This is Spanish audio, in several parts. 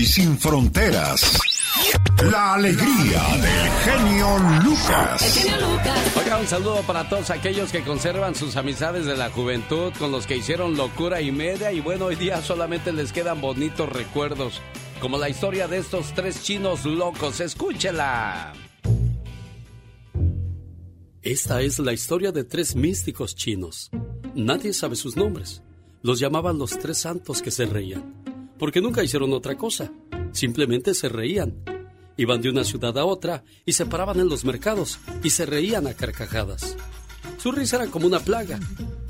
y sin fronteras. La alegría del genio Lucas. Oiga, un saludo para todos aquellos que conservan sus amistades de la juventud, con los que hicieron locura y media y bueno, hoy día solamente les quedan bonitos recuerdos, como la historia de estos tres chinos locos. Escúchela. Esta es la historia de tres místicos chinos. Nadie sabe sus nombres. Los llamaban los tres santos que se reían, porque nunca hicieron otra cosa. Simplemente se reían. Iban de una ciudad a otra y se paraban en los mercados y se reían a carcajadas. Su risa era como una plaga.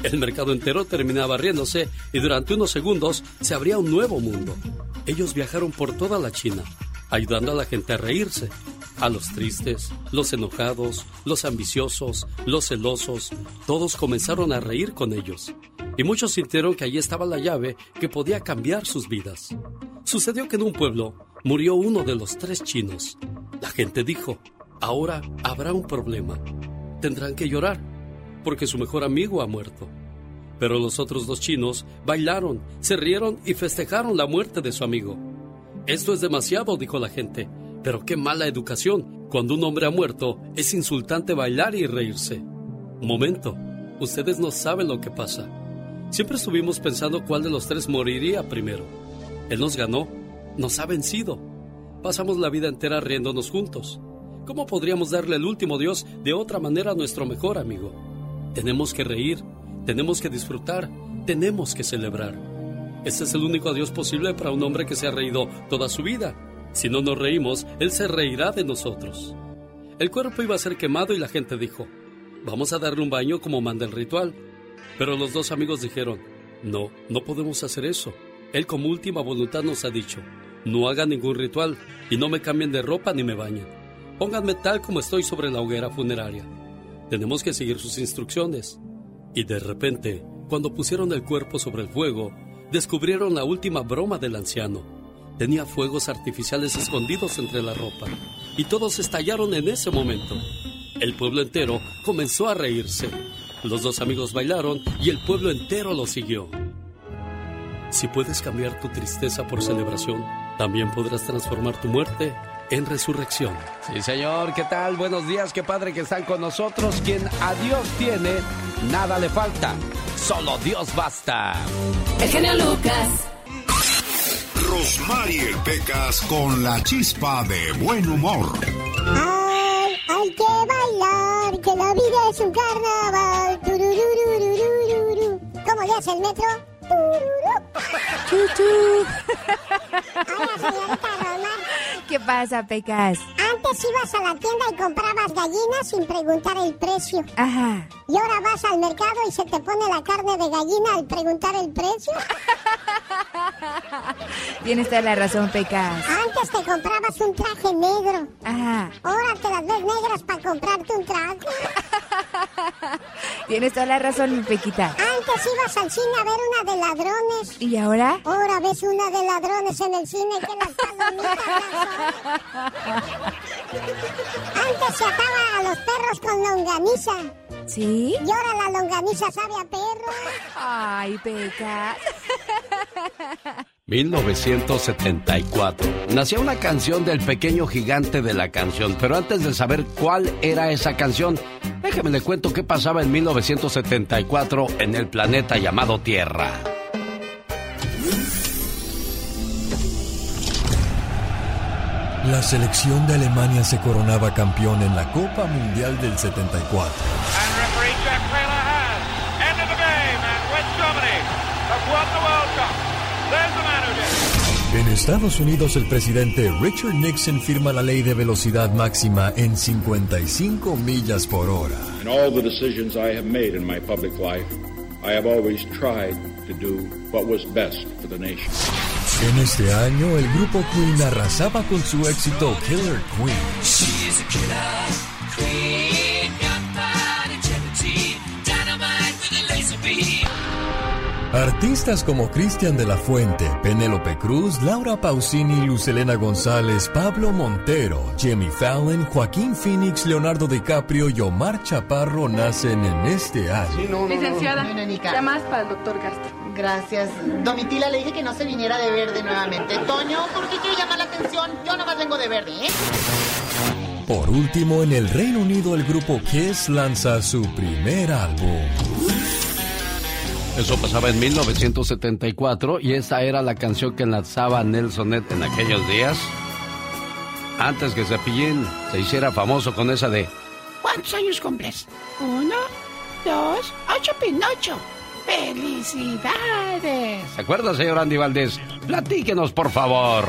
El mercado entero terminaba riéndose y durante unos segundos se abría un nuevo mundo. Ellos viajaron por toda la China, ayudando a la gente a reírse. A los tristes, los enojados, los ambiciosos, los celosos, todos comenzaron a reír con ellos. Y muchos sintieron que allí estaba la llave que podía cambiar sus vidas. Sucedió que en un pueblo murió uno de los tres chinos. La gente dijo, ahora habrá un problema. Tendrán que llorar, porque su mejor amigo ha muerto. Pero los otros dos chinos bailaron, se rieron y festejaron la muerte de su amigo. Esto es demasiado, dijo la gente. Pero qué mala educación. Cuando un hombre ha muerto, es insultante bailar y reírse. Momento, ustedes no saben lo que pasa. Siempre estuvimos pensando cuál de los tres moriría primero. Él nos ganó, nos ha vencido. Pasamos la vida entera riéndonos juntos. ¿Cómo podríamos darle el último Dios de otra manera a nuestro mejor amigo? Tenemos que reír, tenemos que disfrutar, tenemos que celebrar. Este es el único adiós posible para un hombre que se ha reído toda su vida si no nos reímos, Él se reirá de nosotros. El cuerpo iba a ser quemado y la gente dijo, vamos a darle un baño como manda el ritual. Pero los dos amigos dijeron, no, no podemos hacer eso. Él como última voluntad nos ha dicho, no hagan ningún ritual y no me cambien de ropa ni me bañen. Pónganme tal como estoy sobre la hoguera funeraria. Tenemos que seguir sus instrucciones. Y de repente, cuando pusieron el cuerpo sobre el fuego, descubrieron la última broma del anciano Tenía fuegos artificiales escondidos entre la ropa y todos estallaron en ese momento. El pueblo entero comenzó a reírse. Los dos amigos bailaron y el pueblo entero lo siguió. Si puedes cambiar tu tristeza por celebración, también podrás transformar tu muerte en resurrección. Sí, señor, ¿qué tal? Buenos días, qué padre que están con nosotros. Quien a Dios tiene, nada le falta. Solo Dios basta. El genio Lucas. Rosmarie Pecas con la chispa de buen humor. Ay, hay que bailar, que la vida es un carnaval. ¿Cómo le hace el metro? Chuchu. ¿Qué pasa, Pecas? Antes ibas a la tienda y comprabas gallinas sin preguntar el precio. Ajá. Y ahora vas al mercado y se te pone la carne de gallina al preguntar el precio. Tienes toda la razón, Pecas. Antes te comprabas un traje negro. Ajá. Ahora te las ves negras para comprarte un traje. Tienes toda la razón, mi Pequita. Antes ibas al cine a ver una de ladrones. ¿Y ahora? Ahora ves una de ladrones en el cine que las palomitas Antes se ataba a los perros con longaniza. ¿Sí? Y ahora la longaniza sabe a perro. Ay, Pecas. 1974. Nació una canción del pequeño gigante de la canción, pero antes de saber cuál era esa canción, déjeme le cuento qué pasaba en 1974 en el planeta llamado Tierra. La selección de Alemania se coronaba campeón en la Copa Mundial del 74. En Estados Unidos, el presidente Richard Nixon firma la ley de velocidad máxima en 55 millas por hora. In all the decisions I have made in my public life, I have always tried to do what was best for the nation. En este año, el grupo Queen arrasaba con su éxito Killer Queen. Artistas como Cristian de la Fuente, Penélope Cruz, Laura Pausini, Lucelena González, Pablo Montero, Jimmy Fallon, Joaquín Phoenix, Leonardo DiCaprio y Omar Chaparro nacen en este año. Licenciada, llamadas para el doctor Castro. Gracias. Domitila le dije que no se viniera de verde nuevamente. Toño, ¿por qué quiere llamar la atención? Yo nomás vengo de verde, ¿eh? Por último, en el Reino Unido el grupo Kiss lanza su primer álbum. Eso pasaba en 1974 y esa era la canción que lanzaba Nelson Ned en aquellos días. Antes que Cepillín se hiciera famoso con esa de ¿Cuántos años cumples? Uno, dos, ocho Pinocho. ¡Felicidades! ¿Se acuerda, señor Andy Valdés? Platíquenos, por favor.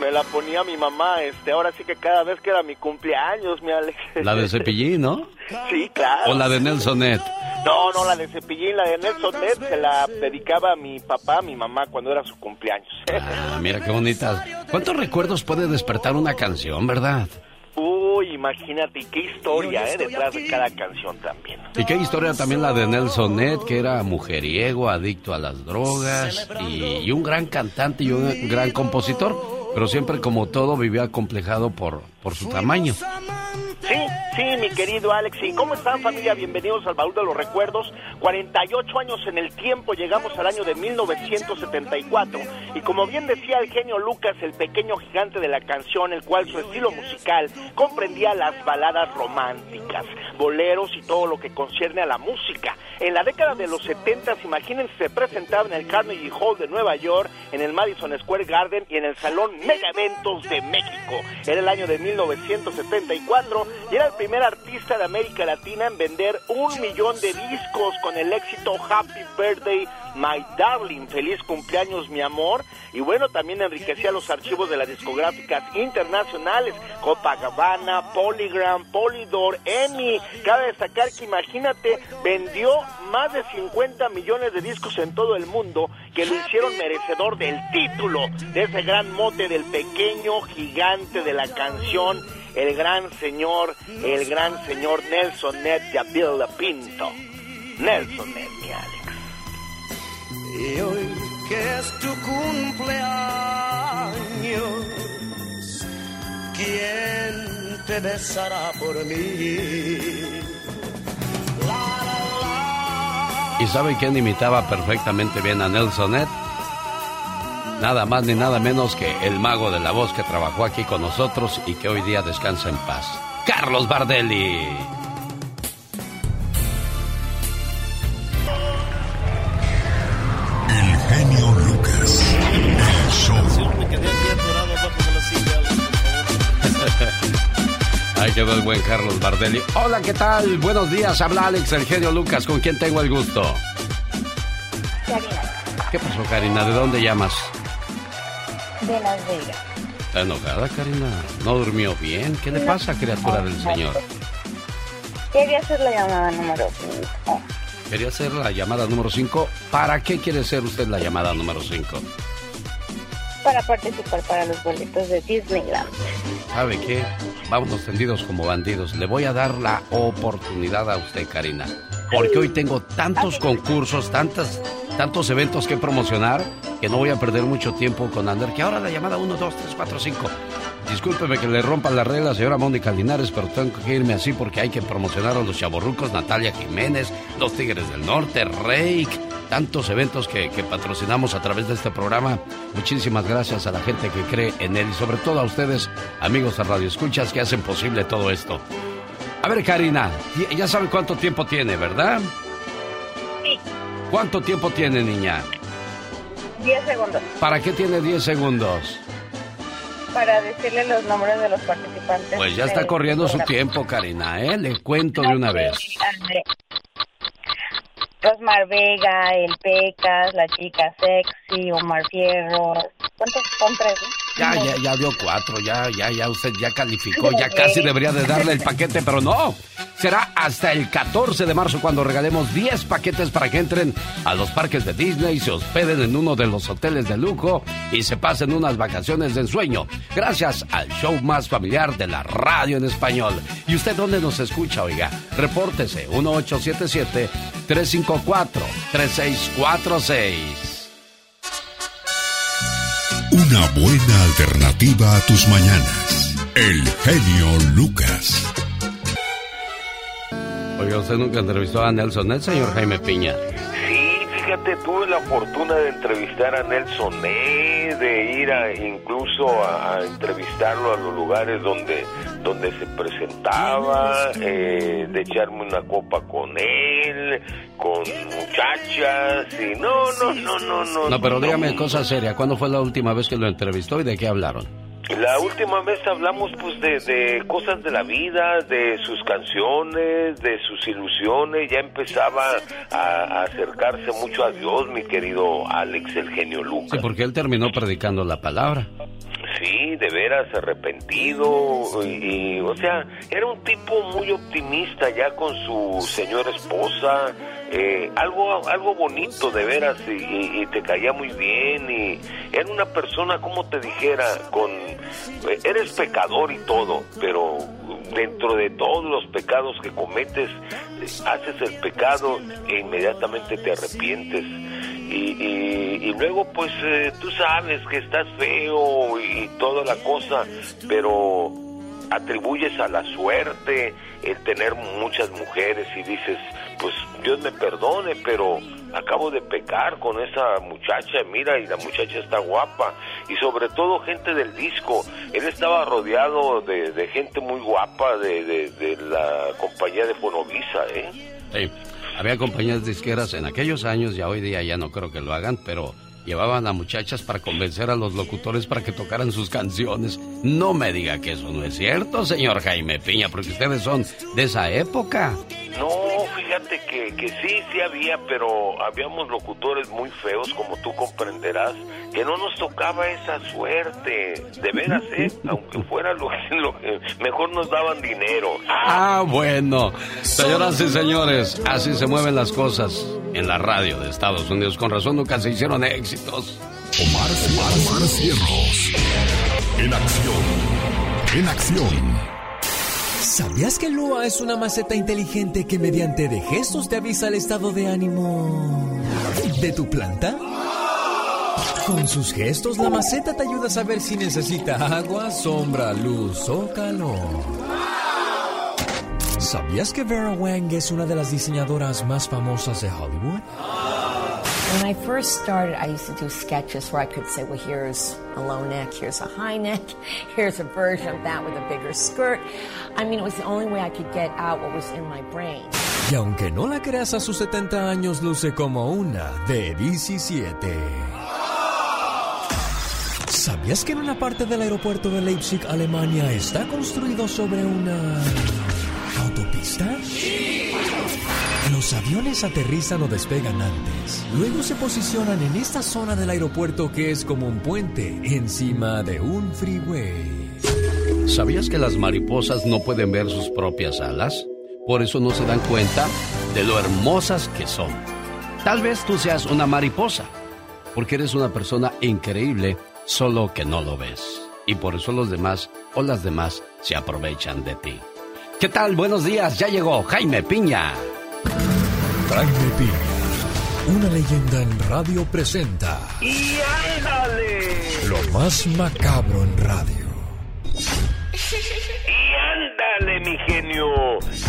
Me, la ponía mi mamá, este, ahora sí que cada vez que era mi cumpleaños, mi Alex. La de Cepillín, ¿no? Sí, claro. ¿O la de Nelson Ned? No, no, la de Cepillín, la de Nelson Ned se la dedicaba a mi papá, a mi mamá cuando era su cumpleaños. Ah, mira qué bonita. ¿Cuántos recuerdos puede despertar una canción, verdad? Uy, imagínate, qué historia, ¿eh? Detrás de cada canción también. Y qué historia también la de Nelson Ned, que era mujeriego, adicto a las drogas, y, un gran cantante y un gran compositor, pero siempre como todo vivía acomplejado por, por su tamaño. Sí, sí, mi querido Alex. ¿Y cómo están familia? Bienvenidos al Baúl de los Recuerdos. 48 años en el tiempo, llegamos al año de 1974. Y como bien decía el genio Lucas, el pequeño gigante de la canción, el cual su estilo musical comprendía las baladas románticas, boleros y todo lo que concierne a la música. En la década de los 70, imagínense, se presentaba en el Carnegie Hall de Nueva York, en el Madison Square Garden y en el Salón Mega Eventos de México. Era el año de 1974 y era el primer artista de América Latina en vender un millón de discos con el éxito Happy Birthday My Darling, feliz cumpleaños mi amor. Y bueno, también enriquecía los archivos de las discográficas internacionales, Copacabana, Polygram, Polydor, EMI. Cabe destacar que imagínate, vendió más de 50 millones de discos en todo el mundo que lo hicieron merecedor del título de ese gran mote del pequeño gigante de la canción el gran señor, el gran señor Nelson Ned de Pinto. Nelson Ned, mi. Y hoy que es tu cumpleaños, ¿quién te besará por mí? ¿Y saben quién imitaba perfectamente bien a Nelson Ned? Nada más ni nada menos que el mago de la voz que trabajó aquí con nosotros y que hoy día descansa en paz. Carlos Bardelli. Genio Lucas. El show. Ahí quedó el buen Carlos Bardelli. Hola, ¿qué tal? Buenos días, habla Alex, el genio Lucas, con quien tengo el gusto. Karina. ¿Qué pasó, Karina? ¿De dónde llamas? de Las Vegas. ¿Está enojada, Karina? ¿No durmió bien? ¿Qué le pasa, criatura del Señor? Quería hacer la llamada número 5. Quería hacer la llamada número 5. ¿Para qué quiere hacer usted la llamada número 5? Para participar para los boletos de Disneyland. ¿Sabe qué? Vámonos tendidos como bandidos. Le voy a dar la oportunidad a usted, Karina. Porque hoy tengo tantos concursos, tantas tantos eventos que promocionar que no voy a perder mucho tiempo con Ander. Que ahora la llamada 1, 2, 3, 4, 5. Discúlpeme que le rompa la regla, señora Mónica Linares, pero tengo que irme así porque hay que promocionar a los chaborrucos, Natalia Jiménez, los Tigres del Norte, Reik, tantos eventos que, que, patrocinamos a través de este programa. Muchísimas gracias a la gente que cree en él y sobre todo a ustedes, amigos de Radio Escuchas, que hacen posible todo esto. A ver, Karina, ya sabe cuánto tiempo tiene, ¿verdad? Sí. ¿Cuánto tiempo tiene, niña? 10 segundos. ¿Para qué tiene 10 segundos? Para decirle los nombres de los participantes. Pues ya está corriendo su tiempo, Karina, ¿eh? Le cuento de una vez. Rosmar Vega, El Pecas, La Chica Sexy, Omar Fierro. ¿Cuántos son tres? Ya, ya, ya dio cuatro, ya, ya, ya, usted ya calificó, ya casi debería de darle el paquete, pero no. Será hasta el 14 de marzo cuando regalemos 10 paquetes para que entren a los parques de Disney, se hospeden en uno de los hoteles de lujo y se pasen unas vacaciones de ensueño. Gracias al show más familiar de la radio en español. ¿Y usted dónde nos escucha, oiga? Repórtese, 1877-354-3646. Una buena alternativa a tus mañanas. El genio Lucas. Oiga, ¿usted nunca entrevistó a Nelson el señor Jaime Piña? Fíjate, tuve la fortuna de entrevistar a Nelson E, de ir a, incluso a, entrevistarlo a los lugares donde, donde se presentaba, eh, de echarme una copa con él, con muchachas, y no, no, no, no, no. No, pero dígame cosa seria, ¿cuándo fue la última vez que lo entrevistó y de qué hablaron? La última vez hablamos pues de, cosas de la vida, de sus canciones, de sus ilusiones, ya empezaba a, acercarse mucho a Dios, mi querido Alex, el genio Lucas. Porque él terminó predicando la palabra. Sí, de veras arrepentido y, o sea, era un tipo muy optimista ya con su señora esposa, eh, algo algo bonito de veras y, te caía muy bien y era una persona como te dijera con eh, eres pecador y todo pero dentro de todos los pecados que cometes haces el pecado e inmediatamente te arrepientes y, luego pues tú sabes que estás feo y toda la cosa pero atribuyes a la suerte el tener muchas mujeres y dices, pues Dios me perdone, pero acabo de pecar con esa muchacha, mira, y la muchacha está guapa, y sobre todo gente del disco, él estaba rodeado de, gente muy guapa de, de, la compañía de Fonovisa, ¿eh? Sí, había compañías disqueras en aquellos años, ya hoy día ya no creo que lo hagan, pero llevaban a muchachas para convencer a los locutores para que tocaran sus canciones. No me diga que eso no es cierto, señor Jaime Piña, porque ustedes son de esa época. No, fíjate que, que sí, sí había, pero habíamos locutores muy feos, como tú comprenderás, que no nos tocaba esa suerte. De veras, ¿eh? Aunque fuera lo, lo mejor nos daban dinero. Ah, bueno. Señoras y señores, así se mueven las cosas en la radio de Estados Unidos. Con razón nunca se hicieron éxitos. Omar, Omar, Omar Cierros. En acción. En acción. ¿Sabías que Lua es una maceta inteligente que mediante de gestos te avisa el estado de ánimo de tu planta? Con sus gestos, la maceta te ayuda a saber si necesita agua, sombra, luz o calor. ¿Sabías que Vera Wang es una de las diseñadoras más famosas de Hollywood? When I first started, I used to do sketches where I could say, well, here's a low neck, here's a high neck, here's a version of that with a bigger skirt. I mean, it was the only way I could get out what was in my brain. Y aunque no la creas a sus 70 años, luce como una de 17. ¿Sabías que en una parte del aeropuerto de Leipzig, Alemania, está construido sobre una autopista? Los aviones aterrizan o despegan antes. Luego se posicionan en esta zona del aeropuerto que es como un puente encima de un freeway. ¿Sabías que las mariposas no pueden ver sus propias alas? Por eso no se dan cuenta de lo hermosas que son. Tal vez tú seas una mariposa, porque eres una persona increíble, solo que no lo ves. Y por eso los demás o las demás se aprovechan de ti. ¿Qué tal? Buenos días, ya llegó Jaime Piña. Jaime Piña, una leyenda en radio presenta. ¡Y ándale! Lo más macabro en radio. ¡Y ándale, mi genio!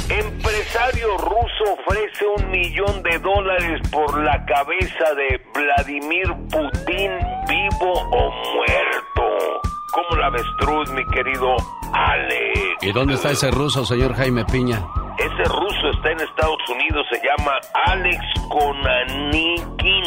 Empresario ruso ofrece un millón de dólares por la cabeza de Vladimir Putin vivo o muerto. ¿Cómo la avestruz, mi querido Alex? ¿Y dónde está ese ruso, señor Jaime Piña? Ese ruso en Estados Unidos, se llama Alex Konanikin.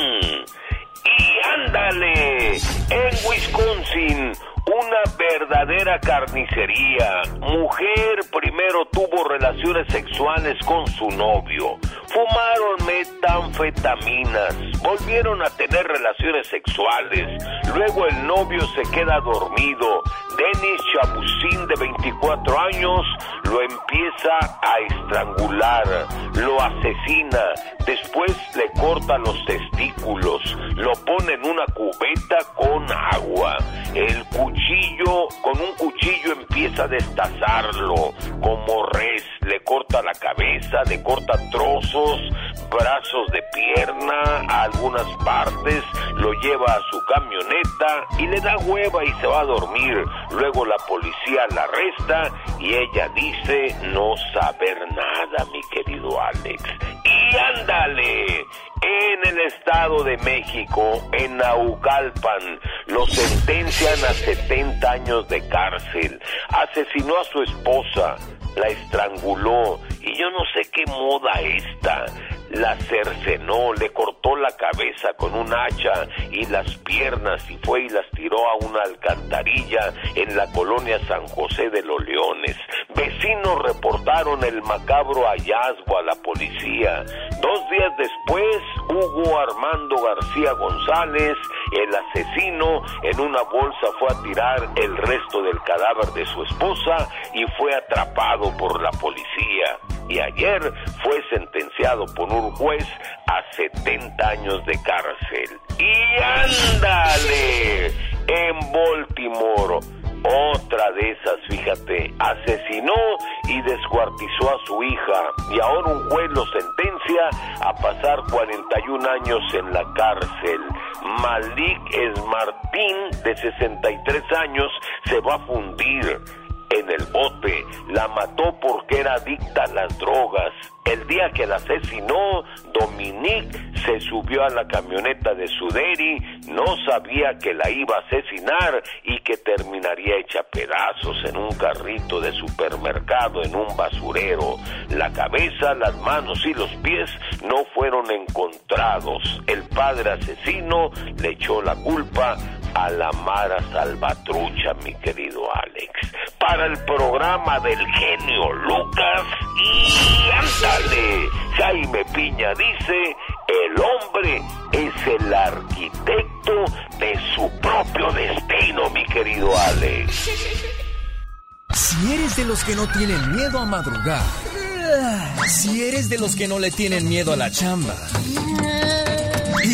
Y ándale, en Wisconsin, una verdadera carnicería. Mujer primero tuvo relaciones sexuales con su novio. Fumaron metanfetaminas. Volvieron a tener relaciones sexuales. Luego el novio se queda dormido. Denis Chabusin, de 24 años, lo empieza a estrangular, lo asesina, después le corta los testículos, lo pone en una cubeta con agua. El cuchillo, con un cuchillo empieza a destazarlo como res le corta la cabeza, le corta trozos, brazos de pierna, algunas partes, lo lleva a su camioneta y le da hueva y se va a dormir. Luego la policía la arresta y ella dice no saber nada, mi querido Alex. Y ándale, en el Estado de México, en Naucalpan, lo sentencian a 70 años de cárcel. Asesinó a su esposa, la estranguló y yo no sé qué moda esta la cercenó, le cortó la cabeza con un hacha y las piernas y fue y las tiró a una alcantarilla en la colonia San José de los Leones. Vecinos reportaron el macabro hallazgo a la policía. Dos días después, Hugo Armando García González, el asesino, en una bolsa fue a tirar el resto del cadáver de su esposa y fue atrapado por la policía. Y ayer fue sentenciado por un juez a 70 años de cárcel. Y ándale, en Baltimore, otra de esas, fíjate, asesinó y descuartizó a su hija y ahora un juez lo sentencia a pasar 41 años en la cárcel. Malik Esmartín, de 63 años, se va a fundir en el bote, la mató porque era adicta a las drogas. El día que la asesinó, Dominique se subió a la camioneta de Suderi, no sabía que la iba a asesinar y que terminaría hecha pedazos en un carrito de supermercado, en un basurero. La cabeza, las manos y los pies no fueron encontrados. El padre asesino le echó la culpa a la Mara Salvatrucha, mi querido Alex. Para el programa del genio Lucas y ándale, Jaime Piña dice, el hombre es el arquitecto de su propio destino, mi querido Alex. Si eres de los que no tienen miedo a madrugar, si eres de los que no le tienen miedo a la chamba,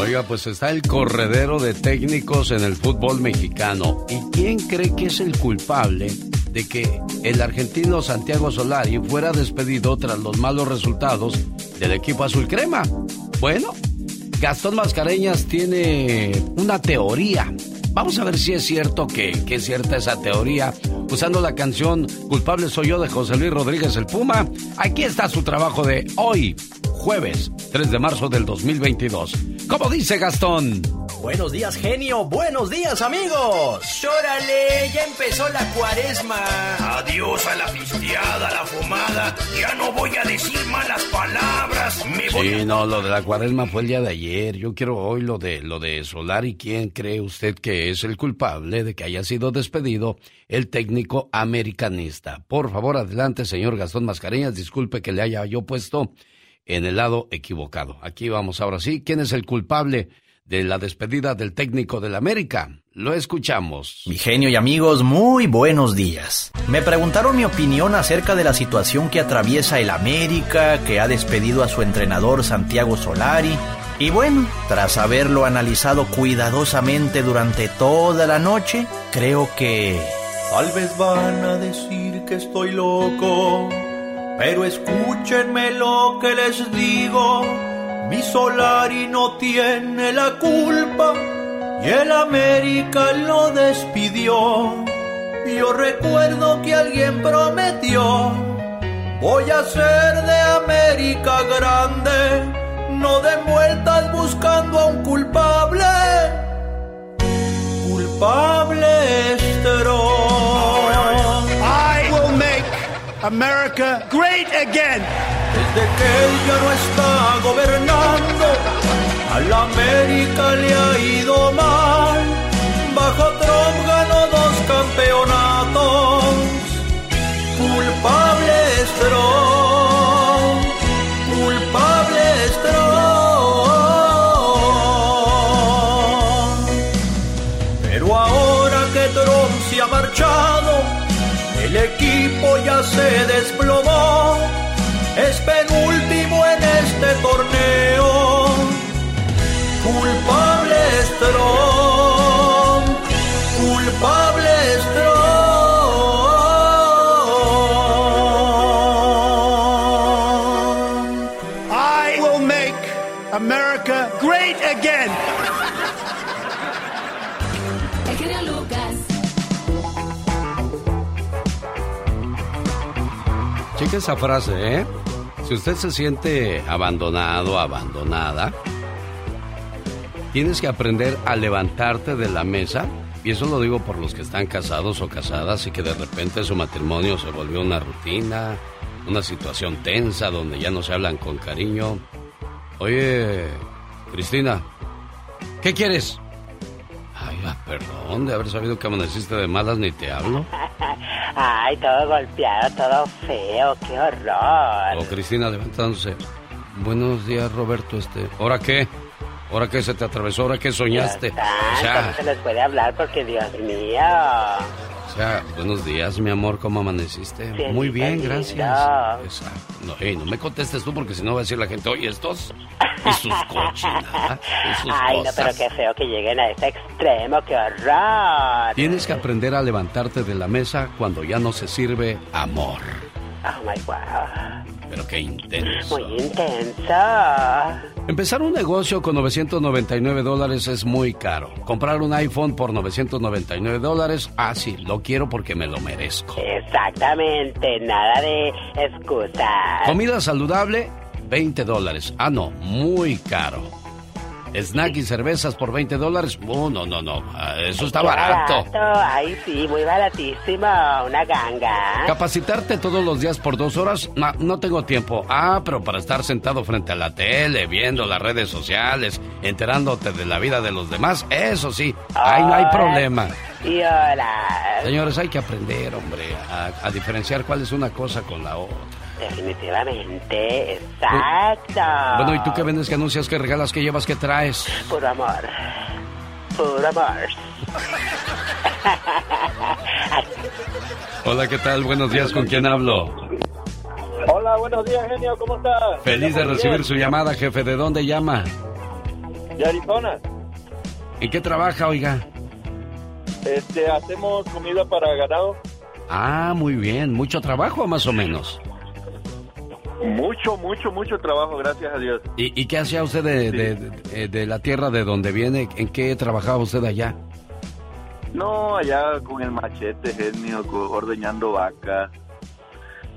Oiga, pues está el corredero de técnicos en el fútbol mexicano. ¿Y quién cree que es el culpable de que el argentino Santiago Solari fuera despedido tras los malos resultados del equipo azul crema? Bueno, Gastón Mascareñas tiene una teoría. Vamos a ver si es cierto que, que es cierta esa teoría. Usando la canción Culpable soy yo de José Luis Rodríguez el Puma. Aquí está su trabajo de hoy, jueves 3 de marzo del 2022. ¿Cómo dice Gastón? Buenos días, genio. Buenos días, amigos. ¡Órale! Ya empezó la cuaresma. Adiós a la pisteada, a la fumada. Ya no voy a decir malas palabras. Me voy Sí, no, lo de la cuaresma fue el día de ayer. Yo quiero hoy lo de lo de Solari. ¿Quién cree usted que es el culpable de que haya sido despedido el técnico americanista? Por favor, adelante, señor Gastón Mascareñas. Disculpe que le haya yo puesto en el lado equivocado. Aquí vamos ahora sí. ¿Quién es el culpable de la despedida del técnico del América? Lo escuchamos. Mi genio y amigos, muy buenos días. Me preguntaron mi opinión acerca de la situación que atraviesa el América, que ha despedido a su entrenador Santiago Solari. Y bueno, tras haberlo analizado cuidadosamente durante toda la noche, creo que... Tal vez van a decir que estoy loco, pero escúchenme lo que les digo. Mi Solari no tiene la culpa y el América lo despidió. Yo recuerdo que alguien prometió, voy a ser de América grande, no de vueltas buscando a un culpable. Culpable Strong. America great again. Desde que él ya no está gobernando, a la América le ha ido mal. Bajo Trump ganó dos campeonatos. Culpable Strong, equipo ya se desplomó, es penúltimo en este torneo. Culpable Strong, esa frase, ¿eh? Si usted se siente abandonado, abandonada, tienes que aprender a levantarte de la mesa. Y eso lo digo por los que están casados o casadas y que de repente su matrimonio se volvió una rutina, una situación tensa donde ya no se hablan con cariño. Oye, Cristina, ¿qué quieres? Ah, perdón de haber sabido que amaneciste de malas ni te hablo. Ay, todo golpeado, todo feo, qué horror. O Cristina levantándose. Buenos días, Roberto. Este, ¿ahora qué? ¿Ahora qué se te atravesó? ¿Ahora qué soñaste? Ah, O sea, ¿Cómo se les puede hablar? Porque, Dios mío. O sea, buenos días, mi amor, ¿cómo amaneciste? Muy bien, gracias. Exacto. No, no me contestes tú porque si no va a decir la gente, oye, estos y sus cochinadas y sus Ay, no, pero qué feo que lleguen a ese extremo, qué horror. Tienes que aprender a levantarte de la mesa cuando ya no se sirve amor. Oh my wow. Pero qué intenso. Muy intenso. Empezar un negocio con 999 dólares es muy caro. Comprar un iPhone por 999 dólares, ah, sí, lo quiero porque me lo merezco. Exactamente, nada de excusas. Comida saludable, 20 dólares. Ah, no, muy caro. Snack y cervezas por 20 dólares. Oh, no, no, no. ah, Eso está Qué barato. Ay, sí, muy baratísimo. Una ganga. Capacitarte todos los días por dos horas, no, no tengo tiempo. Ah, pero para estar sentado frente a la tele, viendo las redes sociales, enterándote de la vida de los demás, eso sí, ahí no hay problema. Y hola. Señores, hay que aprender, hombre, a, a diferenciar cuál es una cosa con la otra. Definitivamente, exacto. Bueno, ¿y tú qué vendes, qué anuncias, qué regalas, qué llevas, qué traes? Puro amor. Puro amor. Hola, ¿qué tal? Buenos días, ¿con quién hablo? Hola, buenos días, genio, ¿cómo estás? Feliz de recibir su llamada, jefe. ¿De dónde llama? De Arizona. ¿En qué trabaja, oiga? Este, hacemos comida para ganado. Ah, muy bien. ¿Mucho trabajo, más o menos? Mucho, mucho, mucho trabajo, gracias a Dios. ¿Y, y qué hacía usted de, de- de- de la tierra de donde viene? ¿En qué trabajaba usted allá? No, allá con el machete, genio, ordeñando vacas.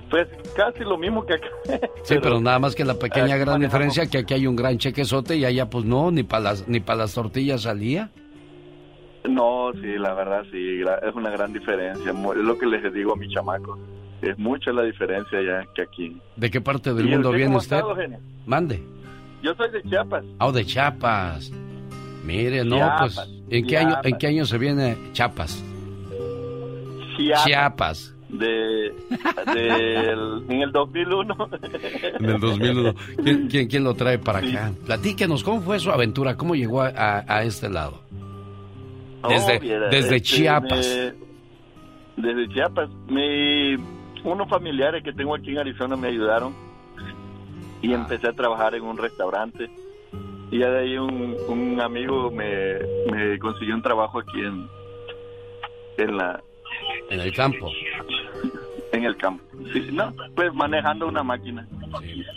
Pues casi lo mismo que acá. Sí, pero, nada más que la pequeña aquí gran manejamos. diferencia que aquí hay un gran chequezote y allá pues no, ni para las, ni para las tortillas salía. No, sí, la verdad sí, es una gran diferencia. Es lo que les digo a mis chamacos. Es mucha la diferencia allá que aquí. ¿De qué parte del ¿Y mundo usted viene usted? estado? Mande. Yo soy de Chiapas. Ah, de Chiapas. Mire, no, Chiapas, pues, ¿en qué, año, ¿en qué año se viene Chiapas? Chiapas. Chiapas, De, del- en el 2001. en el 2001. ¿Quién, quién, quién lo trae para acá? Platíquenos, ¿cómo fue su aventura? ¿Cómo llegó a, a- a este lado? Desde, Oh, desde este, Chiapas. me- desde Chiapas. Mi, unos familiares que tengo aquí en Arizona me ayudaron y Ah. empecé a trabajar en un restaurante. Y ya de ahí un, un amigo me, me consiguió un trabajo aquí en, en la En el campo. en el campo. Sí, no, pues manejando una máquina.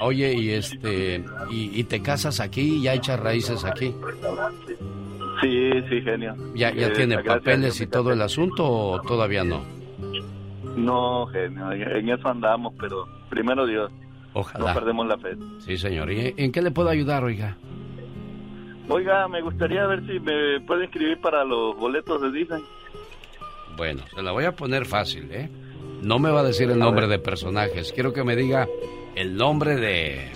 Oye, y este, y, y te casas aquí, ya echas raíces aquí. Sí, sí, genio. ¿Ya, ya Eh, tiene papeles y todo el asunto o todavía no? No, genio, en eso andamos, pero primero Dios. Ojalá. No perdemos la fe. Sí, señor. ¿Y en qué le puedo ayudar, oiga? Oiga, me gustaría ver si me puede inscribir para los boletos de Disney. Bueno, se la voy a poner fácil, ¿eh? No me va a decir el nombre de personajes. Quiero que me diga el nombre de...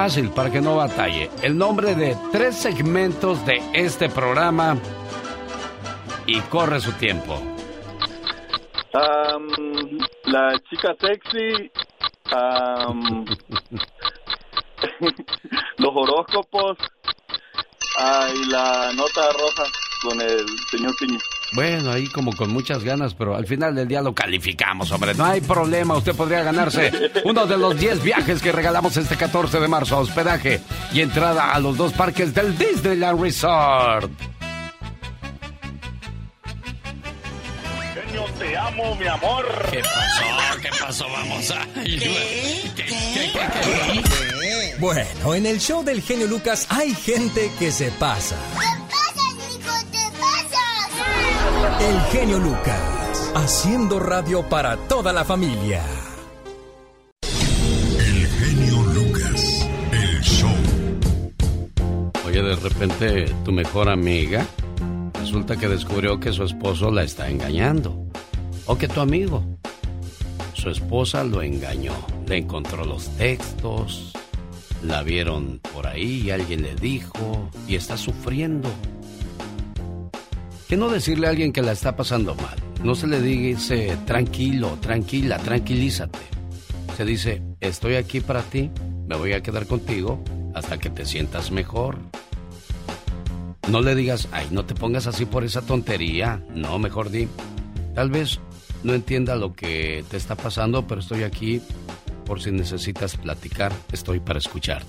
Fácil, para que no batalle. El nombre de tres segmentos de este programa y corre su tiempo. Am, la chica sexy. am, los horóscopos y la nota roja con el señor Piña. Bueno, ahí como con muchas ganas, pero al final del día lo calificamos, hombre. No hay problema, usted podría ganarse uno de los 10 viajes que regalamos este 14 de marzo, hospedaje y entrada a los dos parques del Disneyland Resort. Genio, te amo, mi amor. ¿Qué pasó? ¿Qué pasó? Vamos a... Bueno, en el show del genio Lucas hay gente que se pasa. El genio Lucas, haciendo radio para toda la familia. El genio Lucas, el show. Oye, de repente tu mejor amiga resulta que descubrió que su esposo la está engañando. O que tu amigo, su esposa lo engañó. Le encontró los textos, la vieron por ahí y alguien le dijo y está sufriendo. ¿Qué no decirle a alguien que la está pasando mal? No se le dice tranquilo, tranquila, tranquilízate. Se dice, estoy aquí para ti, me voy a quedar contigo hasta que te sientas mejor. No le digas, ay, no te pongas así por esa tontería. No, mejor di, tal vez no entienda lo que te está pasando, pero estoy aquí por si necesitas platicar, estoy para escucharte.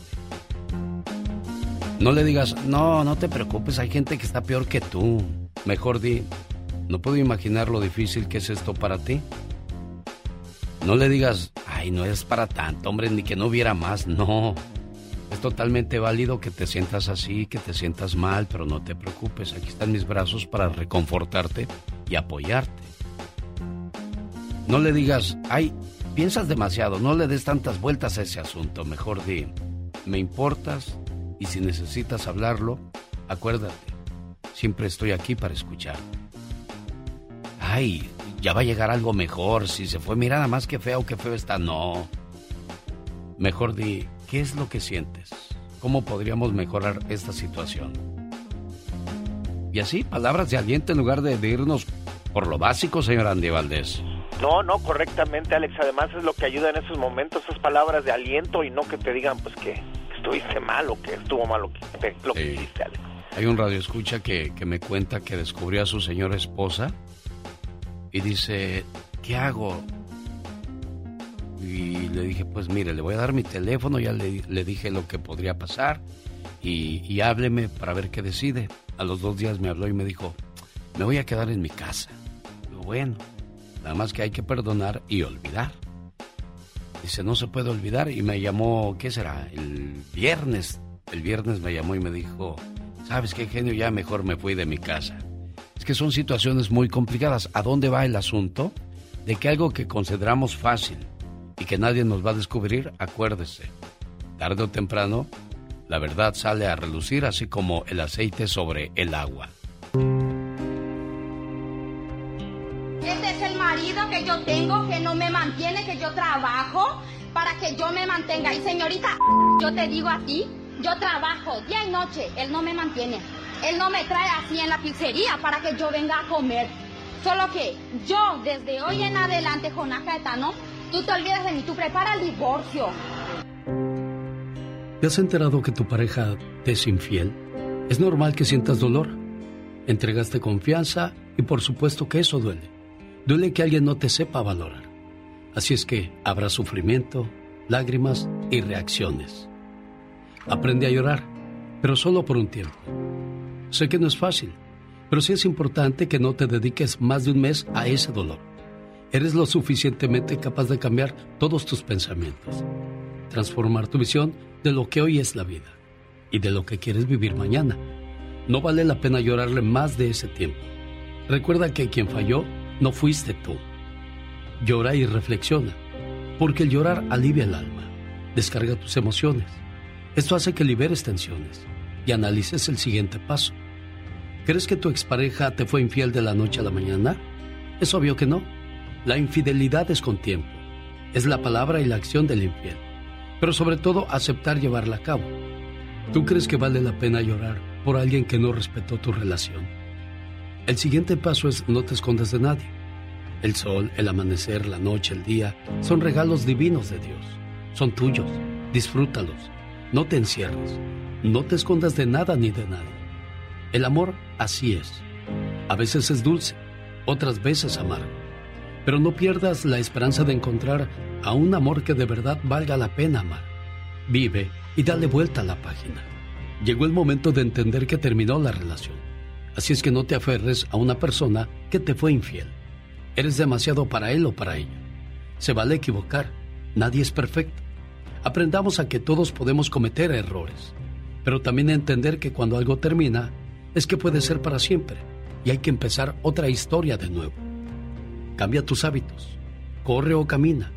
No le digas, no, no te preocupes, hay gente que está peor que tú. Mejor di, no puedo imaginar lo difícil que es esto para ti. No le digas, ay, no es para tanto, hombre, ni que no hubiera más. No. Es totalmente válido que te sientas así, que te sientas mal, pero no te preocupes. Aquí están mis brazos para reconfortarte y apoyarte. No le digas, ay, piensas demasiado, no le des tantas vueltas a ese asunto. Mejor di, me importas y si necesitas hablarlo, acuérdate, siempre estoy aquí para escuchar. Ay, ya va a llegar algo mejor. Si se fue, mira nada más que feo, que feo está. No. Mejor di, ¿qué es lo que sientes? ¿Cómo podríamos mejorar esta situación? Y así, palabras de aliento en lugar de, de irnos por lo básico, señor Andy Valdés. No, no, correctamente, Alex. Además es lo que ayuda en esos momentos, esas palabras de aliento y no que te digan, pues que estuviste mal o que estuvo mal lo que, lo que hiciste, Alex. Hay un radio escucha que, que me cuenta que descubrió a su señora esposa y dice, ¿qué hago? Y le dije, pues mire, le voy a dar mi teléfono, ya le, le dije lo que podría pasar y, y, hábleme para ver qué decide. A los dos días me habló y me dijo, me voy a quedar en mi casa. Digo, bueno, nada más que hay que perdonar y olvidar. Dice, no se puede olvidar y me llamó, ¿qué será? El viernes. El viernes me llamó y me dijo, ¿sabes qué genio? Ya mejor me fui de mi casa. Es que son situaciones muy complicadas. ¿A dónde va el asunto? De que algo que consideramos fácil y que nadie nos va a descubrir, acuérdese, tarde o temprano, la verdad sale a relucir así como el aceite sobre el agua. Este es el marido que yo tengo, que no me mantiene, que yo trabajo para que yo me mantenga. Y señorita, yo te digo a ti, yo trabajo día y noche, él no me mantiene. Él no me trae así en la pizzería para que yo venga a comer. Solo que yo, desde hoy en adelante, Jonás Caetano, tú te olvidas de mí, tú prepara el divorcio. ¿Te has enterado que tu pareja te es infiel? Es normal que sientas dolor. Entregaste confianza y por supuesto que eso duele. Duele que alguien no te sepa valorar. Así es que habrá sufrimiento, lágrimas y reacciones. Aprende a llorar, pero solo por un tiempo. Sé que no es fácil, pero sí es importante que no te dediques más de un mes a ese dolor. Eres lo suficientemente capaz de cambiar todos tus pensamientos, transformar tu visión de lo que hoy es la vida y de lo que quieres vivir mañana. No vale la pena llorarle más de ese tiempo. Recuerda que quien falló no fuiste tú. Llora y reflexiona, porque el llorar alivia el alma, descarga tus emociones. Esto hace que liberes tensiones y analices el siguiente paso. ¿Crees que tu expareja te fue infiel de la noche a la mañana? Es obvio que no. La infidelidad es con tiempo. Es la palabra y la acción del infiel. Pero sobre todo aceptar llevarla a cabo. ¿Tú crees que vale la pena llorar por alguien que no respetó tu relación? El siguiente paso es no te escondas de nadie. El sol, el amanecer, la noche, el día son regalos divinos de Dios. Son tuyos. Disfrútalos. No te encierres. No te escondas de nada ni de nadie. El amor así es. A veces es dulce, otras veces amargo. Pero no pierdas la esperanza de encontrar a un amor que de verdad valga la pena amar. Vive y dale vuelta a la página. Llegó el momento de entender que terminó la relación. Así es que no te aferres a una persona que te fue infiel. Eres demasiado para él o para ella. Se vale equivocar. Nadie es perfecto. Aprendamos a que todos podemos cometer errores pero también entender que cuando algo termina es que puede ser para siempre y hay que empezar otra historia de nuevo. Cambia tus hábitos, corre o camina,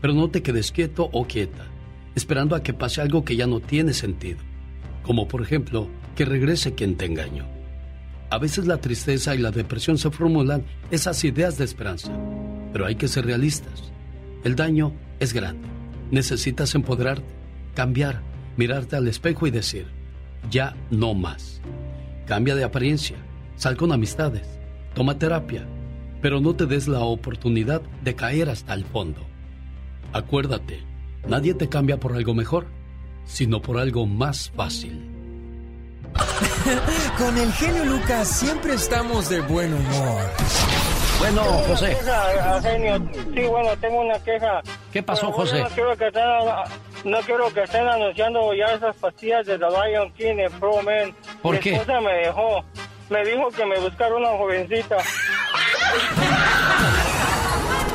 pero no te quedes quieto o quieta, esperando a que pase algo que ya no tiene sentido, como por ejemplo que regrese quien te engañó. A veces la tristeza y la depresión se formulan esas ideas de esperanza, pero hay que ser realistas. El daño es grande. Necesitas empoderarte, cambiar, mirarte al espejo y decir, ya no más. Cambia de apariencia, sal con amistades, toma terapia, pero no te des la oportunidad de caer hasta el fondo. Acuérdate, nadie te cambia por algo mejor, sino por algo más fácil. con el genio Lucas siempre estamos de buen humor. Bueno, José. Sí, bueno, tengo una queja. ¿Qué pasó, José? No quiero, que estén, no quiero que estén anunciando ya esas pastillas de The Lion King en Pro Man. ¿Por Mi qué? esposa me dejó. Me dijo que me buscara una jovencita.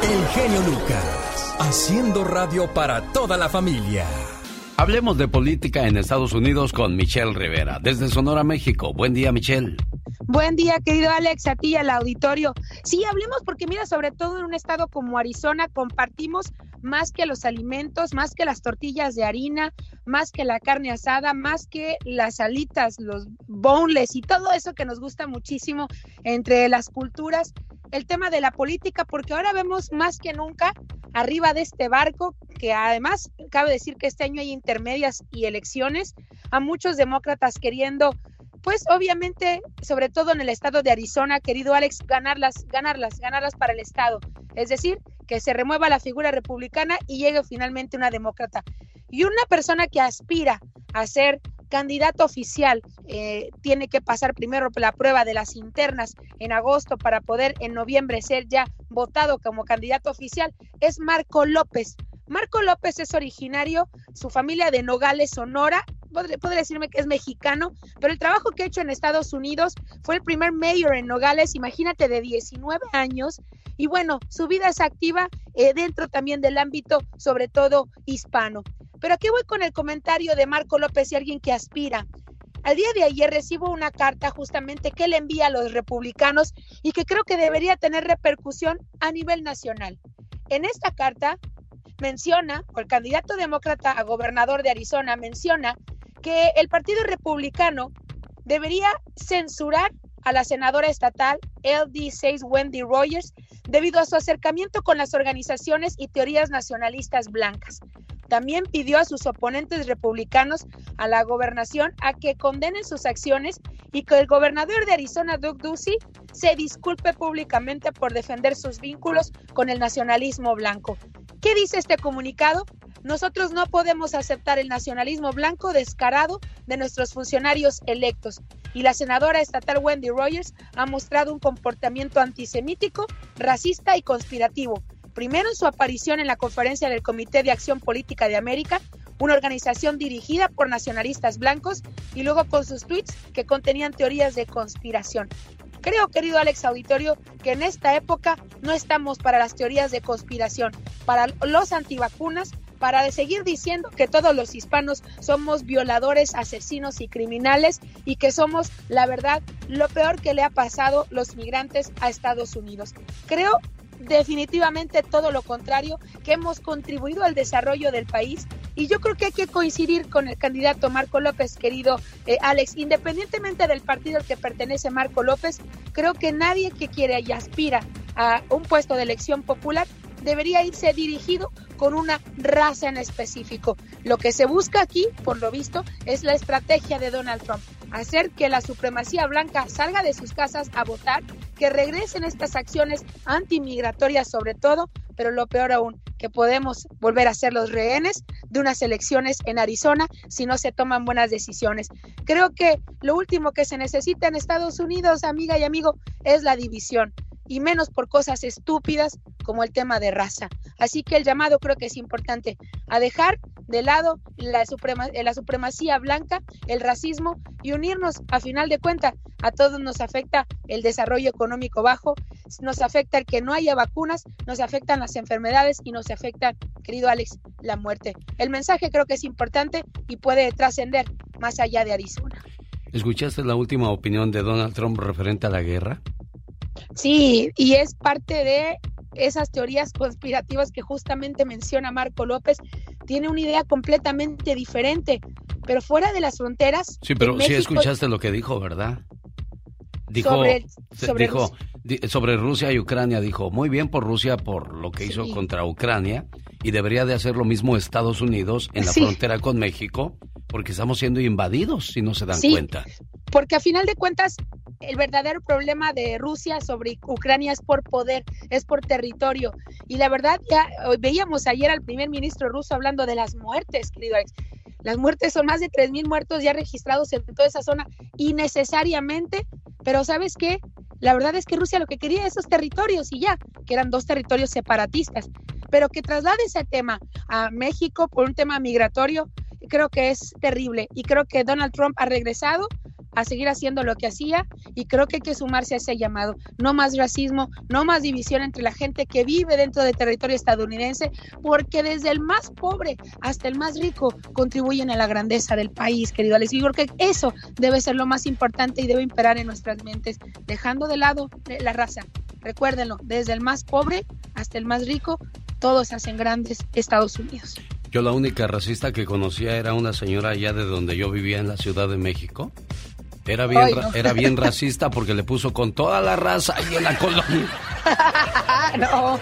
El genio Lucas, haciendo radio para toda la familia. Hablemos de política en Estados Unidos con Michelle Rivera, desde Sonora, México. Buen día, Michelle. Buen día, querido Alex, a ti y al auditorio. Sí, hablemos porque mira, sobre todo en un estado como Arizona compartimos más que los alimentos, más que las tortillas de harina, más que la carne asada, más que las alitas, los boneless y todo eso que nos gusta muchísimo entre las culturas, el tema de la política, porque ahora vemos más que nunca arriba de este barco, que además cabe decir que este año hay intermedias y elecciones, a muchos demócratas queriendo pues obviamente, sobre todo en el estado de Arizona, querido Alex, ganarlas, ganarlas, ganarlas para el estado. Es decir, que se remueva la figura republicana y llegue finalmente una demócrata. Y una persona que aspira a ser candidato oficial eh, tiene que pasar primero la prueba de las internas en agosto para poder en noviembre ser ya votado como candidato oficial, es Marco López. Marco López es originario, su familia de Nogales, Sonora, podría, decirme que es mexicano, pero el trabajo que ha hecho en Estados Unidos fue el primer mayor en Nogales, imagínate, de 19 años. Y bueno, su vida es activa eh, dentro también del ámbito, sobre todo hispano. Pero aquí voy con el comentario de Marco López y alguien que aspira. Al día de ayer recibo una carta justamente que le envía a los republicanos y que creo que debería tener repercusión a nivel nacional. En esta carta menciona, o el candidato demócrata a gobernador de Arizona menciona que el Partido Republicano debería censurar a la senadora estatal LD6 Wendy Rogers debido a su acercamiento con las organizaciones y teorías nacionalistas blancas. También pidió a sus oponentes republicanos a la gobernación a que condenen sus acciones y que el gobernador de Arizona, Doug Ducey, se disculpe públicamente por defender sus vínculos con el nacionalismo blanco. ¿Qué dice este comunicado? Nosotros no podemos aceptar el nacionalismo blanco descarado de nuestros funcionarios electos. Y la senadora estatal Wendy Rogers ha mostrado un comportamiento antisemítico, racista y conspirativo. Primero en su aparición en la conferencia del Comité de Acción Política de América, una organización dirigida por nacionalistas blancos, y luego con sus tweets que contenían teorías de conspiración. Creo, querido Alex Auditorio, que en esta época no estamos para las teorías de conspiración, para los antivacunas, para seguir diciendo que todos los hispanos somos violadores, asesinos y criminales y que somos, la verdad, lo peor que le ha pasado los migrantes a Estados Unidos. Creo definitivamente todo lo contrario, que hemos contribuido al desarrollo del país. Y yo creo que hay que coincidir con el candidato Marco López, querido eh, Alex, independientemente del partido al que pertenece Marco López, creo que nadie que quiere y aspira a un puesto de elección popular debería irse dirigido con una raza en específico. Lo que se busca aquí, por lo visto, es la estrategia de Donald Trump, hacer que la supremacía blanca salga de sus casas a votar, que regresen estas acciones antimigratorias sobre todo, pero lo peor aún, que podemos volver a ser los rehenes de unas elecciones en Arizona si no se toman buenas decisiones. Creo que lo último que se necesita en Estados Unidos, amiga y amigo, es la división y menos por cosas estúpidas como el tema de raza. Así que el llamado creo que es importante a dejar de lado la, la supremacía blanca, el racismo y unirnos a final de cuentas. A todos nos afecta el desarrollo económico bajo, nos afecta el que no haya vacunas, nos afectan las enfermedades y nos afecta, querido Alex, la muerte. El mensaje creo que es importante y puede trascender más allá de Arizona. ¿Escuchaste la última opinión de Donald Trump referente a la guerra? Sí, y es parte de esas teorías conspirativas que justamente menciona Marco López. Tiene una idea completamente diferente, pero fuera de las fronteras. Sí, pero sí escuchaste lo que dijo, ¿verdad? Dijo, sobre, dijo, Rusia. sobre Rusia y Ucrania, dijo, muy bien por Rusia por lo que hizo contra Ucrania y debería de hacer lo mismo Estados Unidos en la frontera con México porque estamos siendo invadidos si no se dan cuenta. Porque a final de cuentas el verdadero problema de Rusia sobre Ucrania es por poder, es por territorio. Y la verdad, ya veíamos ayer al primer ministro ruso hablando de las muertes, querido Alex. Las muertes son más de 3.000 muertos ya registrados en toda esa zona innecesariamente, pero ¿sabes qué? La verdad es que Rusia lo que quería esos territorios y ya, que eran dos territorios separatistas, pero que traslade ese tema a México por un tema migratorio, creo que es terrible y creo que Donald Trump ha regresado a seguir haciendo lo que hacía y creo que hay que sumarse a ese llamado. No más racismo, no más división entre la gente que vive dentro del territorio estadounidense, porque desde el más pobre hasta el más rico contribuyen a la grandeza del país, querido Alex. Y creo que eso debe ser lo más importante y debe imperar en nuestras mentes, dejando de lado la raza. Recuérdenlo, desde el más pobre hasta el más rico, todos hacen grandes Estados Unidos. Yo la única racista que conocía era una señora allá de donde yo vivía en la Ciudad de México era bien, era bien racista porque le puso con toda la raza ahí en la colonia. no.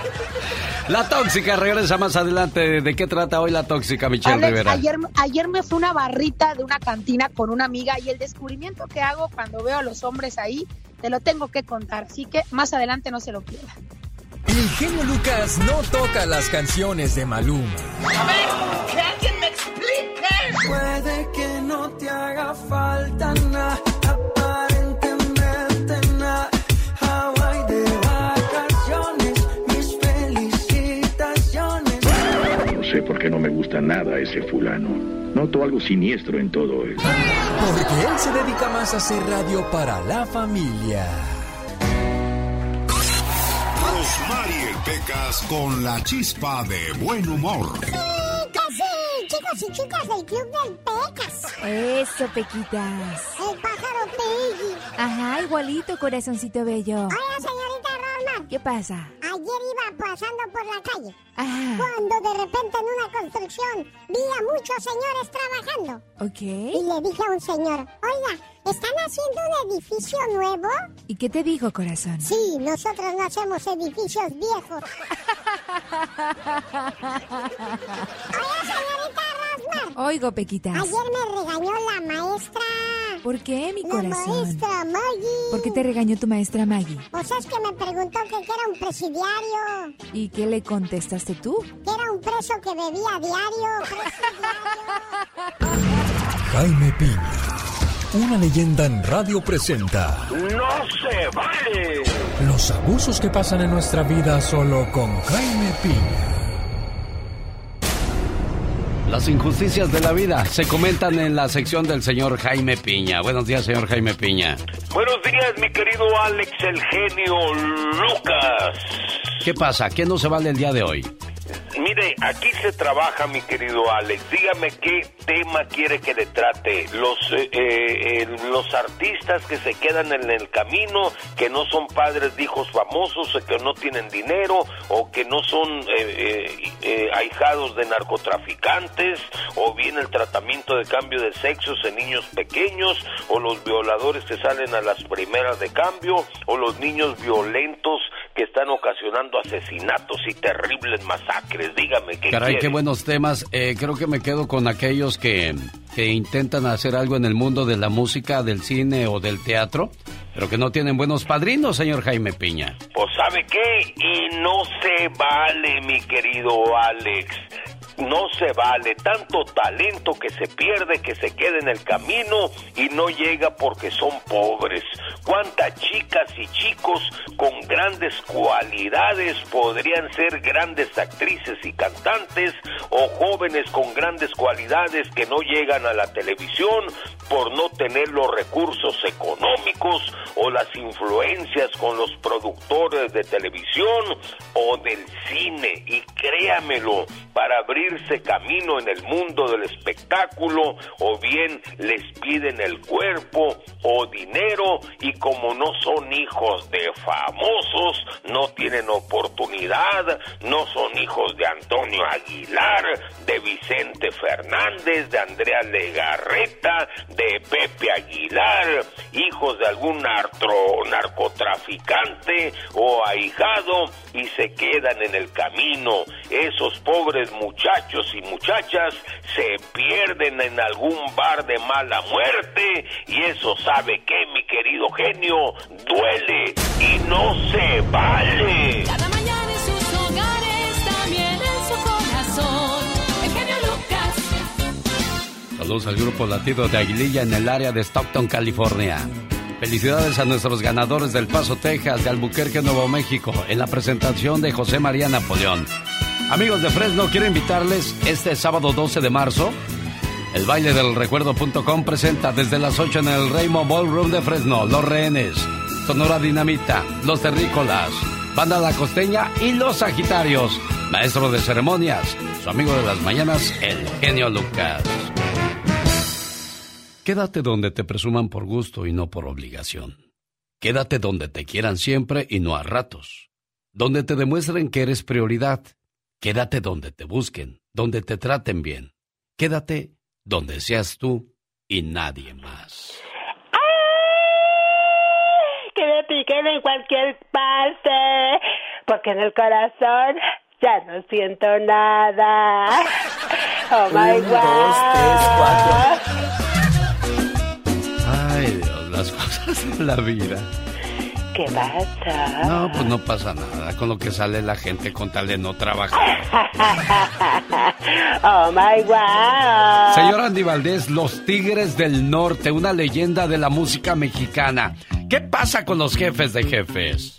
La tóxica regresa más adelante. ¿De qué trata hoy la tóxica, Michelle Rivera? Ayer, ayer me fue una barrita de una cantina con una amiga y el descubrimiento que hago cuando veo a los hombres ahí, te lo tengo que contar. Así que más adelante no se lo pierda. El genio Lucas no toca las canciones de Maluma. A ver, que alguien me explique. Puede que no te haga falta nada sé por qué no me gusta nada ese fulano. Noto algo siniestro en todo esto. Porque él se dedica más a hacer radio para la familia. Rosmarie Pecas con la chispa de buen humor. Chicos y chicas del Club del Pecas. Eso, Pequitas. El pájaro Peggy. Ajá, igualito, corazoncito bello. Hola, señorita ¿Qué pasa? Ayer iba pasando por la calle. Cuando de repente en una construcción vi a muchos señores trabajando. Ok. Y le dije a un señor, oiga, ¿están haciendo un edificio nuevo? ¿Y qué te dijo, corazón? Sí, nosotros no hacemos edificios viejos. Señorita Oigo, Pequitas. Ayer me regañó la maestra. ¿Por qué, mi corazón? La maestra Maggie. ¿Por qué te regañó tu maestra Maggie? Pues es que me preguntó que, era un presidiario. ¿Y qué le contestaste tú? Que era un preso que bebía diario. Jaime Piña. Una leyenda en radio presenta. ¡No se vale! Los abusos que pasan en nuestra vida solo con Jaime Piña. Las injusticias de la vida se comentan en la sección del señor Jaime Piña. Buenos días, señor Jaime Piña. Buenos días, mi querido Alex, el genio Lucas. ¿Qué pasa? ¿Qué no se vale el día de hoy? Mire, aquí se trabaja, mi querido Alex. Dígame qué tema quiere que le trate. Los, eh, eh, los artistas que se quedan en el camino, que no son padres de hijos famosos, que no tienen dinero, o que no son eh, ahijados de narcotraficantes, o bien el tratamiento de cambio de sexos en niños pequeños, o los violadores que salen a las primeras de cambio, o los niños violentos que están ocasionando asesinatos y terribles masacres. Dígame qué Caray, quiere? qué buenos temas. Eh, creo que me quedo con aquellos que, que intentan hacer algo en el mundo de la música, del cine o del teatro, pero que no tienen buenos padrinos, señor Jaime Piña. Pues sabe qué, y no se vale, mi querido Alex. No se vale tanto talento que se pierde, que se queda en el camino y no llega porque son pobres. Cuántas chicas y chicos con grandes cualidades podrían ser grandes actrices y cantantes o jóvenes con grandes cualidades que no llegan a la televisión por no tener los recursos económicos o las influencias con los productores de televisión o del cine. Y créamelo, para abrirse camino en el mundo del espectáculo, o bien les piden el cuerpo o dinero, y como no son hijos de famosos, no tienen oportunidad, no son hijos de Antonio Aguilar, de Vicente Fernández, de Andrea Legarreta, de Pepe Aguilar, hijos de algún narcotraficante o ahijado y se quedan en el camino. Esos pobres muchachos y muchachas se pierden en algún bar de mala muerte y eso sabe que mi querido genio duele y no se vale. Cada mañana en sus hogares, también en su corazón. El genio Lucas. Saludos al grupo latido de Aguililla en el área de Stockton, California. Felicidades a nuestros ganadores del Paso, Texas, de Albuquerque, Nuevo México, en la presentación de José María Napoleón. Amigos de Fresno, quiero invitarles este sábado 12 de marzo. El baile del recuerdo.com presenta desde las 8 en el Rainbow Ballroom de Fresno, Los Rehenes, Sonora Dinamita, Los Terrícolas, Banda La Costeña y Los Sagitarios. Maestro de ceremonias, su amigo de las mañanas, el genio Lucas. Quédate donde te presuman por gusto y no por obligación. Quédate donde te quieran siempre y no a ratos. Donde te demuestren que eres prioridad. Quédate donde te busquen, donde te traten bien. Quédate donde seas tú y nadie más. que me piquen en cualquier parte, porque en el corazón ya no siento nada. Oh my Un, dos, tres, la vida. ¿Qué pasa? No, pues no pasa nada con lo que sale la gente con tal de no trabajar. oh my God. Señor Andy Valdés, Los Tigres del Norte, una leyenda de la música mexicana. ¿Qué pasa con los jefes de jefes?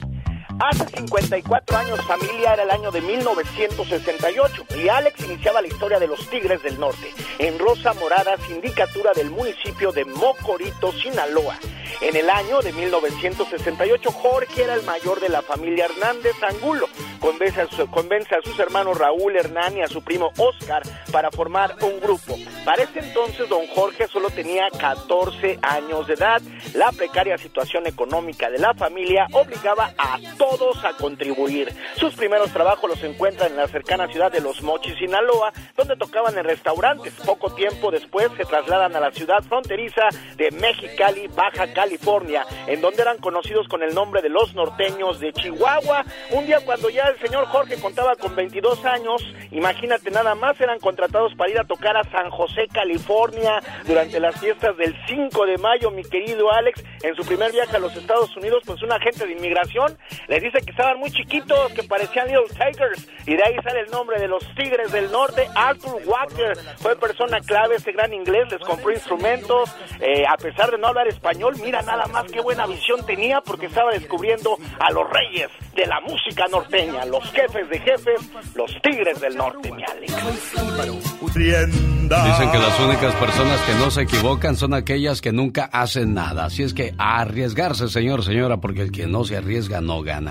Hace 54 años, familia, era el año de 1968 y Alex iniciaba la historia de los Tigres del Norte en Rosa Morada, sindicatura del municipio de Mocorito, Sinaloa. En el año de 1968, Jorge era el mayor de la familia Hernández Angulo. Convence a, convence a sus hermanos Raúl, Hernán y a su primo Oscar para formar un grupo. Para ese entonces, don Jorge solo tenía 14 años de edad. La precaria situación económica de la familia obligaba a todos a contribuir. Sus primeros trabajos los encuentran en la cercana ciudad de Los Mochis, Sinaloa, donde tocaban en restaurantes. Poco tiempo después se trasladan a la ciudad fronteriza de Mexicali, Baja California, en donde eran conocidos con el nombre de los norteños de Chihuahua. Un día cuando ya el señor Jorge contaba con 22 años, imagínate nada más, eran contratados para ir a tocar a San José, California, durante las fiestas del 5 de mayo, mi querido Alex, en su primer viaje a los Estados Unidos, pues un agente de inmigración dice que estaban muy chiquitos, que parecían Little Tigers, y de ahí sale el nombre de los Tigres del Norte. Arthur Walker fue persona clave, ese gran inglés, les compró instrumentos, eh, a pesar de no hablar español, mira nada más qué buena visión tenía, porque estaba descubriendo a los reyes de la música norteña, los jefes de jefes, los Tigres del Norte, mi Alex. Dicen que las únicas personas que no se equivocan son aquellas que nunca hacen nada. Así es que arriesgarse, señor, señora, porque el que no se arriesga no gana.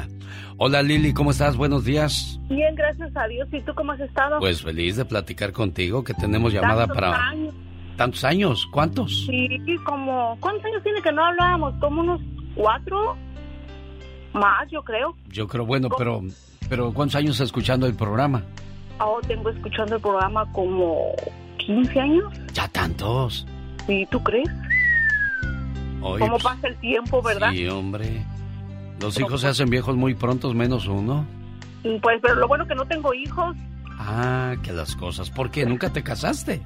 Hola Lili, ¿cómo estás? Buenos días. Bien, gracias a Dios. ¿Y tú cómo has estado? Pues feliz de platicar contigo, que tenemos llamada Tantos para... años. ¿Tantos años? ¿Cuántos? Sí, como... ¿Cuántos años tiene que no hablábamos? Como unos cuatro más, yo creo. Yo creo, bueno, pero... Pero ¿cuántos años escuchando el programa? Ahora tengo escuchando el programa como 15 años. Ya tantos. ¿Y tú crees? Oye, ¿Cómo pues, pasa el tiempo, verdad? Sí, hombre. Los hijos se hacen viejos muy prontos, menos uno. Pues, pero lo bueno que no tengo hijos. Ah, que las cosas. ¿Por qué? ¿Nunca te casaste?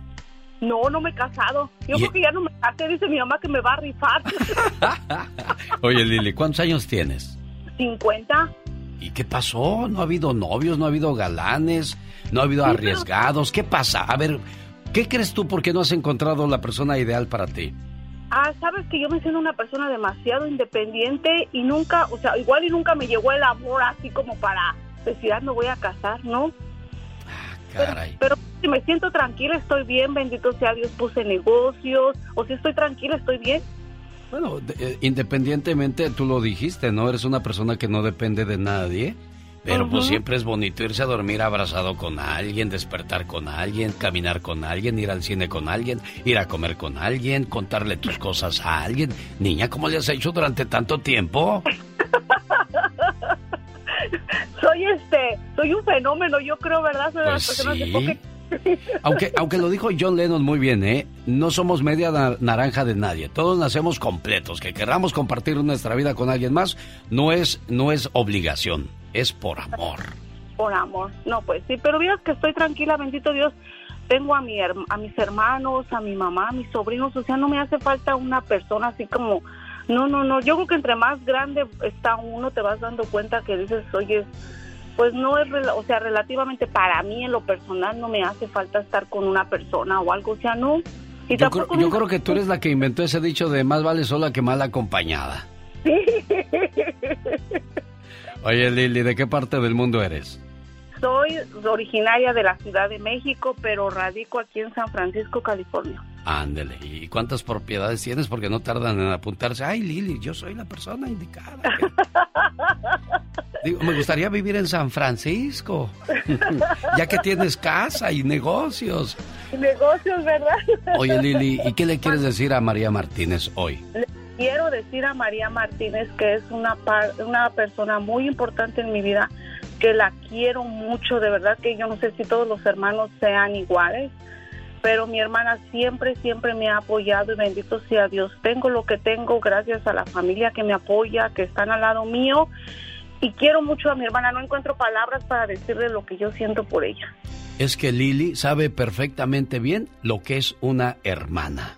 No, no me he casado. Yo Y- creo que ya no me casé, dice mi mamá que me va a rifar. Oye, Lili, ¿cuántos años tienes? 50. ¿Y qué pasó? ¿No ha habido novios? ¿No ha habido galanes? ¿No ha habido arriesgados? ¿Qué pasa? A ver, ¿qué crees tú por qué no has encontrado la persona ideal para ti? Ah, sabes que yo me siento una persona demasiado independiente y nunca, o sea, igual y nunca me llegó el amor así como para decir, ah, me voy a casar, ¿no? Caray. Pero si me siento tranquila, estoy bien, bendito sea Dios, puse negocios, o si estoy tranquila, estoy bien. Bueno, de- eh, independientemente, tú lo dijiste, ¿no? Eres una persona que no depende de nadie. Pero pues siempre es bonito irse a dormir abrazado con alguien, despertar con alguien, caminar con alguien, ir al cine con alguien, ir a comer con alguien, contarle tus cosas a alguien. Niña, ¿cómo le has hecho durante tanto tiempo? Soy este, soy un fenómeno, yo creo, ¿verdad? Soy de las Pues personas sí. Aunque, aunque lo dijo John Lennon muy bien, ¿eh? No somos media na- naranja de nadie. Todos nacemos completos. Que querramos compartir nuestra vida con alguien más no es, no es obligación, es por amor. Por amor. No, pues sí, pero vieras que estoy tranquila, bendito Dios. Tengo a, mi, a mis hermanos, a mi mamá, a mis sobrinos, o sea, no me hace falta una persona así como... No, no, no, yo creo que entre más grande está uno, te vas dando cuenta que dices, oye, pues no es, o sea, relativamente para mí en lo personal no me hace falta estar con una persona o algo, o sea, no. Y Yo creo, yo creo que tú eres la que inventó ese dicho de más vale sola que mal acompañada. Oye, Lili, ¿de qué parte del mundo eres? Soy originaria de la Ciudad de México, pero radico aquí en San Francisco, California. Ándele. ¿Y cuántas propiedades tienes? Porque no tardan en apuntarse. Ay, Lili, yo soy la persona indicada. Digo, me gustaría vivir en San Francisco. ya que tienes casa y negocios. Negocios, ¿verdad? Oye, Lili, ¿y qué le quieres decir a María Martínez hoy? Le quiero decir a María Martínez que es una, par- una persona muy importante en mi vida, que la quiero mucho, de verdad que yo no sé si todos los hermanos sean iguales, pero mi hermana siempre, siempre me ha apoyado y bendito sea Dios. Tengo lo que tengo gracias a la familia que me apoya, que están al lado mío y quiero mucho a mi hermana. No encuentro palabras para decirle lo que yo siento por ella. Es que Lili sabe perfectamente bien lo que es una hermana.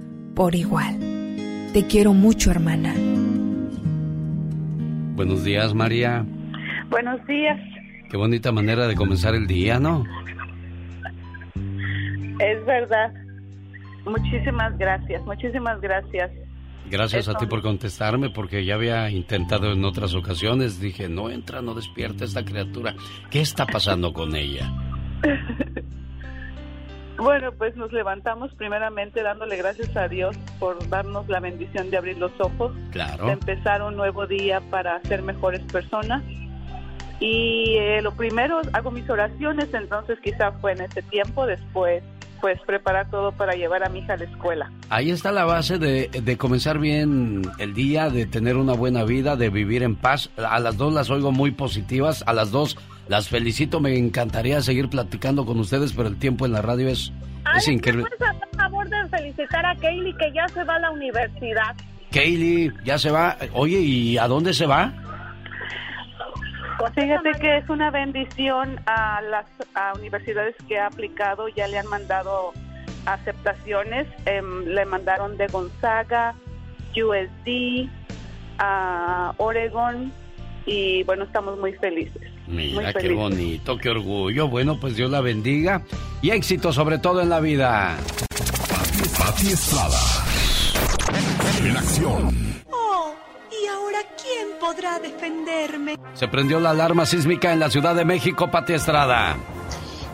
por igual. Te quiero mucho, hermana. Buenos días, María. Buenos días. Qué bonita manera de comenzar el día, ¿no? Es verdad. Muchísimas gracias, muchísimas gracias. Gracias a ti por contestarme, porque ya había intentado en otras ocasiones. Dije, no entra, no despierta esta criatura. ¿Qué está pasando con ella? Bueno, pues nos levantamos primeramente dándole gracias a Dios por darnos la bendición de abrir los ojos, Claro. de empezar un nuevo día para ser mejores personas. Y eh, lo primero, hago mis oraciones, entonces quizá fue en ese tiempo, después pues preparar todo para llevar a mi hija a la escuela. Ahí está la base de, de comenzar bien el día, de tener una buena vida, de vivir en paz. A las dos las oigo muy positivas, a las dos las felicito. Me encantaría seguir platicando con ustedes, pero el tiempo en la radio es, es increíble. ¿Puedes hacer favor de felicitar a Kaylee que ya se va a la universidad? Kaylee, ya se va. Oye, ¿y a dónde se va? Fíjate que es una bendición a las a universidades que ha aplicado, ya le han mandado aceptaciones, em, le mandaron de Gonzaga, USD, a Oregon y bueno, estamos muy felices. Mira, Muy qué bonito, qué orgullo. Bueno, pues Dios la bendiga y éxito sobre todo en la vida. Pati Estrada. En acción. Oh, ¿y ahora quién podrá defenderme? Se prendió la alarma sísmica en la Ciudad de México, Pati Estrada.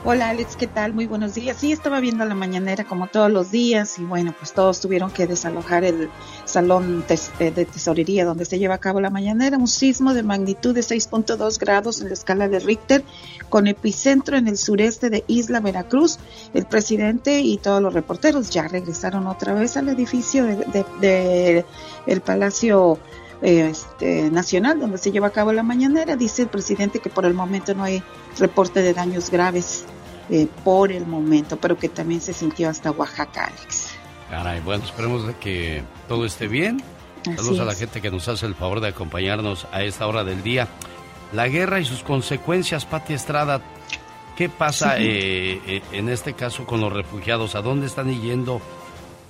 Hola Alex, ¿qué tal? Muy buenos días. Sí, estaba viendo la mañanera como todos los días y bueno, pues todos tuvieron que desalojar el salón de tesorería donde se lleva a cabo la mañanera. Un sismo de magnitud de 6.2 grados en la escala de Richter con epicentro en el sureste de Isla Veracruz. El presidente y todos los reporteros ya regresaron otra vez al edificio de, de el Palacio este, nacional donde se lleva a cabo la mañanera. Dice el presidente que por el momento no hay reporte de daños graves eh, por el momento, pero que también se sintió hasta Oaxaca, Alex. Caray, bueno, esperemos de que todo esté bien. Saludos a la gente que nos hace el favor de acompañarnos a esta hora del día. La guerra y sus consecuencias, Pati Estrada. ¿Qué pasa eh, eh, en este caso con los refugiados? ¿A dónde están yendo?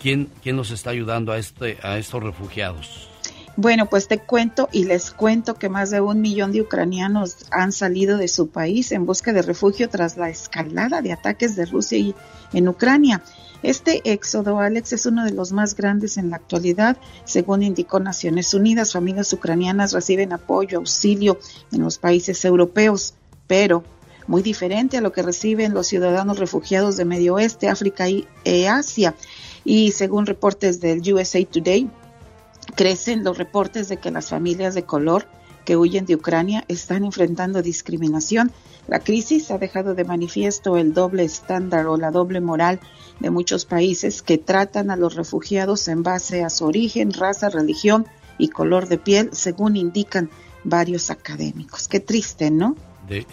¿Quién, quién nos está ayudando a, este, a estos refugiados? Bueno, pues te cuento y les cuento que más de un millón de ucranianos han salido de su país en busca de refugio tras la escalada de ataques de Rusia en Ucrania. Este éxodo, Alex, es uno de los más grandes en la actualidad, según indicó Naciones Unidas. Familias ucranianas reciben apoyo, auxilio en los países europeos, pero muy diferente a lo que reciben los ciudadanos refugiados de Medio Oeste, África y e Asia. Y según reportes del USA Today, Crecen los reportes de que las familias de color que huyen de Ucrania están enfrentando discriminación. La crisis ha dejado de manifiesto el doble estándar o la doble moral de muchos países que tratan a los refugiados en base a su origen, raza, religión y color de piel, según indican varios académicos. Qué triste, ¿no?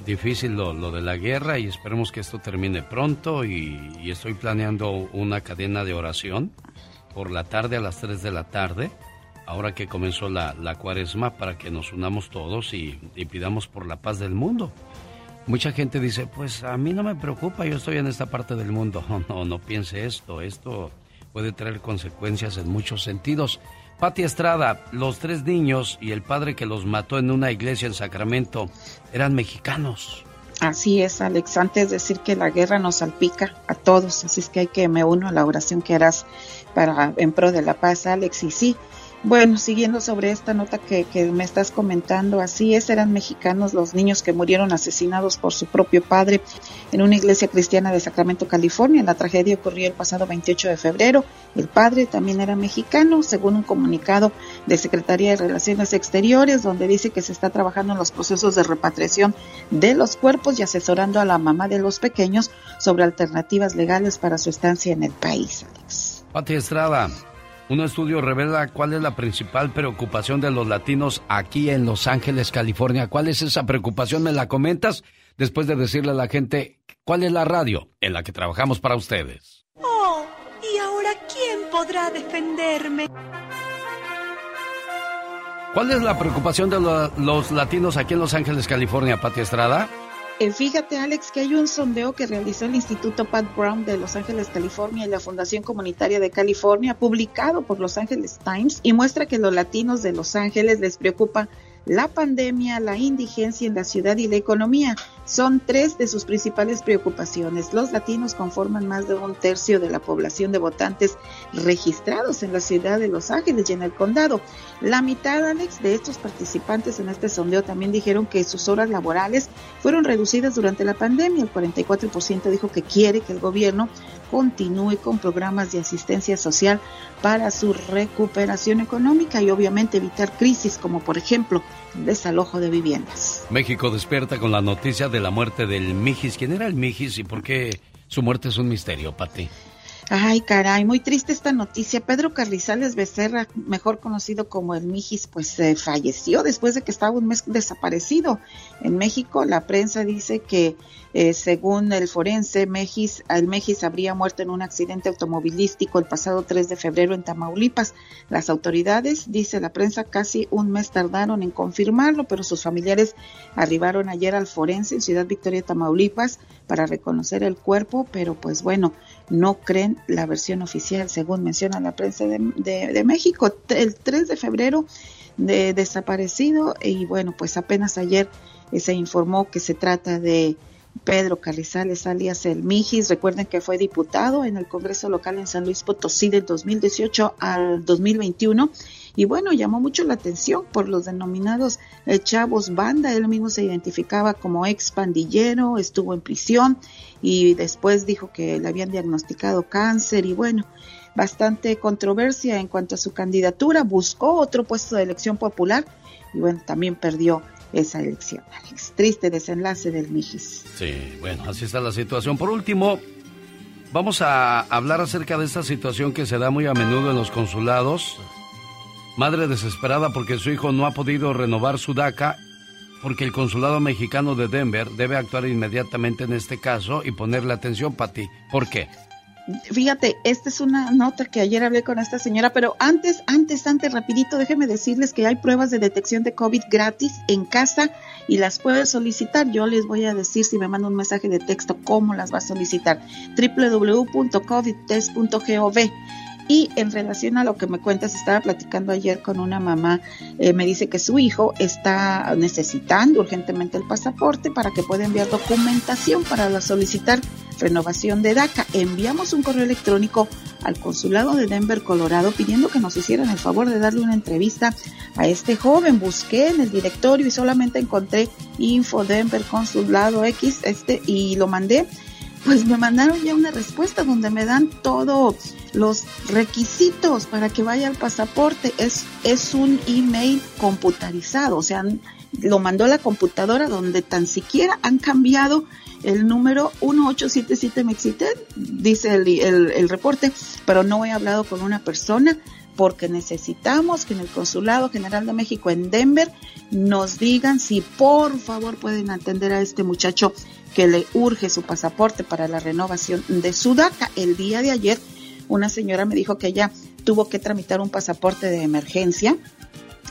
difícil lo, de la guerra y esperemos que esto termine pronto y, estoy planeando una cadena de oración por la tarde a las 3 de la tarde ahora que comenzó la, cuaresma, para que nos unamos todos y, pidamos por la paz del mundo. Mucha gente dice, pues a mí no me preocupa, yo estoy en esta parte del mundo. No, no piense esto, esto puede traer consecuencias en muchos sentidos. Pati Estrada, los tres niños y el padre que los mató en una iglesia en Sacramento eran mexicanos. Así es, Alex. Antes de decir que la guerra nos salpica a todos, así es que hay que me uno a la oración que harás para en pro de la paz, Alex. Y sí, bueno, siguiendo sobre esta nota que, me estás comentando, así es, eran mexicanos los niños que murieron asesinados por su propio padre en una iglesia cristiana de Sacramento, California. La tragedia ocurrió el pasado 28 de febrero. El padre también era mexicano, según un comunicado de Secretaría de Relaciones Exteriores, donde dice que se está trabajando en los procesos de repatriación de los cuerpos y asesorando a la mamá de los pequeños sobre alternativas legales para su estancia en el país. Alex. Estrada, un estudio revela cuál es la principal preocupación de los latinos aquí en Los Ángeles, California. ¿Cuál es esa preocupación? ¿Me la comentas? Después de decirle a la gente cuál es la radio en la que trabajamos para ustedes. Oh, ¿y ahora quién podrá defenderme? ¿Cuál es la preocupación de los latinos aquí en Los Ángeles, California, Pati Estrada? Eh, fíjate, Alex, que hay un sondeo que realizó el Instituto Pat Brown de Los Ángeles, California y la Fundación Comunitaria de California, publicado por Los Ángeles Times, y muestra que los latinos de Los Ángeles les preocupa la pandemia, la indigencia en la ciudad y la economía son tres de sus principales preocupaciones. Los latinos conforman más de un tercio de la población de votantes registrados en la ciudad de Los Ángeles y en el condado. La mitad, Alex, de estos participantes en este sondeo también dijeron que sus horas laborales fueron reducidas durante la pandemia. El 44% dijo que quiere que el gobierno continúe con programas de asistencia social para su recuperación económica y obviamente evitar crisis como por ejemplo el desalojo de viviendas. México despierta con la noticia de la muerte del Mijis. ¿Quién era el Mijis y por qué su muerte es un misterio, Pati? Ay, caray, muy triste esta noticia. Pedro Carrizales Becerra, mejor conocido como el Mijis, pues eh, falleció después de que estaba un mes desaparecido. En México, la prensa dice que eh, según el forense, Mejis, el Mejis habría muerto en un accidente automovilístico el pasado 3 de febrero en Tamaulipas. Las autoridades, dice la prensa, casi un mes tardaron en confirmarlo, pero sus familiares arribaron ayer al forense en Ciudad Victoria, Tamaulipas, para reconocer el cuerpo, pero pues bueno, no creen la versión oficial, según menciona la prensa de, México. El 3 de febrero de desaparecido y bueno, pues apenas ayer se informó que se trata de Pedro Carrizales alias El Mijis. Recuerden que fue diputado en el Congreso local en San Luis Potosí del 2018 al 2021 Y bueno, llamó mucho la atención por los denominados eh, chavos banda. Él mismo se identificaba como ex pandillero, estuvo en prisión y después dijo que le habían diagnosticado cáncer y bueno, bastante controversia en cuanto a su candidatura. Buscó otro puesto de elección popular y bueno, también perdió esa elección. Alex, triste desenlace del Mijis. Sí, bueno, así está la situación. Por último, vamos a hablar acerca de esta situación que se da muy a menudo en los consulados. Madre desesperada porque su hijo no ha podido renovar su DACA porque el consulado mexicano de Denver debe actuar inmediatamente en este caso y ponerle atención, Pati. ¿Por qué? Fíjate, esta es una nota que ayer hablé con esta señora, pero antes, antes, antes, rapidito, déjeme decirles que hay pruebas de detección de COVID gratis en casa y las puede solicitar. Yo les voy a decir si me manda un mensaje de texto cómo las va a solicitar. www.covidtest.gov y en relación a lo que me cuentas, estaba platicando ayer con una mamá, eh, me dice que su hijo está necesitando urgentemente el pasaporte para que pueda enviar documentación para la solicitar renovación de DACA. Enviamos un correo electrónico al consulado de Denver, Colorado, pidiendo que nos hicieran el favor de darle una entrevista a este joven. Busqué en el directorio y solamente encontré info Denver Consulado X este y lo mandé pues me mandaron ya una respuesta donde me dan todos los requisitos para que vaya al pasaporte. Es, es un email computarizado, o sea, lo mandó la computadora donde tan siquiera han cambiado el número 1877 Mexiten, dice el, el, el reporte, pero no he hablado con una persona porque necesitamos que en el Consulado General de México en Denver nos digan si por favor pueden atender a este muchacho que le urge su pasaporte para la renovación de su DACA. El día de ayer una señora me dijo que ella tuvo que tramitar un pasaporte de emergencia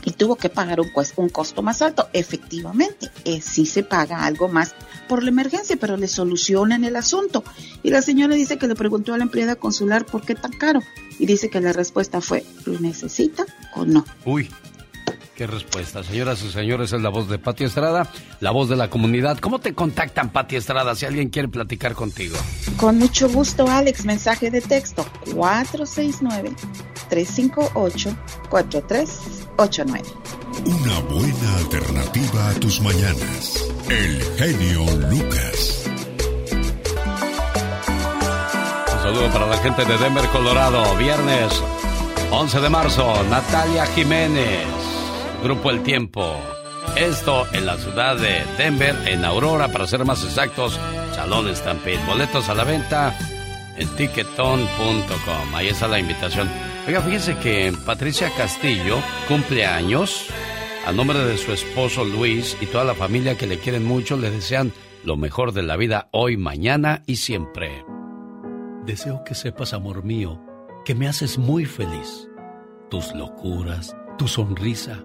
y tuvo que pagar un, un costo más alto. Efectivamente, eh, sí se paga algo más por la emergencia, pero le solucionan el asunto. Y la señora dice que le preguntó a la empleada consular por qué tan caro. Y dice que la respuesta fue, ¿lo necesita o no? Uy. Qué respuesta. Señoras y señores, es la voz de Pati Estrada, la voz de la comunidad. ¿Cómo te contactan, Pati Estrada, si alguien quiere platicar contigo? Con mucho gusto, Alex. Mensaje de texto 469-358-4389. Una buena alternativa a tus mañanas. El genio Lucas. Un saludo para la gente de Denver, Colorado. Viernes 11 de marzo, Natalia Jiménez. Grupo El Tiempo. Esto en la ciudad de Denver, en Aurora, para ser más exactos, Salón Stampede. Boletos a la venta en ticketon.com. Ahí está la invitación. Oiga, fíjese que Patricia Castillo cumple años. A nombre de su esposo Luis y toda la familia que le quieren mucho, le desean lo mejor de la vida hoy, mañana y siempre. Deseo que sepas, amor mío, que me haces muy feliz. Tus locuras, tu sonrisa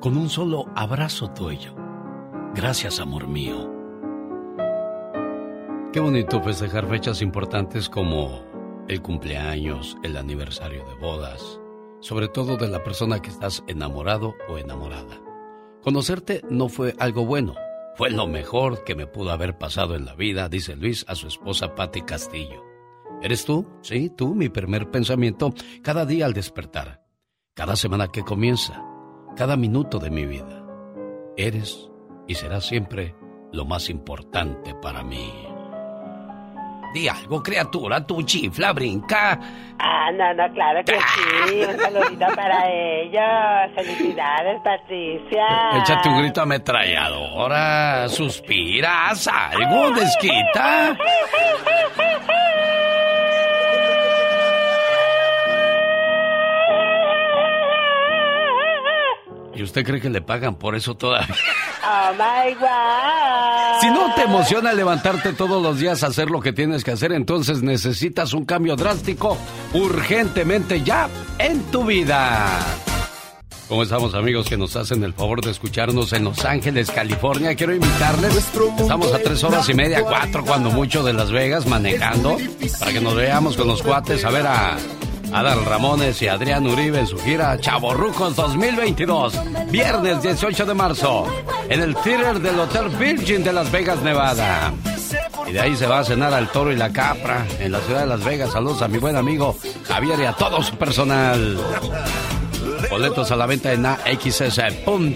con un solo abrazo tuyo. Gracias, amor mío. Qué bonito festejar fechas importantes como el cumpleaños, el aniversario de bodas, sobre todo de la persona que estás enamorado o enamorada. Conocerte no fue algo bueno, fue lo mejor que me pudo haber pasado en la vida, dice Luis a su esposa Patti Castillo. ¿Eres tú? Sí, tú, mi primer pensamiento cada día al despertar, cada semana que comienza cada minuto de mi vida. Eres y serás siempre lo más importante para mí. Di algo, criatura, tu chifla, brinca. Ah, no, no, claro que sí. Un saludito para ellos. Felicidades, Patricia. Échate un grito ametralladora. Suspira, haz algo, desquita. ¿Y usted cree que le pagan por eso todavía? Oh my God. Si no te emociona levantarte todos los días a hacer lo que tienes que hacer, entonces necesitas un cambio drástico urgentemente ya en tu vida. ¿Cómo estamos amigos que nos hacen el favor de escucharnos en Los Ángeles, California? Quiero invitarles. Estamos a tres horas y media, cuatro cuando mucho de Las Vegas manejando para que nos veamos con los cuates a ver a Adal Ramones y Adrián Uribe en su gira Chaborrucos 2022, viernes 18 de marzo, en el theater del Hotel Virgin de Las Vegas, Nevada. Y de ahí se va a cenar al toro y la capra en la ciudad de Las Vegas. Saludos a mi buen amigo Javier y a todo su personal. Boletos a la venta en axs.com.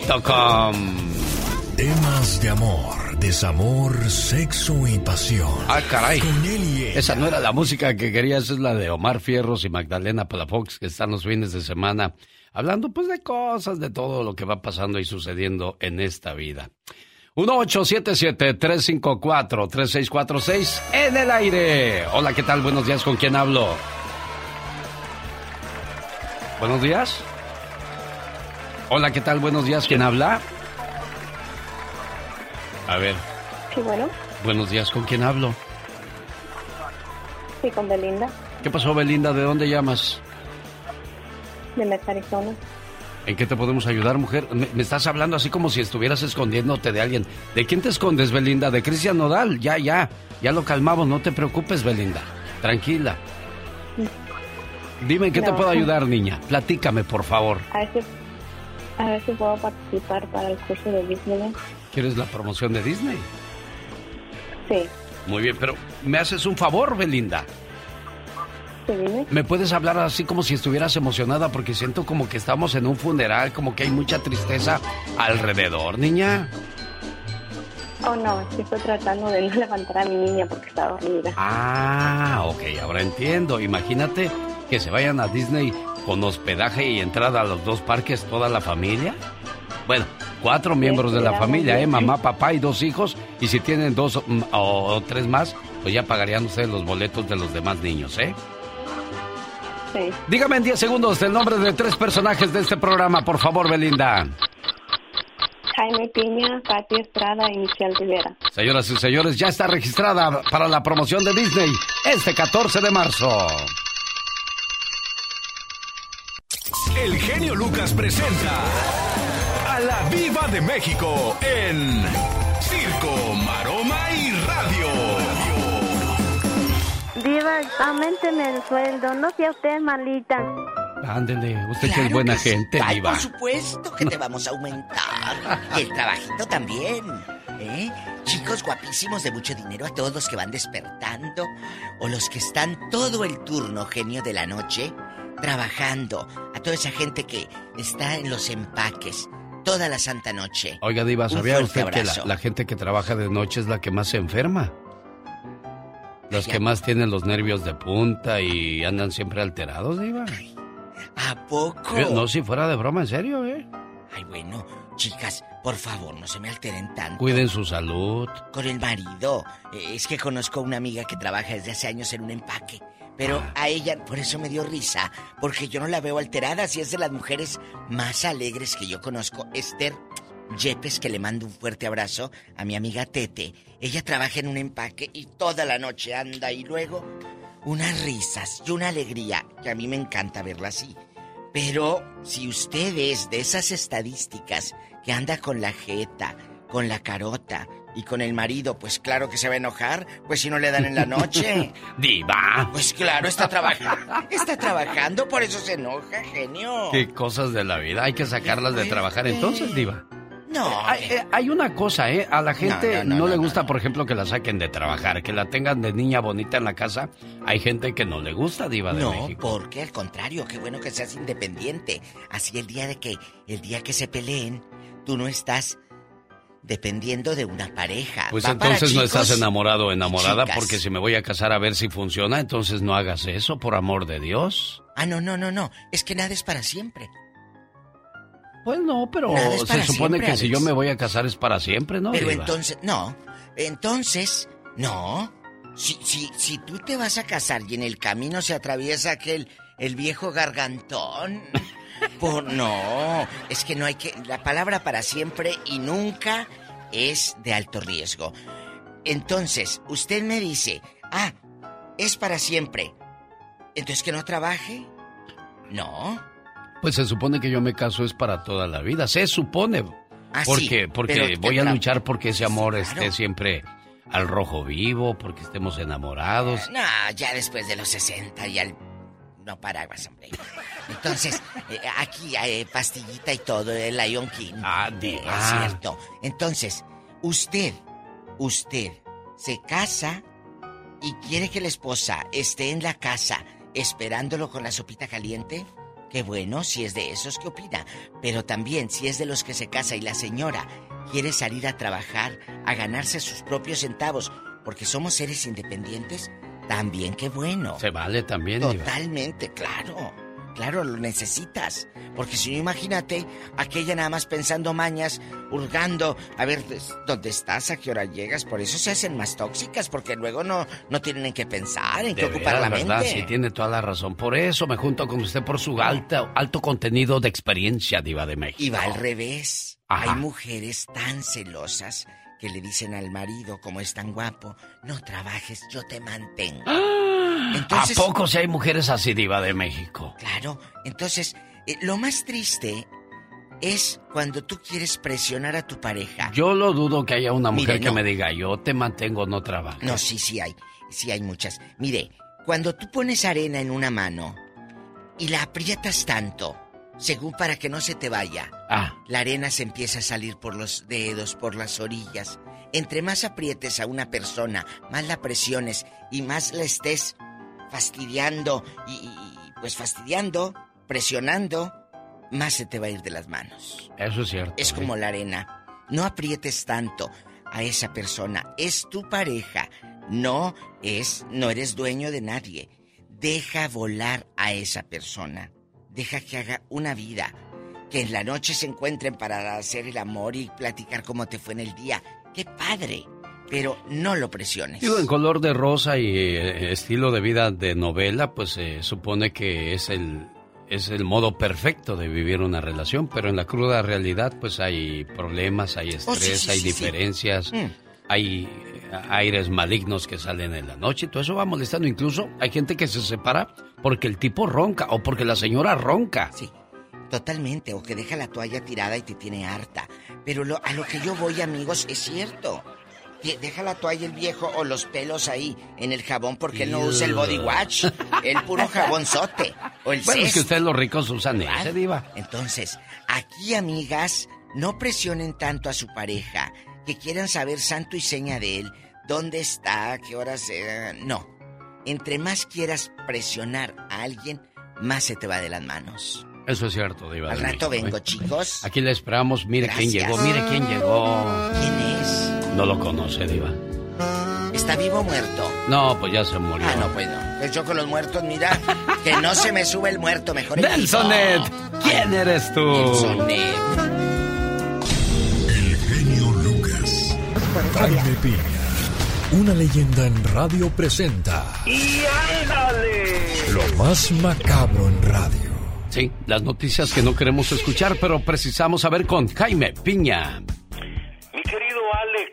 Temas de amor, desamor, sexo y pasión. Ah, caray. Con él y ella. Esa no era la música que quería, esa es la de Omar Fierros y Magdalena Palafox, que están los fines de semana hablando pues de cosas, de todo lo que va pasando y sucediendo en esta vida. 1877-354-3646 en el aire. Hola, ¿qué tal? Buenos días, ¿con quién hablo? Buenos días. Hola, ¿qué tal? Buenos días, ¿quién habla? A ver, Sí, bueno, buenos días, ¿con quién hablo? sí, con Belinda, ¿Qué pasó, Belinda? ¿De dónde llamas? de Mesa, Arizona. ¿En qué te podemos ayudar, mujer? Me, me estás hablando así como si estuvieras escondiéndote de alguien. ¿De quién te escondes, Belinda? De Cristian Nodal. Ya, ya. Ya lo calmamos. No te preocupes, Belinda. Tranquila. Dime, ¿en qué te puedo ayudar, niña? Platícame, por favor. A ver si, a ver si puedo participar para el curso de Disneyland. ¿Quieres la promoción de Disney? Sí, Muy bien, pero ¿me haces un favor, Belinda? sí, dime. ¿Me puedes hablar así como si estuvieras emocionada? Porque siento como que estamos en un funeral, como que hay mucha tristeza alrededor, niña. Oh, no, es que estoy tratando de no levantar a mi niña porque está dormida. Ah, ok, ahora entiendo. Imagínate que se vayan a Disney con hospedaje y entrada a los dos parques toda la familia. Bueno, cuatro miembros de la familia, ¿eh? Mamá, papá y dos hijos. Y si tienen dos mm, o, o tres más, pues ya pagarían ustedes los boletos de los demás niños, ¿eh? Sí. Dígame en 10 segundos el nombre de tres personajes de este programa, por favor, Belinda. Jaime Piña, Pati Estrada y Michelle Rivera. Señoras y señores, ya está registrada para la promoción de Disney este 14 de marzo. El genio Lucas presenta la Viva de México en Circo, Maroma y Radio. Diva, aumenteme el sueldo, no sea usted malita. Ándele, usted que es buena que sí. gente, Ay, diva. por supuesto que te vamos a aumentar. Y el trabajito también. ¿eh? Chicos guapísimos de mucho dinero a todos los que van despertando o los que están todo el turno, genio de la noche, trabajando. A toda esa gente que está en los empaques toda la santa noche. Oiga, Diva, ¿sabía usted que la, gente que trabaja de noche es la que más se enferma? Los que más tienen los nervios de punta y andan siempre alterados, Diva. ¿A poco? Eh, No, si fuera de broma, en serio, ¿eh? Ay, bueno, chicas, por favor, no se me alteren tanto. Cuiden su salud. Con el marido. Eh, Es que conozco a una amiga que trabaja desde hace años en un empaque. Pero a ella, por eso me dio risa, porque yo no la veo alterada, si es de las mujeres más alegres que yo conozco. Esther Yepes, que le mando un fuerte abrazo a mi amiga Tete. Ella trabaja en un empaque y toda la noche anda y luego unas risas y una alegría, que a mí me encanta verla así. Pero si usted es de esas estadísticas que anda con la jeta, con la carota y con el marido, pues claro que se va a enojar, pues si no le dan en la noche. Diva. Pues claro, está trabajando. Está trabajando, por eso se enoja, genio. Qué cosas de la vida. Hay que sacarlas de trabajar entonces, Diva. No. Hay, eh, hay una cosa, ¿eh? A la gente no, no, no, le no, gusta, por ejemplo, que la saquen de trabajar, que la tengan de niña bonita en la casa. Hay gente que no le gusta, Diva de No, México. porque al contrario, qué bueno que seas independiente. Así el día de que, el día que se peleen, tú no estás dependiendo de una pareja. Pues Va entonces no estás enamorado o enamorada porque si me voy a casar a ver si funciona, entonces no hagas eso, por amor de Dios. Ah, no, no, no, no. Es que nada es para siempre. Pues no, pero se supone siempre, que si yo me voy a casar es para siempre, ¿no? Pero Diva? entonces, no. Entonces, no. Si, si, si tú te vas a casar y en el camino se atraviesa aquel, el viejo gargantón. Por, no, es que no hay que. La palabra para siempre y nunca es de alto riesgo. Entonces, usted me dice, ah, es para siempre. Entonces que no trabaje. No. Pues se supone que yo me caso es para toda la vida. Se supone. Ah, sí, porque porque voy a luchar porque ese amor esté siempre al rojo vivo, porque estemos enamorados. No, ya después de los 60 ya el- no paraguas, hombre. Entonces, eh, aquí eh, pastillita y todo, el Lion King. Ah, Eh, ah. Es cierto. Entonces, usted, usted se casa y quiere que la esposa esté en la casa esperándolo con la sopita caliente. Qué bueno, si es de esos, ¿qué opina? Pero también, si es de los que se casa y la señora quiere salir a trabajar, a ganarse sus propios centavos, porque somos seres independientes, también qué bueno. Se vale también. Diva. Totalmente, claro. Claro, lo necesitas. Porque si no, imagínate, aquella nada más pensando mañas, hurgando, a ver dónde estás, a qué hora llegas. Por eso se hacen más tóxicas, porque luego no, no tienen en qué pensar, en qué ocupar la ¿verdad? mente. Sí, tiene toda la razón. Por eso me junto con usted por su alta, alto contenido de experiencia, Diva de México. Y va al revés. Ajá. Hay mujeres tan celosas que le dicen al marido, como es tan guapo, no trabajes, yo te mantengo. Entonces- ¿A poco si hay mujeres así, Diva de México? Claro, entonces, eh, lo más triste es cuando tú quieres presionar a tu pareja. Yo lo dudo que haya una mujer Mire, que no. me diga, yo te mantengo, no trabajo. No, sí, sí hay. Sí hay muchas. Mire, cuando tú pones arena en una mano y la aprietas tanto, según para que no se te vaya, Ah. la arena se empieza a salir por los dedos, por las orillas. Entre más aprietes a una persona, más la presiones y más la estés fastidiando y, pues fastidiando, presionando, más se te va a ir de las manos. Eso es cierto. Es ¿eh? como la arena. No aprietes tanto a esa persona. Es tu pareja. No es, no eres dueño de nadie. Deja volar a esa persona. Deja que haga una vida. Que en la noche se encuentren para hacer el amor y platicar cómo te fue en el día. ¡Qué padre! Pero no lo presiones. Digo, en color de rosa y eh, estilo de vida de novela, pues se supone que es el, es el modo perfecto de vivir una relación, pero en la cruda realidad, pues hay problemas, hay estrés, Oh, sí, sí, hay sí, diferencias, Mm. hay aires malignos que salen en la noche, todo eso va molestando. Incluso hay gente que se separa porque el tipo ronca o porque la señora ronca. Sí. Totalmente, o que deja la toalla tirada y te tiene harta. Pero lo- a lo que yo voy, amigos, es cierto. Deja la toalla el viejo o los pelos ahí en el jabón porque él no usa el body wash. El puro jabonzote. O el Bueno, es que ustedes los ricos usan ese, ¿Verdad? diva. Entonces, aquí, amigas, no presionen tanto a su pareja, que quieran saber santo y seña de él, dónde está, qué horas... eh, no. Entre más quieras presionar a alguien, más se te va de las manos. Eso es cierto, diva. Al de rato México, vengo, ¿eh? chicos. Aquí le esperamos. Mire quién llegó, mire quién llegó. ¿Quién es? No lo conoce, diva. ¿Está vivo o muerto? No, pues ya se murió. Ah, no, pues no. Pues yo con los muertos, mira, que no se me sube el muerto, mejor el Nelsonet. ¿quién eres tú? Nelsonet. El genio Lucas. Jaime Piña, una leyenda en radio presenta ¡Y ándale! lo más macabro en radio. Sí, las noticias que no queremos escuchar, pero precisamos saber con Jaime Piña. Mi querido Alex,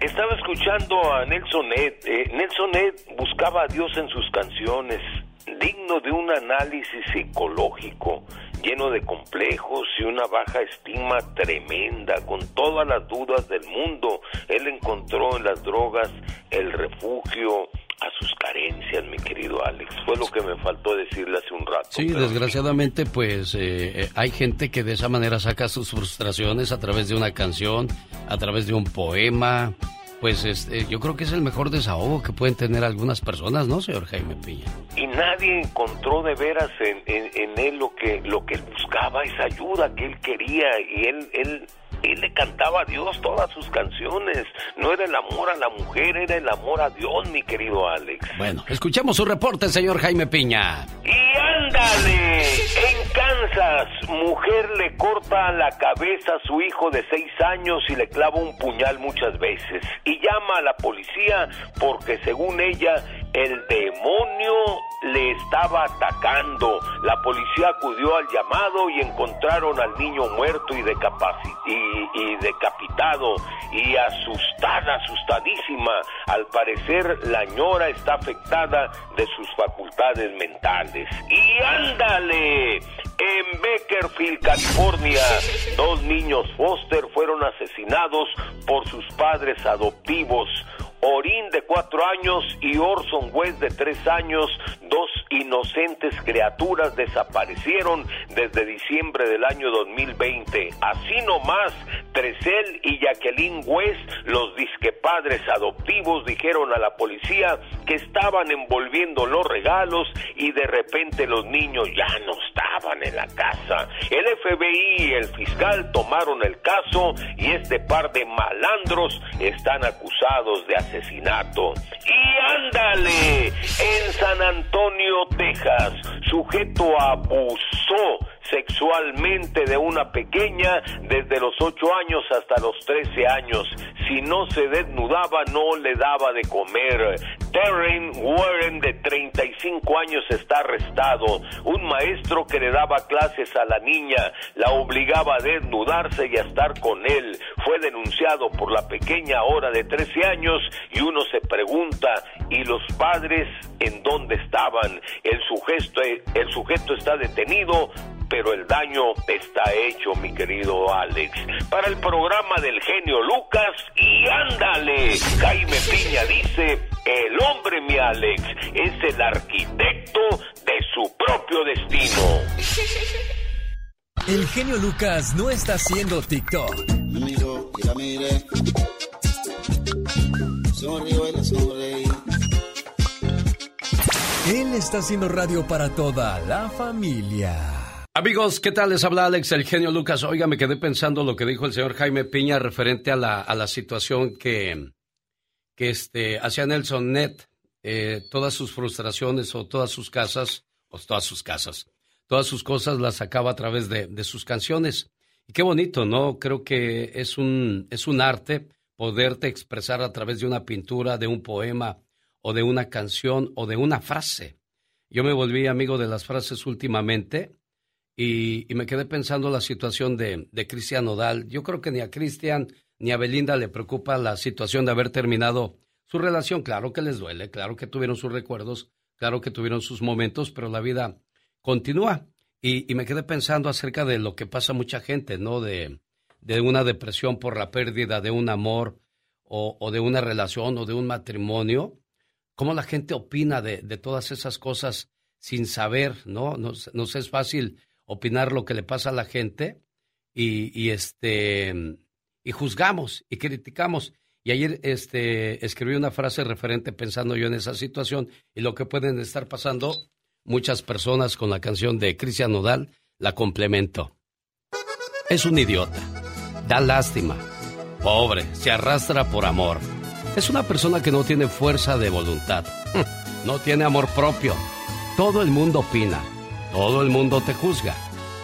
estaba escuchando a Nelson Ed. Eh, Nelson Ed buscaba a Dios en sus canciones, digno de un análisis psicológico, lleno de complejos y una baja estima tremenda, con todas las dudas del mundo. Él encontró en las drogas el refugio a sus carencias, mi querido Alex. Fue lo que me faltó decirle hace un rato. Sí, pero- desgraciadamente, pues eh, eh, hay gente que de esa manera saca sus frustraciones a través de una canción, a través de un poema. Pues este, yo creo que es el mejor desahogo que pueden tener algunas personas, ¿no, señor Jaime Piña? y nadie encontró de veras en, en- en él lo que lo que él buscaba esa ayuda que él quería y él él él le cantaba a Dios todas sus canciones. No era el amor a la mujer era el amor a Dios mi querido Alex. Bueno, escuchemos su reporte, señor Jaime Piña. y ándale en Kansas mujer le corta la cabeza a su hijo de seis años y le clava un puñal muchas veces. Y llama a la policía porque según ella el demonio le estaba atacando. La policía acudió al llamado y encontraron al niño muerto y, decapitado y asustada, asustadísima. Al parecer la ñora está afectada de sus facultades mentales. Y ándale, en Beckerfield, California, dos niños Foster fueron asesinados por sus padres adoptivos. Orin de cuatro años y Orson West de tres años, dos inocentes criaturas desaparecieron desde diciembre del año 2020. Así nomás, Tresel y Jacqueline West, los disquepadres adoptivos, dijeron a la policía que estaban envolviendo los regalos y de repente los niños ya no estaban en la casa. El FBI y el fiscal tomaron el caso y este par de malandros están acusados de asesinato. Y ándale, en San Antonio, Texas, sujeto abusó sexualmente de una pequeña desde los 8 años hasta los 13 años. Si no se desnudaba, no le daba de comer. Terren Warren, de 35 años, está arrestado. Un maestro que le daba clases a la niña, la obligaba a desnudarse y a estar con él. Fue denunciado por la pequeña ahora de 13 años y uno se pregunta, ¿y los padres en dónde estaban? El sujeto, el sujeto está detenido pero el daño está hecho, mi querido Alex. Para el programa del genio Lucas, y ándale, Jaime Piña dice, el hombre, mi Alex, es el arquitecto de su propio destino. El genio Lucas no está haciendo TikTok. Él está haciendo radio para toda la familia. Amigos, ¿qué tal? Les habla Alex, el genio Lucas. Oiga, me quedé pensando lo que dijo el señor Jaime Piña referente a la, a la situación que, que este, hacía Nelson Net. Eh, todas sus frustraciones o todas sus casas, o todas sus casas, todas sus cosas las sacaba a través de, de sus canciones. Y qué bonito, ¿no? Creo que es un, es un arte poderte expresar a través de una pintura, de un poema, o de una canción, o de una frase. Yo me volví amigo de las frases últimamente y, me quedé pensando la situación de, de Cristian Nodal. Yo creo que ni a Cristian ni a Belinda le preocupa la situación de haber terminado su relación. Claro que les duele, claro que tuvieron sus recuerdos, claro que tuvieron sus momentos, pero la vida continúa. Y, me quedé pensando acerca de lo que pasa a mucha gente, ¿no? De, de una depresión por la pérdida de un amor o, de una relación o de un matrimonio. ¿Cómo la gente opina de, de todas esas cosas sin saber, ¿no? Nos, nos es fácil opinar lo que le pasa a la gente y, este y juzgamos y criticamos. Y ayer este escribí una frase referente pensando yo en esa situación y lo que pueden estar pasando muchas personas con la canción de Cristian Nodal, la complemento. Es un idiota, da lástima, pobre, se arrastra por amor. Es una persona que no tiene fuerza de voluntad, no tiene amor propio. Todo el mundo opina todo el mundo te juzga,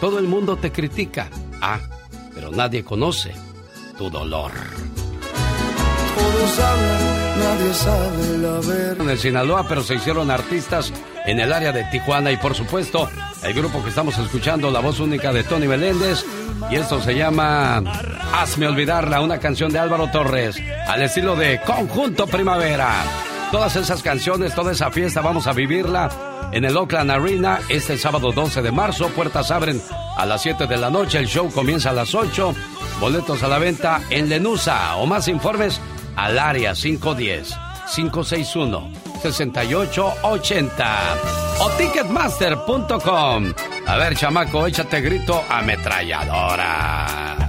todo el mundo te critica. Ah, pero nadie conoce tu dolor. Todos hablan, nadie sabe la verdad. En Sinaloa, pero se hicieron artistas en el área de Tijuana y por supuesto el grupo que estamos escuchando, la voz única de Tony Meléndez. Y esto se llama Hazme olvidarla, una canción de Álvaro Torres, al estilo de Conjunto Primavera. Todas esas canciones, toda esa fiesta, vamos a vivirla en el Oakland Arena este sábado 12 de marzo. Puertas abren a las 7 de la noche, el show comienza a las 8. Boletos a la venta en Lenusa o más informes al área 510 561 6880 o ticketmaster.com. A ver, chamaco, échate grito ametralladora.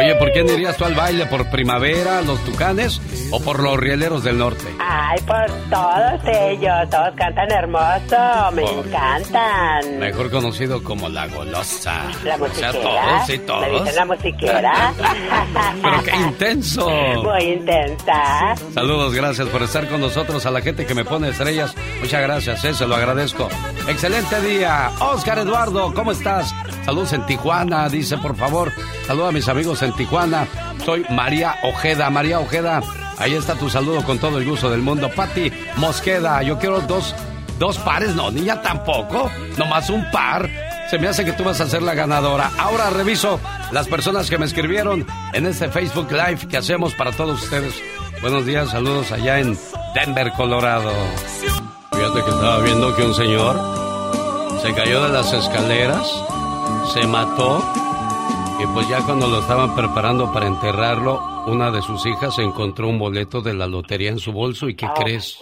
Oye, ¿por quién irías tú al baile? ¿Por Primavera, los Tucanes o por los Rieleros del Norte? Ay, por todos ellos, todos cantan hermoso, me Por- encantan. Mejor conocido como La Golosa. La O sea, musiquera. todos, Me todos. dicen la musiquera. Pero qué intenso. Muy intensa. Saludos, gracias por estar con nosotros. A la gente que me pone estrellas, muchas gracias, eh, se lo agradezco. Excelente día. Oscar Eduardo, ¿cómo estás? Saludos en Tijuana, dice por favor. Saludos a mis amigos en Tijuana. Soy María Ojeda. María Ojeda, ahí está tu saludo con todo el gusto del mundo. Pati Mosqueda, yo quiero dos, dos pares, no, niña tampoco, nomás un par. Se me hace que tú vas a ser la ganadora. Ahora reviso las personas que me escribieron en este Facebook Live que hacemos para todos ustedes. Buenos días, saludos allá en Denver, Colorado. Fíjate que estaba viendo que un señor se cayó de las escaleras, se mató y pues ya cuando lo estaban preparando para enterrarlo, una de sus hijas encontró un boleto de la lotería en su bolso y ¿qué Oh, crees?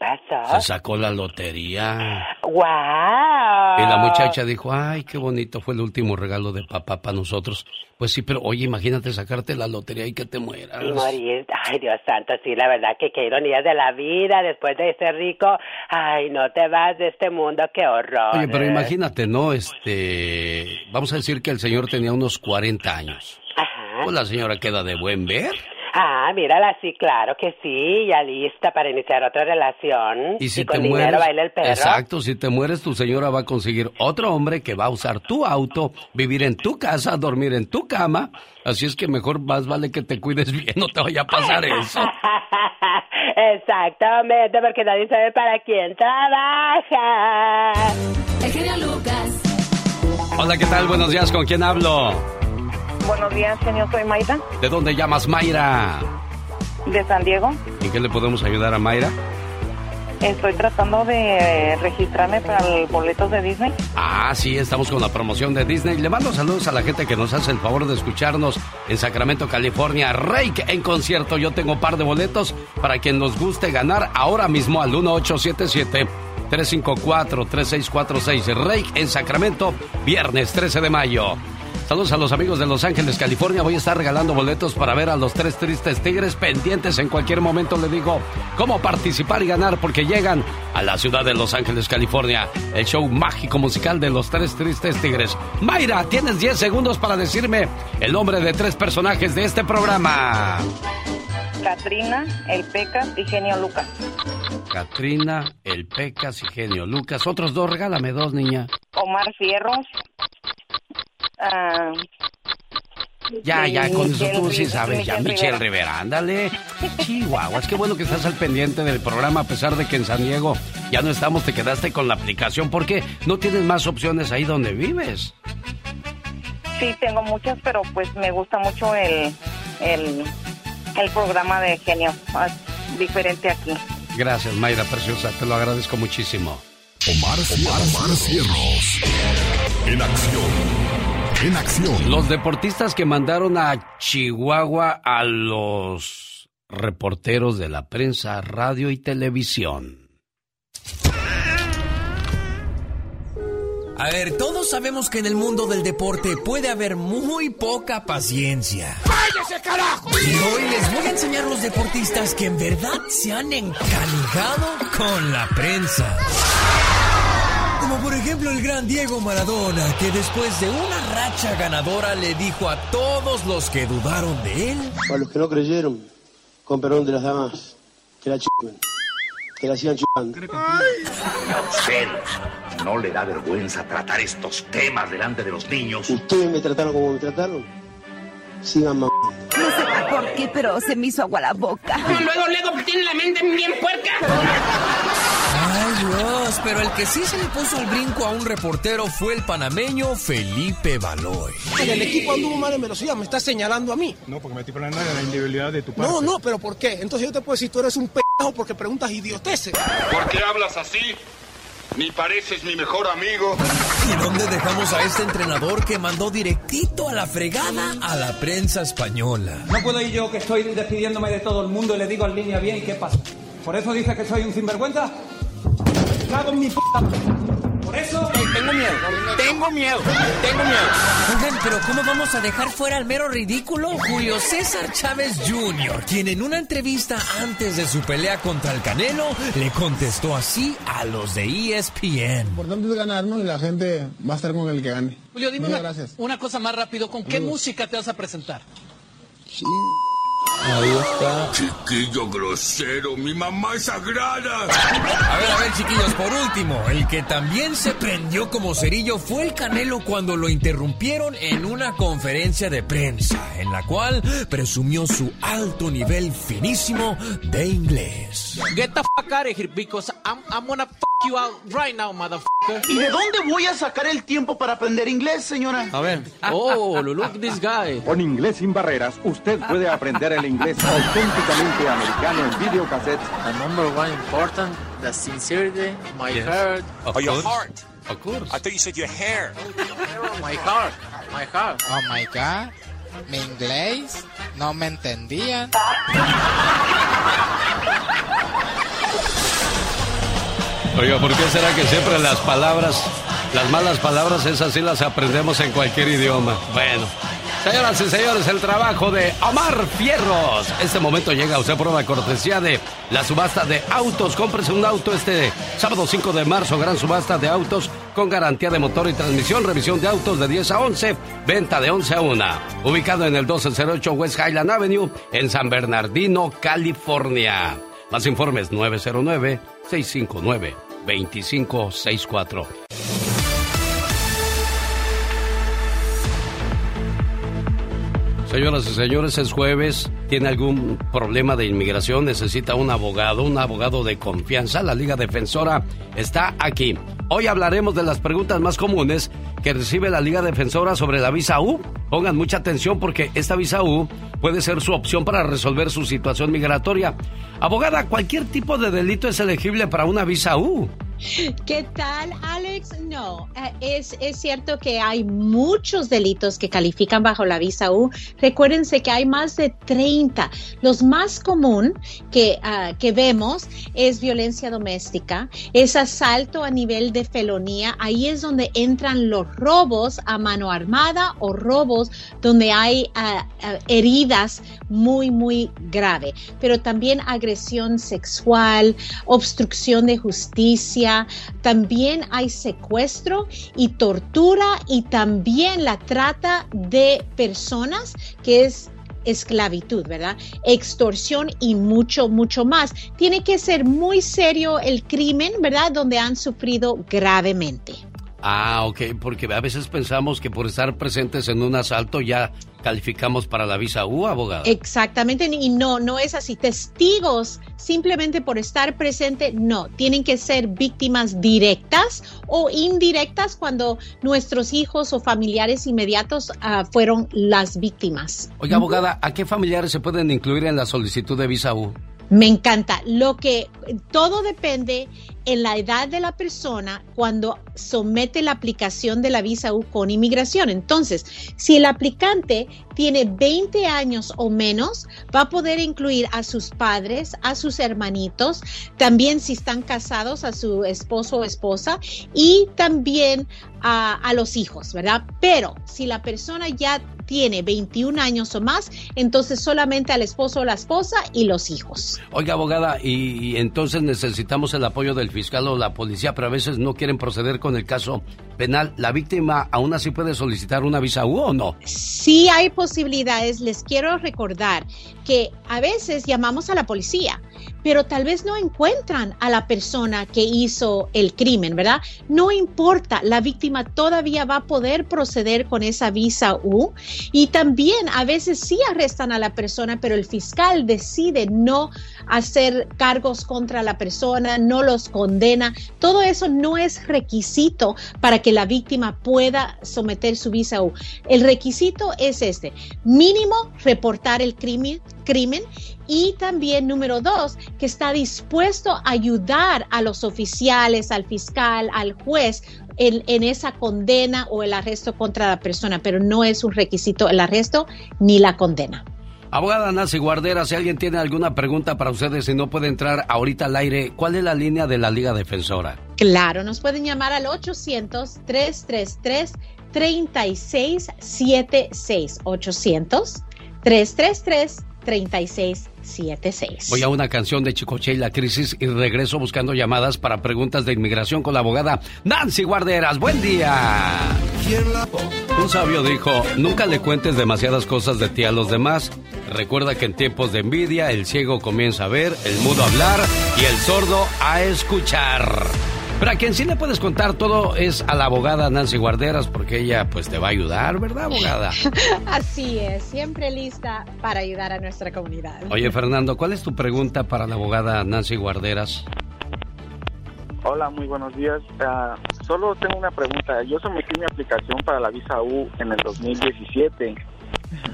¿Qué pasó? Se sacó la lotería. ¡Wow! Y la muchacha dijo, ay, qué bonito fue el último regalo de papá para nosotros. Pues sí, pero oye, imagínate sacarte la lotería y que te mueras. Y morir, ay Dios santo, sí, la verdad que qué ironía de la vida, después de ser rico, ay, no te vas de este mundo, qué horror. Oye, pero imagínate, ¿no? Este, vamos a decir que el señor tenía unos 40 años. Ajá. Pues la señora queda de buen ver. Ah, mírala, sí, claro que sí, ya lista para iniciar otra relación. Y si con te dinero mueres, baila el perro. exacto, si te mueres, tu señora va a conseguir otro hombre que va a usar tu auto, vivir en tu casa, dormir en tu cama. Así es que mejor más vale que te cuides bien, no te vaya a pasar eso. Exactamente, porque nadie sabe para quién trabaja. El genio Lucas. Hola, ¿qué tal? Buenos días, ¿con quién hablo? Buenos días, señor. Soy Mayra, ¿De dónde llamas, Mayra? de San Diego. ¿En qué le podemos ayudar a Mayra? Estoy tratando de registrarme para el boleto de Disney. Ah, sí, estamos con la promoción de Disney. Le mando saludos a la gente que nos hace el favor de escucharnos en Sacramento, California. Rake en concierto. Yo tengo un par de boletos para quien nos guste ganar ahora mismo al 1877-354-3646. Rake en Sacramento, viernes 13 de mayo. Saludos a los amigos de Los Ángeles, California. Voy a estar regalando boletos para ver a los tres tristes tigres pendientes. En cualquier momento le digo cómo participar y ganar porque llegan a la ciudad de Los Ángeles, California. El show mágico musical de los tres tristes tigres. Mayra, tienes 10 segundos para decirme el nombre de tres personajes de este programa. Katrina, El Pecas y Genio Lucas. Katrina, El Pecas y Genio Lucas. Otros dos, regálame dos, niña. Omar Fierros. Ah, Ya, ya, con eso tú sí Rivera- sabes. Ya, Michelle Rivera. Rivera, ándale. Chihuahuas, qué bueno que estás al pendiente del programa, a pesar de que en San Diego ya no estamos, te quedaste con la aplicación, porque no tienes más opciones ahí donde vives. Sí, tengo muchas, pero pues me gusta mucho el, el, el programa de Genio. diferente aquí. Gracias, Mayra Preciosa, te lo agradezco muchísimo. Omar, Omar Cierros. En acción. En acción. Los deportistas que mandaron a Chihuahua a los reporteros de la prensa, radio y televisión. A ver, todos sabemos que en el mundo del deporte puede haber muy poca paciencia. ¡Váyase, carajo! Y hoy les voy a enseñar los deportistas que en verdad se han encanijado con la prensa. Como por ejemplo el gran Diego Maradona, que después de una racha ganadora le dijo a todos los que dudaron de él, Para los que no creyeron, con perdón de las damas, que la chupen, que la sigan chupando. A usted no le da vergüenza tratar estos temas delante de los niños. Ustedes me trataron como me trataron, sigan mamando. No sé por qué, pero se me hizo agua la boca. Luego, luego, tiene la mente bien puerca. Ay Dios, pero el que sí se le puso al brinco a un reportero fue el panameño Felipe Baloy. El equipo anduvo mal en velocidad, me estás señalando a mí. No, porque me estoy poniendo en la individualidad de tu parte. No, no, pero ¿por qué? Entonces yo te puedo decir, tú eres un pendejo porque preguntas idioteces. ¿Por qué hablas así? Ni pareces mi mejor amigo. ¿Y dónde dejamos a este entrenador que mandó directito a la fregada a la prensa española? No puedo ir yo que estoy despidiéndome de todo el mundo y le digo en línea bien, ¿qué pasa? ¿Por eso dice que soy un sinvergüenza? Cago en mi puta. Por eso. tengo miedo, tengo miedo, tengo miedo. Oigan, pero ¿cómo vamos a dejar fuera al mero ridículo? Julio César Chávez Jr., quien en una entrevista antes de su pelea contra el Canelo le contestó así a los de ESPN. Lo importante es ganarnos y la gente va a estar con el que gane. Julio, dime Muchas una, gracias. una cosa más rápido. ¿Con qué música te vas a presentar? Ahí está. Chiquillo grosero, mi mamá es sagrada. A ver, a ver, chiquillos, por último, el que también se prendió como cerillo fue el Canelo cuando lo interrumpieron en una conferencia de prensa, en la cual presumió su alto nivel finísimo de inglés. Get the fuck out of here because I'm, I'm gonna fuck you out right now, motherfucker. ¿Y de dónde voy a sacar el tiempo para aprender inglés, señora? A ver. Oh, look this guy. Con Inglés sin barreras, usted puede aprender el inglés auténticamente americano en videocassettes. The number one important, the sincerity, my Yes. heart. Of your course. heart. Of course. I thought you said your hair. My heart, my heart. Oh my god, mi inglés no me entendían. Oiga, ¿por qué será que siempre las palabras, las malas palabras, esas sí las aprendemos en cualquier idioma? Bueno, señoras y señores, el trabajo de Omar Fierros. Este momento llega a usted por una cortesía de la subasta de autos. Cómprese un auto este sábado 5 de marzo, gran subasta de autos con garantía de motor y transmisión, revisión de autos de 10 a 11, venta de 11 a 1. Ubicado en el 1208 West Highland Avenue, en San Bernardino, California. Más informes 909-659-2564. Señoras y señores, es jueves. ¿Tiene algún problema de inmigración? ¿Necesita un abogado? ¿Un abogado de confianza? La Liga Defensora está aquí. Hoy hablaremos de las preguntas más comunes que recibe la Liga Defensora sobre la visa U. Pongan mucha atención porque esta visa U puede ser su opción para resolver su situación migratoria. Abogada, ¿cualquier tipo de delito es elegible para una visa U? ¿Qué tal, Alex? No, eh, es, es cierto que hay muchos delitos que califican bajo la visa U. Recuérdense que hay más de 30. Los más común que, ah, que vemos es violencia doméstica, es asalto a nivel de felonía. Ahí es donde entran los robos a mano armada o robos donde hay ah, ah, heridas muy, muy grave. Pero también agresión sexual, obstrucción de justicia, también hay secuestro y tortura y también la trata de personas que es esclavitud, ¿verdad? Extorsión y mucho, mucho más. Tiene que ser muy serio el crimen, ¿verdad? Donde han sufrido gravemente. Ah, ok, porque a veces pensamos que por estar presentes en un asalto ya calificamos para la visa U, abogada. Exactamente, y no, no es así. Testigos, simplemente por estar presente, no. Tienen que ser víctimas directas o indirectas cuando nuestros hijos o familiares inmediatos ah, fueron las víctimas. Oiga, abogada, ¿a qué familiares se pueden incluir en la solicitud de visa U? Me encanta. Lo que todo depende en la edad de la persona cuando somete la aplicación de la visa U con inmigración. Entonces, si el aplicante tiene 20 años o menos, va a poder incluir a sus padres, a sus hermanitos, también si están casados, a su esposo o esposa y también a, los hijos, ¿verdad? Pero si la persona ya tiene 21 años o más, entonces solamente al esposo o la esposa y los hijos. Oiga, abogada, y, y entonces necesitamos el apoyo del fiscal o la policía, pero a veces no quieren proceder con el caso penal. ¿La víctima aún así puede solicitar una visa U o no? Sí hay posibilidades. Les quiero recordar que a veces llamamos a la policía, pero tal vez no encuentran a la persona que hizo el crimen, ¿verdad? No importa, la víctima todavía va a poder proceder con esa visa U y también a veces sí arrestan a la persona, pero el fiscal decide no hacer cargos contra la persona, no los condena. Todo eso no es requisito para que la víctima pueda someter su visa U. El requisito es este, mínimo reportar el crimen, crimen y también número dos, que está dispuesto a ayudar a los oficiales, al fiscal, al juez en, en, esa condena o el arresto contra la persona, pero no es un requisito el arresto ni la condena. Abogada Nancy Guardera, si alguien tiene alguna pregunta para ustedes y no puede entrar ahorita al aire, ¿cuál es la línea de la Liga Defensora? Claro, nos pueden llamar al 800-333-3676. 800-333-3676. Voy a una canción de Chicoche y la crisis y regreso buscando llamadas para preguntas de inmigración con la abogada Nancy Guarderas. Buen día. Un sabio dijo, nunca le cuentes demasiadas cosas de ti a los demás. Recuerda que en tiempos de envidia el ciego comienza a ver, el mudo a hablar y el sordo a escuchar. Pero a quien sí le puedes contar todo es a la abogada Nancy Guarderas, porque ella pues te va a ayudar, ¿verdad, abogada? Así es, siempre lista para ayudar a nuestra comunidad. Oye, Fernando, ¿cuál es tu pregunta para la abogada Nancy Guarderas? Hola, muy buenos días. Ah, solo tengo una pregunta. Yo sometí mi aplicación para la visa U en el 2017.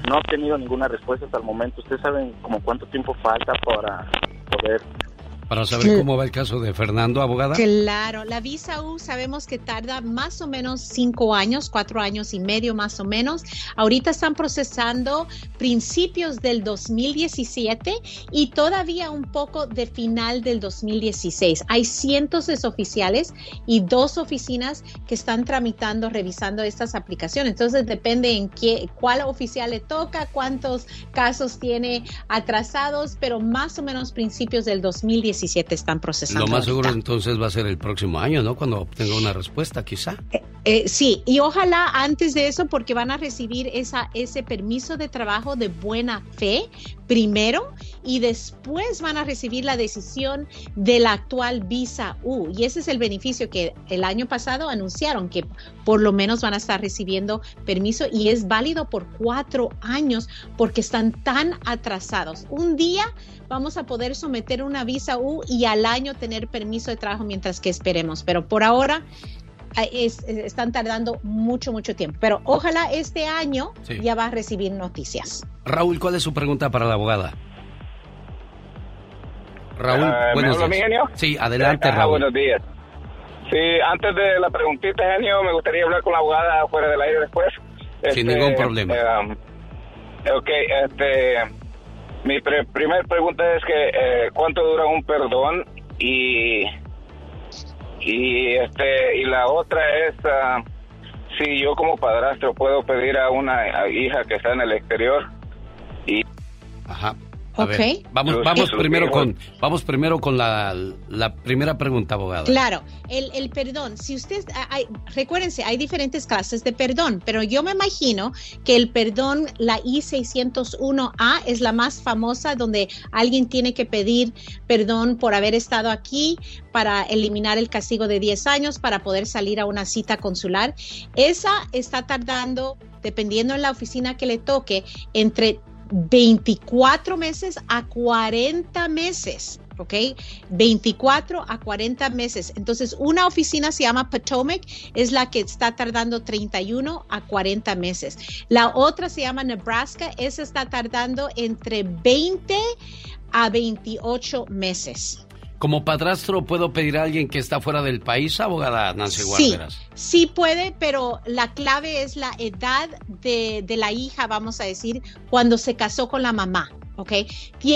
No he obtenido ninguna respuesta hasta el momento. ¿Ustedes saben como cuánto tiempo falta para poder Para saber cómo va el caso de Fernando, abogada. Claro, la visa U sabemos que tarda más o menos cinco años, cuatro años y medio más o menos. Ahorita están procesando principios del 2017 y todavía un poco de final del 2016. Hay cientos de oficiales y dos oficinas que están tramitando, revisando estas aplicaciones. Entonces depende en qué, cuál oficial le toca, cuántos casos tiene atrasados, pero más o menos principios del 2017 están procesando. Lo más seguro ahorita. entonces va a ser el próximo año, ¿no? Cuando obtenga una respuesta, quizá. Eh, sí, y ojalá antes de eso, porque van a recibir esa, ese permiso de trabajo de buena fe primero y después van a recibir la decisión de la actual visa U. Y ese es el beneficio que el año pasado anunciaron, que por lo menos van a estar recibiendo permiso y es válido por cuatro años porque están tan atrasados. Un día vamos a poder someter una visa U y al año tener permiso de trabajo mientras que esperemos, pero por ahora eh, es- es- están tardando mucho, mucho tiempo. Pero ojalá este año Sí. ya va a recibir noticias. Raúl, ¿cuál es su pregunta para la abogada? Raúl, ¿me buenos días. genio? Sí, adelante, Ah, Raúl. buenos días. Sí, antes de la preguntita, genio, me gustaría hablar con la abogada fuera del aire después. Sin Este, ningún problema. eh, ok, este, mi pre- primer pregunta es que eh, cuánto dura un perdón y y este y la otra es ah, si yo como padrastro puedo pedir a una hija que está en el exterior y Ajá. A Ok. ver, vamos, vamos primero con, vamos primero con la, la primera pregunta, abogada. Claro, el, el perdón, si usted, hay, recuérdense, hay diferentes clases de perdón, pero yo me imagino que el perdón, la I-601A es la más famosa donde alguien tiene que pedir perdón por haber estado aquí para eliminar el castigo de 10 años, para poder salir a una cita consular. Esa está tardando, dependiendo en la oficina que le toque, entre 24 meses a 40 meses. ¿ok? 24 a 40 meses. Entonces, una oficina se llama Potomac, es la que está tardando 31 a 40 meses. La otra se llama Nebraska, esa está tardando entre 20 a 28 meses. Como padrastro, ¿puedo pedir a alguien que está fuera del país, abogada Nancy Sí, Guarderas? sí puede, pero la clave es la edad de, de la hija, vamos a decir, cuando se casó con la mamá. ¿ok?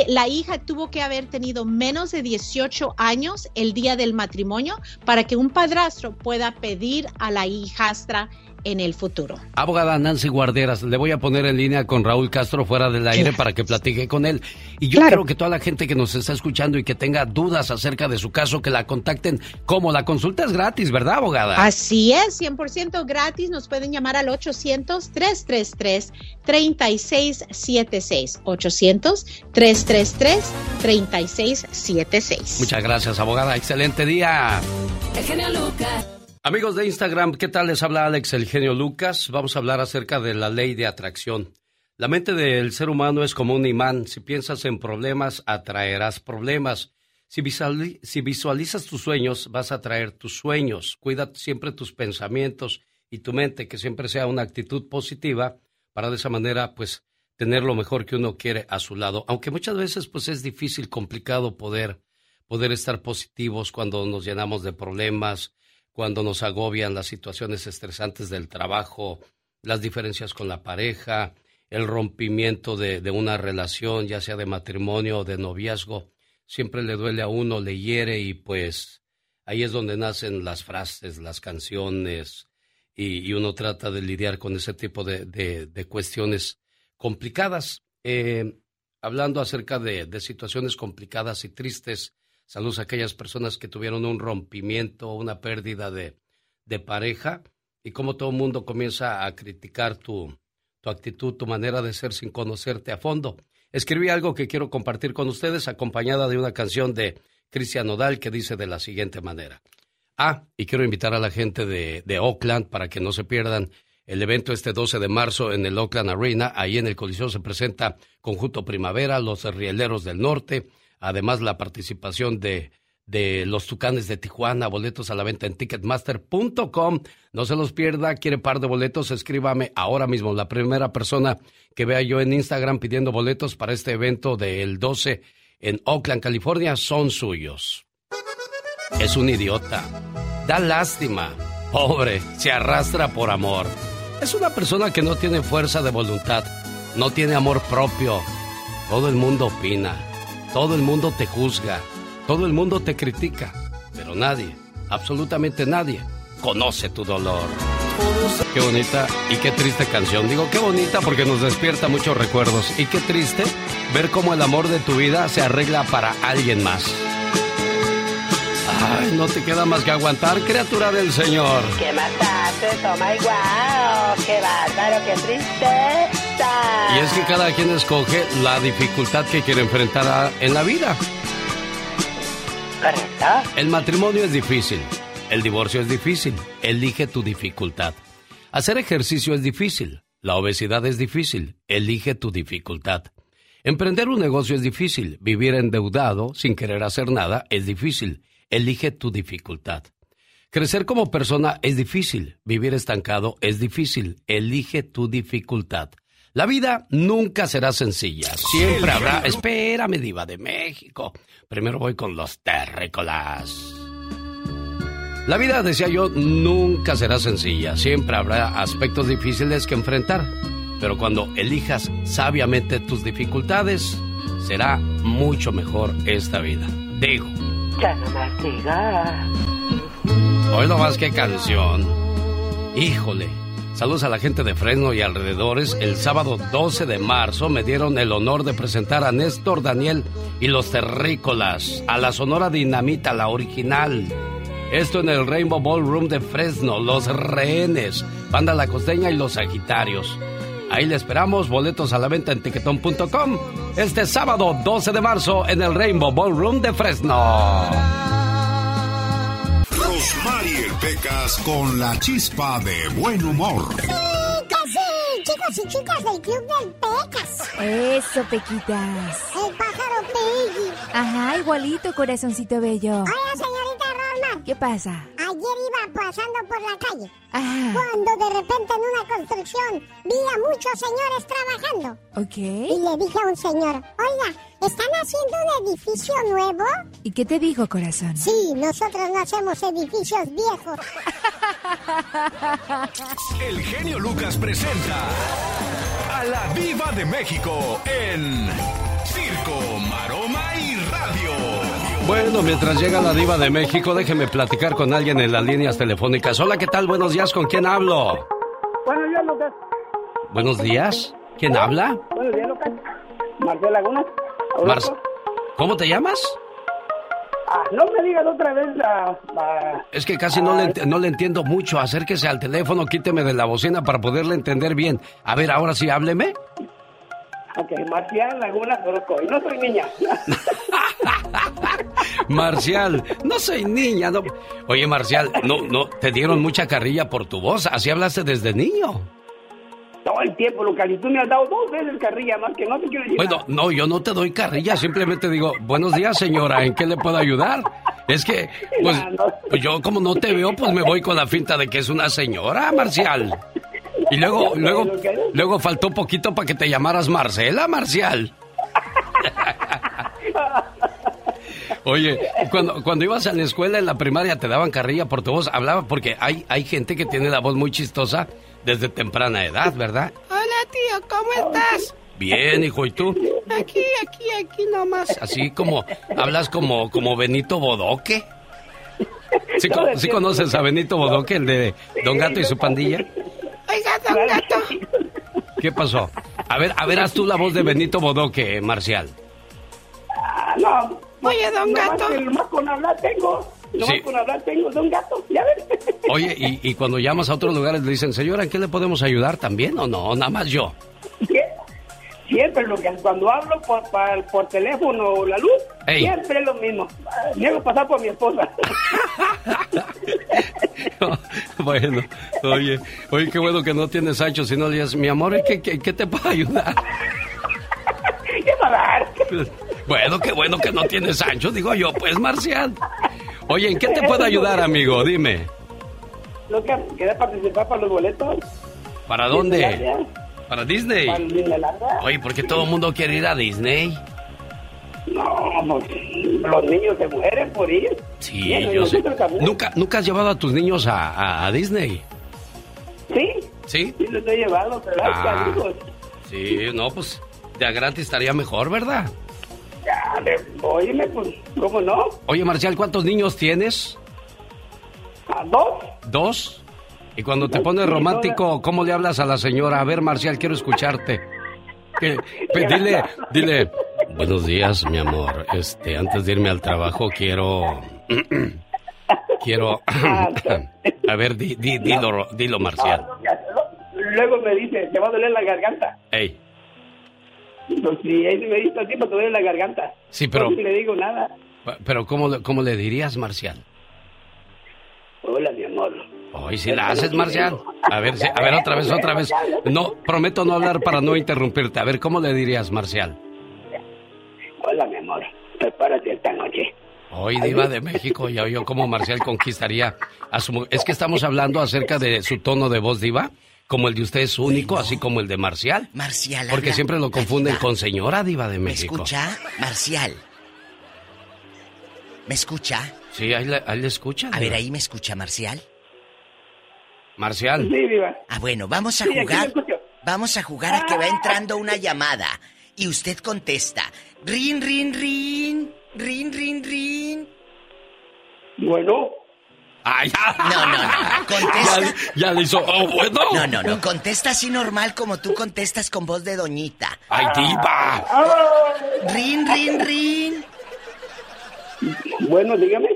La hija tuvo que haber tenido menos de 18 años el día del matrimonio para que un padrastro pueda pedir a la hijastra en el futuro. Abogada Nancy Guarderas, le voy a poner en línea con Raúl Castro fuera del aire para que platique con él. Y yo quiero que toda la gente que nos está escuchando y que tenga dudas acerca de su caso, que la contacten. como La consulta es gratis, ¿verdad, abogada? Así es, 100% gratis. Nos pueden llamar al 800-333-3676. 800-333-3676. Muchas gracias, abogada. Excelente día. El genio Lucas. Amigos de Instagram, ¿qué tal? Les habla Alex el genio Lucas. Vamos a hablar acerca de la ley de atracción. La mente del ser humano es como un imán. Si piensas en problemas, atraerás problemas. Si, visuali- si visualizas tus sueños, vas a atraer tus sueños. Cuida siempre tus pensamientos y tu mente, que siempre sea una actitud positiva para de esa manera, pues, tener lo mejor que uno quiere a su lado. Aunque muchas veces, pues, es difícil, complicado poder, poder estar positivos cuando nos llenamos de problemas, cuando nos agobian las situaciones estresantes del trabajo, las diferencias con la pareja, el rompimiento de, una relación, ya sea de matrimonio o de noviazgo, siempre le duele a uno, le hiere y pues ahí es donde nacen las frases, las canciones, y, uno trata de lidiar con ese tipo de, cuestiones complicadas. Eh, hablando acerca de, situaciones complicadas y tristes, saludos a aquellas personas que tuvieron un rompimiento, una pérdida de, de pareja, y cómo todo el mundo comienza a criticar tu, tu actitud, tu manera de ser sin conocerte a fondo. Escribí algo que quiero compartir con ustedes, acompañada de una canción de Cristian Nodal que dice de la siguiente manera. Ah, y quiero invitar a la gente de, de Oakland para que no se pierdan el evento este 12 de marzo en el Oakland Arena. Ahí en el Coliseo se presenta Conjunto Primavera, los Rieleros del Norte, además la participación de, de los Tucanes de Tijuana, boletos a la venta en ticketmaster.com. No se los pierda, quiere par de boletos, escríbame ahora mismo. La primera persona que vea yo en Instagram pidiendo boletos para este evento del 12 en Oakland, California, son suyos. Es un idiota. Da lástima. Pobre, se arrastra por amor. Es una persona que no tiene fuerza de voluntad, no tiene amor propio. Todo el mundo opina, todo el mundo te juzga, todo el mundo te critica, pero nadie, absolutamente nadie, conoce tu dolor. Qué bonita y qué triste canción. Digo, qué bonita porque nos despierta muchos recuerdos. Y qué triste ver cómo el amor de tu vida se arregla para alguien más. Ay, no te queda más que aguantar, criatura del Señor. ¿Qué mataste? Toma igual. Qué bárbaro, qué tristeza. Y es que cada quien escoge la dificultad que quiere enfrentar en la vida. Correcto. El matrimonio es difícil. El divorcio es difícil. Elige tu dificultad. Hacer ejercicio es difícil. La obesidad es difícil. Elige tu dificultad. Emprender un negocio es difícil. Vivir endeudado sin querer hacer nada es difícil. Elige tu dificultad. Crecer como persona es difícil, vivir estancado es difícil, elige tu dificultad. La vida nunca será sencilla, siempre habrá... Espérame, diva de México. Primero voy con los terrícolas. La vida, decía yo, nunca será sencilla, siempre habrá aspectos difíciles que enfrentar. Pero cuando elijas sabiamente tus dificultades, será mucho mejor esta vida. Digo. Ya no más. Hoy canción. Híjole. Saludos a la gente de Fresno y alrededores. El sábado 12 de marzo me dieron el honor de presentar a Néstor Daniel y los Terrícolas, a la Sonora Dinamita, la original. Esto en el Rainbow Ballroom de Fresno, Los Rehenes, Banda La Costeña y Los Sagitarios. Ahí le esperamos, boletos a la venta en tiquetón.com este sábado 12 de marzo en el Rainbow Ballroom de Fresno. Rosmarie Pecas con la chispa de buen humor. Sí, chicos y chicas del Club del Pecas. Eso, Pequitas. El pájaro Peggy. Ajá, igualito, corazoncito bello. Hola, señorita Rosmar. ¿Qué pasa? Ayer iba pasando por la calle. Cuando de repente en una construcción vi a muchos señores trabajando. Ok. Y le dije a un señor, oiga, ¿están haciendo un edificio nuevo? ¿Y qué te dijo, corazón? Sí, nosotros no hacemos edificios viejos. El genio Lucas presenta a la Viva de México en Circo, Maroma y Radio. Bueno, mientras llega la diva de México, déjeme platicar con alguien en las líneas telefónicas. Hola, ¿qué tal? Buenos días, ¿con quién hablo? Buenos días, Lucas. Buenos días, ¿quién habla? Buenos días, Lucas. Marcela Laguna. ¿Cómo te llamas? Ah, no me digas otra vez la... Es que casi no, le, no le entiendo mucho. Acérquese al teléfono, quíteme de la bocina para poderle entender bien. A ver, ahora sí, hábleme. Ok, Marcial Laguna Orozco. Y no soy niña. Marcial, no soy niña. No. Oye, Marcial, no, no, te dieron mucha carrilla por tu voz. Así hablaste desde niño. Todo el tiempo, Lucas. Y tú me has dado dos veces carrilla más que no te quiero decir. Bueno, no, yo no te doy carrilla. Simplemente digo, buenos días, señora. ¿En qué le puedo ayudar? Es que, pues, pues yo como no te veo, pues me voy con la finta de que es una señora, Marcial. Y luego, luego, luego faltó poquito para que te llamaras Marcela, Marcial. Oye, cuando, cuando ibas a la escuela en la primaria te daban carrilla por tu voz, hablaba porque hay, hay gente que tiene la voz muy chistosa desde temprana edad, ¿verdad? Hola tío, ¿cómo estás? Bien, hijo, ¿y tú? Aquí, aquí, aquí nomás. Así como, hablas como, como Benito Bodoque. ¿Sí, co- sí conoces a Benito Bodoque, el de Don Gato y su pandilla? Oiga, don Gato. ¿Qué pasó? A ver, a ver, haz tú la voz de Benito Bodoque, Marcial. Ah, no. Oye, don Gato. que Nomás con hablar tengo. Nomás Sí. con hablar tengo, don gato. Ya ves. Oye, y, y cuando llamas a otros lugares le dicen, señora, ¿en qué le podemos ayudar también o no? Nada más yo. Sie- Siempre lo que cuando hablo por, por teléfono o la luz, Ey. siempre es lo mismo. Me hago pasar por mi esposa. bueno, oye, oye, qué bueno que no tienes Sancho, si no le dices, mi amor, ¿en ¿qué, qué, qué te puedo ayudar? ¿Qué va a dar? Bueno, qué bueno que no tienes Sancho, digo yo, pues, Marcial. Oye, ¿en qué te puedo ayudar, amigo? Dime. Lo que quería participar para los boletos. ¿Para dónde? ¿Para Disney? Para. Oye, ¿por qué todo el mundo quiere ir a Disney? No, pues, los niños se mueren por ir. Sí, yo sé. ¿Nunca, ¿Nunca has llevado a tus niños a, a- a Disney? Sí, ¿Sí? sí los he llevado, pero Ah. amigos. Sí, no, pues de a gratis estaría mejor, ¿verdad? Ya, de- óyeme, pues, ¿cómo no? Oye, Marcial, ¿cuántos niños tienes? ¿A dos? ¿Dos? Y cuando te pones romántico, ¿cómo le hablas a la señora? A ver, Marcial, quiero escucharte. Que- dile, dile, buenos días, mi amor. Este, antes de irme al trabajo, quiero... quiero... a ver, di, di- dilo, dilo, Marcial. Luego me dice, te va a doler la garganta. Ey, Pues si él me dice así, pues te duele la garganta. Sí, pero- No le digo nada. pero ¿cómo, ¿cómo le dirías, Marcial? Hola, mi amor. Hoy si la haces, Marcial. A ver, si- a ver, otra vez, otra vez. No, prometo no hablar para no interrumpirte. A ver, ¿cómo le dirías, Marcial? Hola, mi amor. Prepárate esta noche. Hoy, Diva de México, ya oyó cómo Marcial conquistaría a su Es que estamos hablando acerca de su tono de voz, Diva. Como el de usted es único, así como el de Marcial. Marcial. Porque habla- siempre lo confunden con señora Diva de ¿Me México. escucha? Marcial. ¿Me escucha? Sí, ahí le, ahí le escucha. A ver, ahí me escucha Marcial. Marcial. Sí, Diva. Ah, bueno, vamos a Sí, jugar. Vamos a jugar a que va entrando una llamada y usted contesta. Rin, rin, rin. Rin, rin, rin. Bueno. Ay, ya. No, no, no. Contesta. Ya, ya le hizo. Oh, bueno. No, no, no. Contesta así normal como tú contestas con voz de doñita. Ay, Diva. Rin, rin, rin. Bueno, dígame.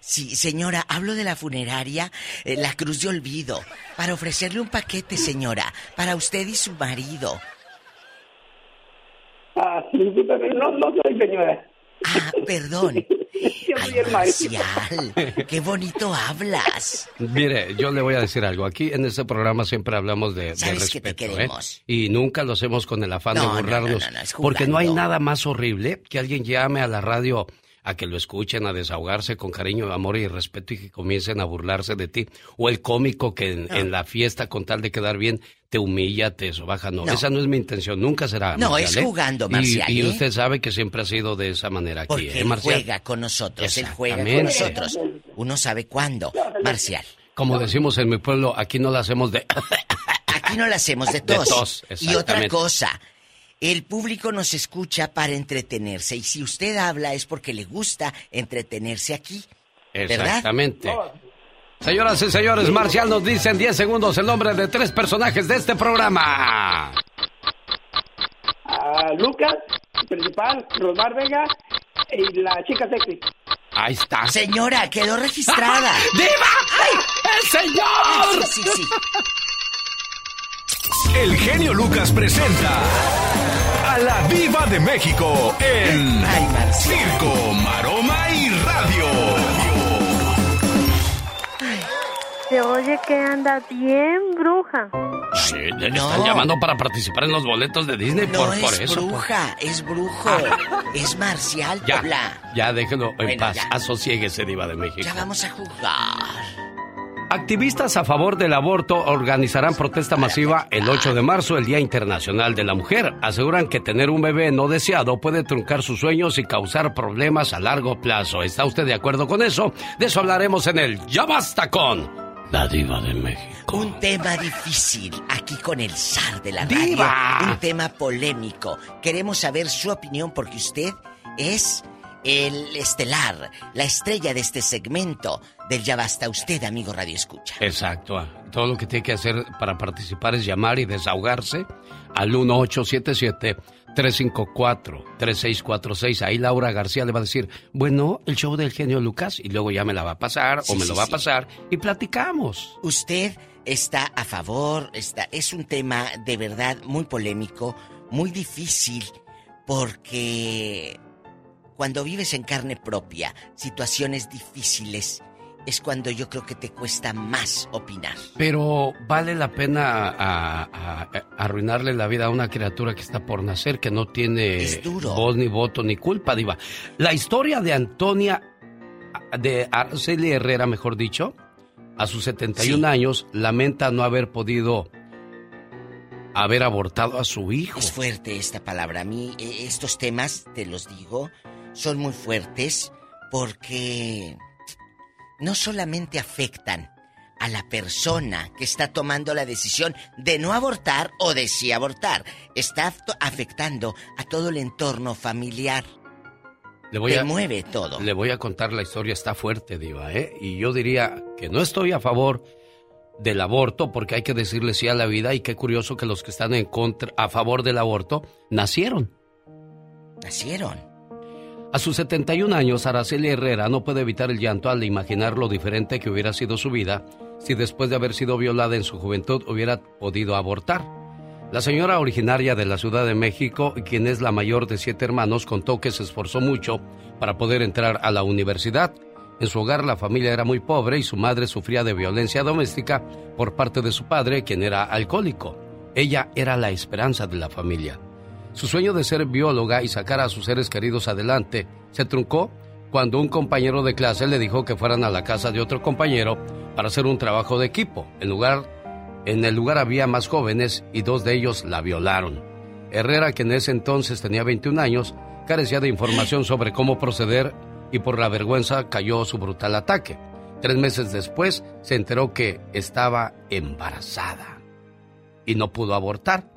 Sí, señora, hablo de la funeraria eh, La Cruz de Olvido para ofrecerle un paquete, señora, para usted y su marido. Ah, discúlpeme, no, no soy señora. Ah, perdón. Marcial, qué bonito hablas. Mire, yo le voy a decir algo. Aquí en este programa siempre hablamos de, de Sabes que te respeto, ¿eh? queremos. Y nunca lo hacemos con el afán No, de no, burlarnos. no, no, no, es porque no hay nada más horrible que alguien llame a la radio a que lo escuchen, a desahogarse con cariño, amor y respeto y que comiencen a burlarse de ti. O el cómico que en, en la fiesta, con tal de quedar bien, te humilla, te sobaja. No, No. esa no es mi intención. Nunca será. No, Marcial, es ¿eh? jugando, Marcial, Y, ¿eh? usted sabe que siempre ha sido de esa manera aquí, Porque ¿eh, él Marcial? juega con nosotros, él juega con nosotros. Uno sabe cuándo. Marcial, Como decimos en mi pueblo, aquí no la hacemos de... aquí no la hacemos de De tos. tos, y otra cosa, el público nos escucha para entretenerse y si usted habla es porque le gusta entretenerse aquí. ¿Verdad? Exactamente. Señoras y señores, Marcial nos dice en 10 segundos el nombre de tres personajes de este programa. Ah, Lucas, principal, Rosmar Vega y la chica sexy. Ahí está. Señora, quedó registrada. ¡Diva! ¡El señor! Sí, sí, sí. El genio Lucas presenta a la Viva de México en Circo, Maroma y Radio. Se oye que anda bien bruja. Sí, le están llamando para participar en los boletos de Disney No por, es por eso. por- bruja, es brujo. Es Marcial Ya, ya déjelo en Bueno, paz. ya. Asosiéguese, Diva de México. Ya vamos a jugar. Activistas a favor del aborto organizarán protesta masiva el 8 de marzo, el Día Internacional de la Mujer. Aseguran que tener un bebé no deseado puede truncar sus sueños y causar problemas a largo plazo. ¿Está usted de acuerdo con eso? De eso hablaremos en el Ya Basta con la Diva de México. Un tema difícil aquí con el zar de la ¡Diva! radio. Un tema polémico. Queremos saber su opinión porque usted es el estelar, la estrella de este segmento del Ya Basta usted, amigo Radio Escucha. Exacto. Todo lo que tiene que hacer para participar es llamar y desahogarse al 1877-354-3646. Ahí Laura García le va a decir, bueno, el show del genio Lucas, y luego ya me la va a pasar Sí, o me sí, lo va sí. a pasar y platicamos. Usted está a favor, está, es un tema de verdad muy polémico, muy difícil, porque cuando vives en carne propia situaciones difíciles, es cuando yo creo que te cuesta más opinar. Pero vale la pena a- a- a- arruinarle la vida a una criatura que está por nacer, que no tiene voz ni voto ni culpa, Diva. La historia de Antonia, de Araceli Herrera, mejor dicho, a sus 71 años, lamenta no haber podido haber abortado a su hijo. Es fuerte esta palabra. A mí eh, estos temas, te los digo, son muy fuertes porque no solamente afectan a la persona que está tomando la decisión de no abortar o de sí abortar, está afectando a todo el entorno familiar. Le voy Te a, mueve todo. Le voy a contar la historia, está fuerte, Diva, ¿eh? Y yo diría que no estoy a favor del aborto porque hay que decirle sí a la vida y qué curioso que los que están en contra, a favor del aborto nacieron. Nacieron. A sus 71 años, Araceli Herrera no puede evitar el llanto al imaginar lo diferente que hubiera sido su vida si después de haber sido violada en su juventud hubiera podido abortar. La señora originaria de la Ciudad de México, quien es la mayor de siete hermanos, contó que se esforzó mucho para poder entrar a la universidad. En su hogar la familia era muy pobre y su madre sufría de violencia doméstica por parte de su padre, quien era alcohólico. Ella era la esperanza de la familia. Su sueño de ser bióloga y sacar a sus seres queridos adelante se truncó cuando un compañero de clase le dijo que fueran a la casa de otro compañero para hacer un trabajo de equipo. En, lugar, en el lugar había más jóvenes y dos de ellos la violaron. Herrera, que en ese entonces tenía 21 años, carecía de información sobre cómo proceder y por la vergüenza cayó su brutal ataque. Tres meses después se enteró que estaba embarazada y no pudo abortar.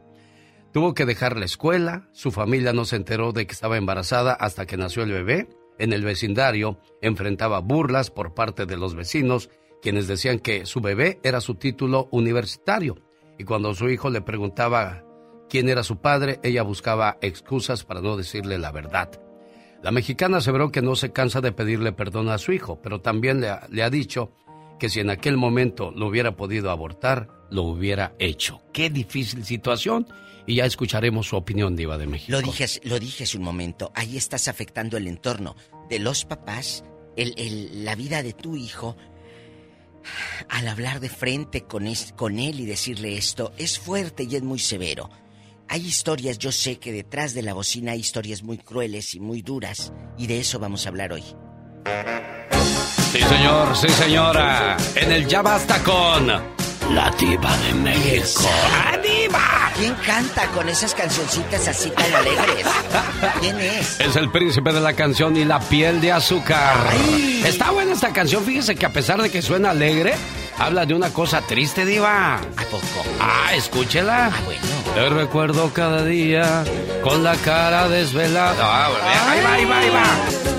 Tuvo que dejar la escuela, su familia no se enteró de que estaba embarazada hasta que nació el bebé. En el vecindario enfrentaba burlas por parte de los vecinos, quienes decían que su bebé era su título universitario. Y cuando su hijo le preguntaba quién era su padre, ella buscaba excusas para no decirle la verdad. La mexicana aseveró que no se cansa de pedirle perdón a su hijo, pero también le ha, le ha dicho que si en aquel momento lo hubiera podido abortar, lo hubiera hecho. Qué difícil situación. Y ya escucharemos su opinión, Diva de México. Lo dije, lo dije hace un momento, ahí estás afectando el entorno de los papás, el, el- la vida de tu hijo. Al hablar de frente con, es- con él y decirle esto, es fuerte y es muy severo. Hay historias, yo sé que detrás de la bocina hay historias muy crueles y muy duras, y de eso vamos a hablar hoy. Sí, señor, sí, señora. En el Ya Basta con la Diva de México. ¡Ah, Diva! ¿Quién canta con esas cancioncitas así tan alegres? ¿Quién es? Es el príncipe de la canción y la piel de azúcar. Está buena esta canción, fíjese que a pesar de que suena alegre, habla de una cosa triste, Diva. ¿A poco? Ah, escúchela. Ah, bueno. Te recuerdo cada día con la cara desvelada. Ah, ahí va, ahí va, ahí va.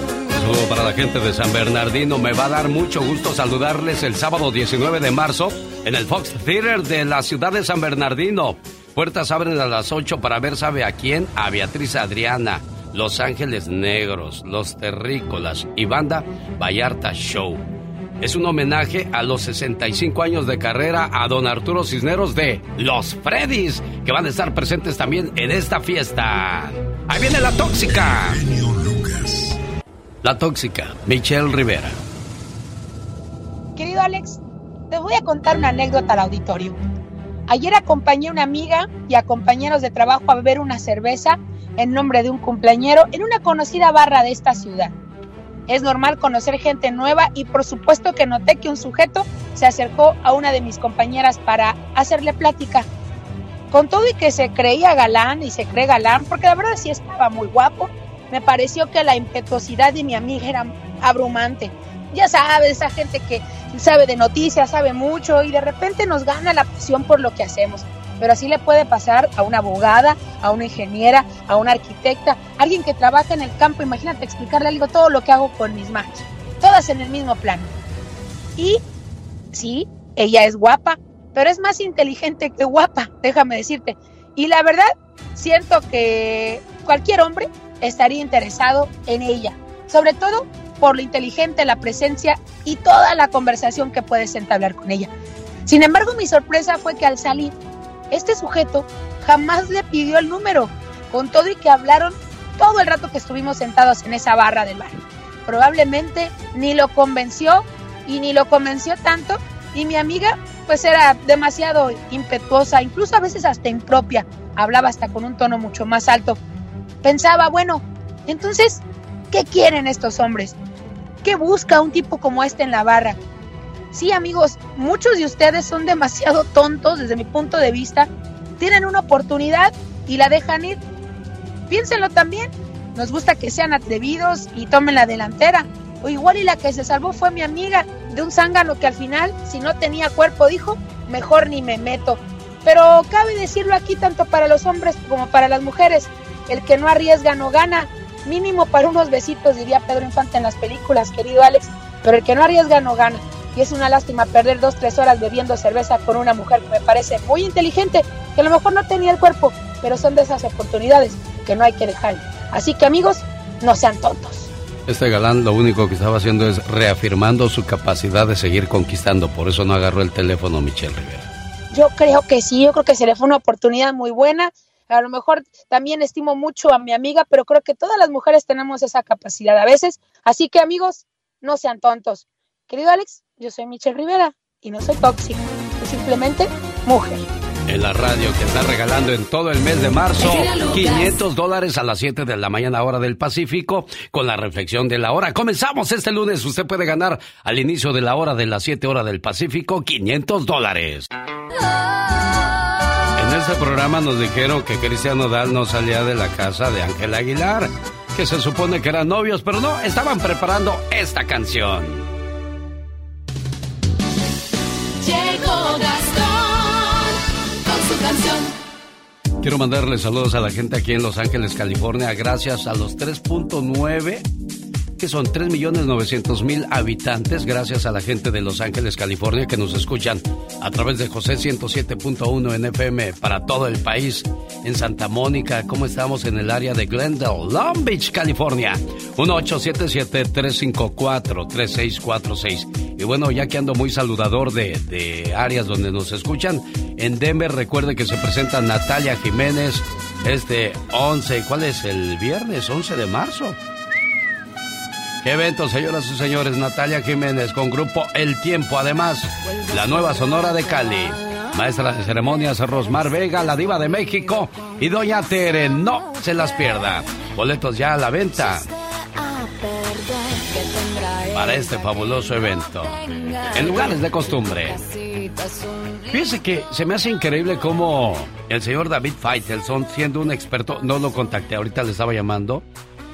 Para la gente de San Bernardino. Me va a dar mucho gusto saludarles el sábado 19 de marzo en el Fox Theater de la ciudad de San Bernardino. Puertas abren a las 8 para ver, ¿sabe a quién? A Beatriz Adriana, Los Ángeles Negros, Los Terrícolas y Banda Vallarta Show. Es un homenaje a los 65 años de carrera a don Arturo Cisneros de Los Freddys, que van a estar presentes también en esta fiesta. Ahí viene la tóxica. La tóxica, Michelle Rivera. Querido Alex, te voy a contar una anécdota al auditorio. Ayer acompañé a una amiga y a compañeros de trabajo a beber una cerveza en nombre de un cumpleañero en una conocida barra de esta ciudad. Es normal conocer gente nueva y por supuesto que noté que un sujeto se acercó a una de mis compañeras para hacerle plática. Con todo y que se creía galán y se cree galán, porque la verdad sí estaba muy guapo, me pareció que la impetuosidad de mi amiga era abrumante. Ya sabes, esa gente que sabe de noticias, sabe mucho y de repente nos gana la pasión por lo que hacemos. Pero así le puede pasar a una abogada, a una ingeniera, a una arquitecta, alguien que trabaja en el campo. Imagínate explicarle algo todo lo que hago con mis manos. Todas en el mismo plano. Y sí, ella es guapa, pero es más inteligente que guapa, déjame decirte. Y la verdad, siento que cualquier hombre estaría interesado en ella, sobre todo por lo inteligente, la presencia y toda la conversación que puedes entablar con ella. Sin embargo, mi sorpresa fue que al salir, este sujeto jamás le pidió el número, con todo y que hablaron todo el rato que estuvimos sentados en esa barra del bar. Probablemente ni lo convenció y ni lo convenció tanto y mi amiga pues era demasiado impetuosa, incluso a veces hasta impropia, hablaba hasta con un tono mucho más alto. Pensaba, bueno, entonces, ¿qué quieren estos hombres? ¿Qué busca un tipo como este en la barra? Sí, amigos, muchos de ustedes son demasiado tontos desde mi punto de vista. Tienen una oportunidad y la dejan ir. Piénsenlo también. Nos gusta que sean atrevidos y tomen la delantera. O igual y la que se salvó fue mi amiga de un zángano que al final, si no tenía cuerpo, dijo, mejor ni me meto. Pero cabe decirlo aquí tanto para los hombres como para las mujeres. El que no arriesga no gana. Mínimo para unos besitos, diría Pedro Infante en las películas, querido Alex. Pero el que no arriesga no gana. Y es una lástima perder dos, tres horas bebiendo cerveza con una mujer que me parece muy inteligente, que a lo mejor no tenía el cuerpo, pero son de esas oportunidades que no hay que dejar. Así que amigos, no sean tontos. Este galán lo único que estaba haciendo es reafirmando su capacidad de seguir conquistando, por eso no agarró el teléfono Michelle Rivera. Yo creo que sí, yo creo que se le fue una oportunidad muy buena. A lo mejor también estimo mucho a mi amiga, pero creo que todas las mujeres tenemos esa capacidad a veces. Así que amigos, no sean tontos. Querido Alex, yo soy Michelle Rivera y no soy tóxica, soy simplemente mujer en la radio que está regalando en todo el mes de marzo 500 dólares a las 7 de la mañana hora del Pacífico con la reflexión de la hora. Comenzamos este lunes. Usted puede ganar al inicio de la hora de las 7 horas del Pacífico 500 dólares. En este programa nos dijeron que Cristian Nodal no salía de la casa de Ángel Aguilar, que se supone que eran novios, pero no, estaban preparando esta canción. Llegó Quiero mandarle saludos a la gente aquí en Los Ángeles, California, gracias a los 3.9 que son 3.900.000 habitantes, gracias a la gente de Los Ángeles, California, que nos escuchan a través de José 107.1 en FM para todo el país. En Santa Mónica, como estamos en el área de Glendale, Long Beach, California. 1877-354-3646. Y bueno, ya que ando muy saludador de, de áreas donde nos escuchan, en Denver recuerde que se presenta Natalia Jiménez este 11, ¿cuál es? El viernes 11 de marzo. ¿Qué evento, señoras y señores? Natalia Jiménez con grupo El Tiempo. Además, la nueva Sonora de Cali. Maestra de ceremonias Rosmar Vega, la diva de México y Doña Tere. No se las pierda. Boletos ya a la venta para este fabuloso evento. En lugares de costumbre. Fíjese que se me hace increíble cómo el señor David Feitelson, siendo un experto, no lo contacté, ahorita le estaba llamando,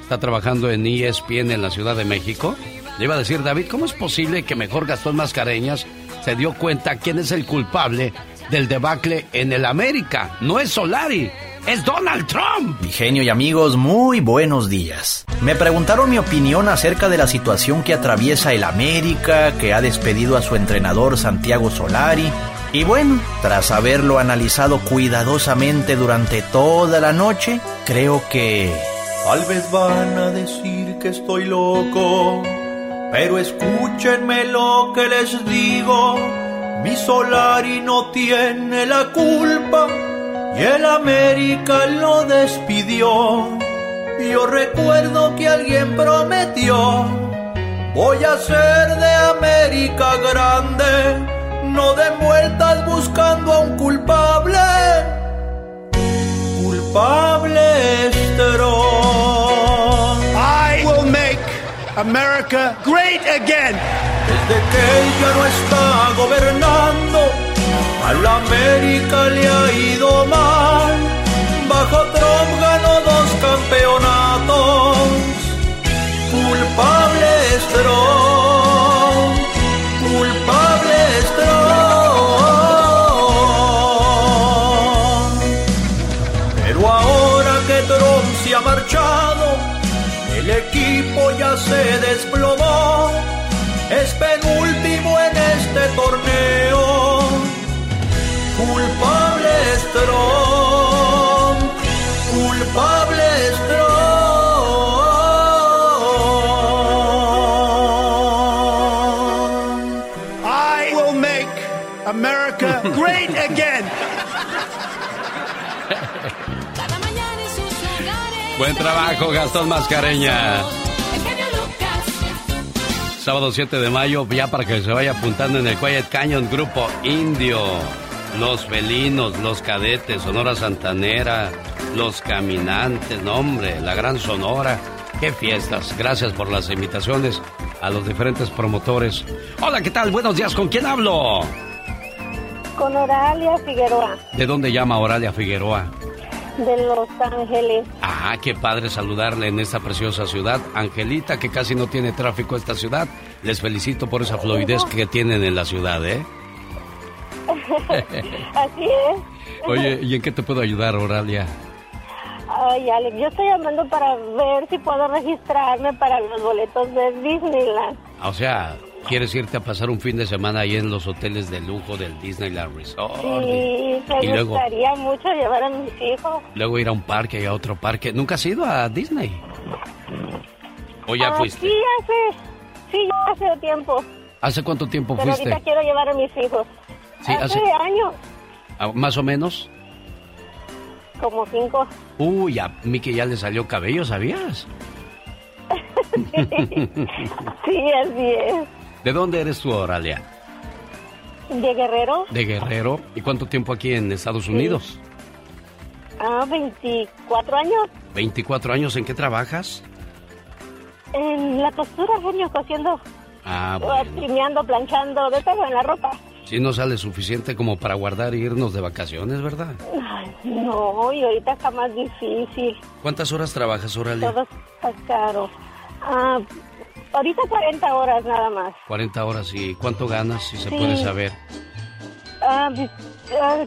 está trabajando en ESPN en la Ciudad de México. Le iba a decir, David, ¿cómo es posible que mejor Gastón Mascareñas se dio cuenta quién es el culpable del debacle en el América? No es Solari, es Donald Trump. Mi genio y amigos, muy buenos días. Me preguntaron mi opinión acerca de la situación que atraviesa el América, que ha despedido a su entrenador Santiago Solari. Y bueno, tras haberlo analizado cuidadosamente durante toda la noche, creo que Tal vez van a decir que estoy loco, pero escúchenme lo que les digo. Mi Solari no tiene la culpa y el América lo despidió. Yo recuerdo que alguien prometió, voy a ser de América grande, no de vueltas buscando a un culpable. Culpable es I will make America great again. Desde que él ya no está gobernando, a la América le ha ido mal. Bajo Trump ganó dos campeonatos. Culpable es se desplomó es penúltimo en este torneo. Culpable Strong, culpable Strong. I will make America great again. Buen trabajo, Gastón Mascareña. Sábado 7 de mayo, ya para que se vaya apuntando en el Quiet Canyon Grupo Indio. Los felinos, los cadetes, Sonora Santanera, los caminantes, no hombre, la gran Sonora. Qué fiestas. Gracias por las invitaciones a los diferentes promotores. Hola, ¿qué tal? Buenos días, ¿con quién hablo? Con Oralia Figueroa, ¿De dónde llama Oralia Figueroa? De Los Ángeles. Ah, qué padre saludarle en esta preciosa ciudad. Angelita, que casi no tiene tráfico esta ciudad. Les felicito por esa fluidez que tienen en la ciudad, ¿eh? Así es. Oye, ¿y en qué te puedo ayudar, Oralia? Ay, Alex, yo estoy llamando para ver si puedo registrarme para los boletos de Disneyland. O sea, ¿quieres irte a pasar un fin de semana ahí en los hoteles de lujo del Disneyland Resort? Sí, me luego, gustaría mucho llevar a mis hijos. luego ir a un parque y a otro parque. ¿Nunca has ido a Disney? ¿O ya Ah, fuiste? Sí, hace, sí, hace tiempo. ¿Hace cuánto tiempo Pero fuiste? ahorita quiero llevar a mis hijos. Sí, hace, hace- años, Ah, ¿Más o menos? como cinco. Uy, a Mickey ya le salió cabello, ¿sabías? Sí, así es. ¿De dónde eres tú, Oralia? De Guerrero, ¿De Guerrero? ¿Y cuánto tiempo aquí en Estados Unidos? ah, 24 años. 24 años, ¿en qué trabajas? En la costura, genio, cosiendo, Ah, o bueno. planchando, de todo en la ropa. Sí no sale suficiente como para guardar e irnos de vacaciones, ¿verdad? Ay, no, y ahorita está más difícil. ¿Cuántas horas trabajas, Oralia? Todo está caro. Ah, ahorita 40 horas nada más. 40 horas. ¿Y cuánto ganas, si se Sí. puede saber? Ah, ah,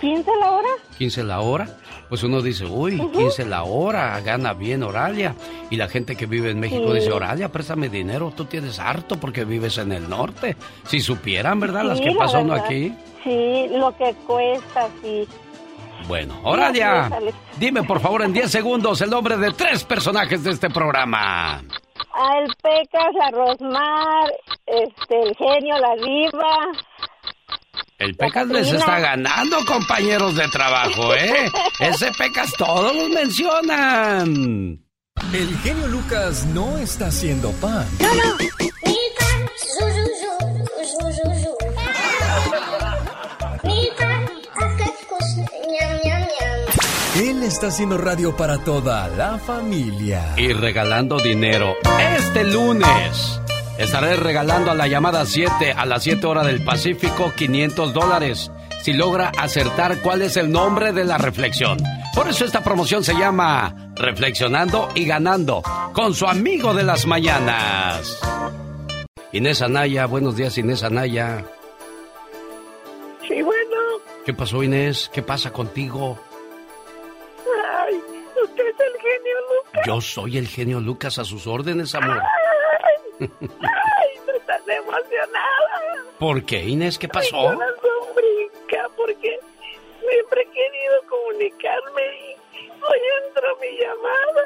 15 la hora. 15 la hora. Pues uno dice, uy, 15 la hora, gana bien Oralia. Y la gente que vive en México Sí. dice, Oralia, préstame dinero, tú tienes harto porque vives en el norte. Si supieran, ¿verdad? Las que la pasa uno verdad. aquí. Sí, lo que cuesta, sí. Bueno, Oralia, dime por favor en 10 segundos el nombre de tres personajes de este programa. Ah, el Pecas, la Rosmar, este, el genio, la diva. El Pecas les está ganando, compañeros de trabajo, ¿eh? Ese Pecas todos los mencionan. El genio Lucas no está haciendo pan. Él está haciendo radio para toda la familia. y regalando dinero. Este lunes estaré regalando a la llamada 7 a las 7 horas del Pacífico 500 dólares si logra acertar cuál es el nombre de la reflexión. Por eso esta promoción se llama Reflexionando y Ganando con su amigo de las mañanas. Inés Anaya, buenos días Inés Anaya. Sí, bueno. ¿Qué pasó Inés? ¿Qué pasa contigo? Yo soy el genio Lucas a sus órdenes, amor. Ay, ay, me estás emocionada. ¿Por qué Inés? ¿Qué Mi pasó? corazón brinca porque siempre he querido comunicarme y hoy entró mi llamada.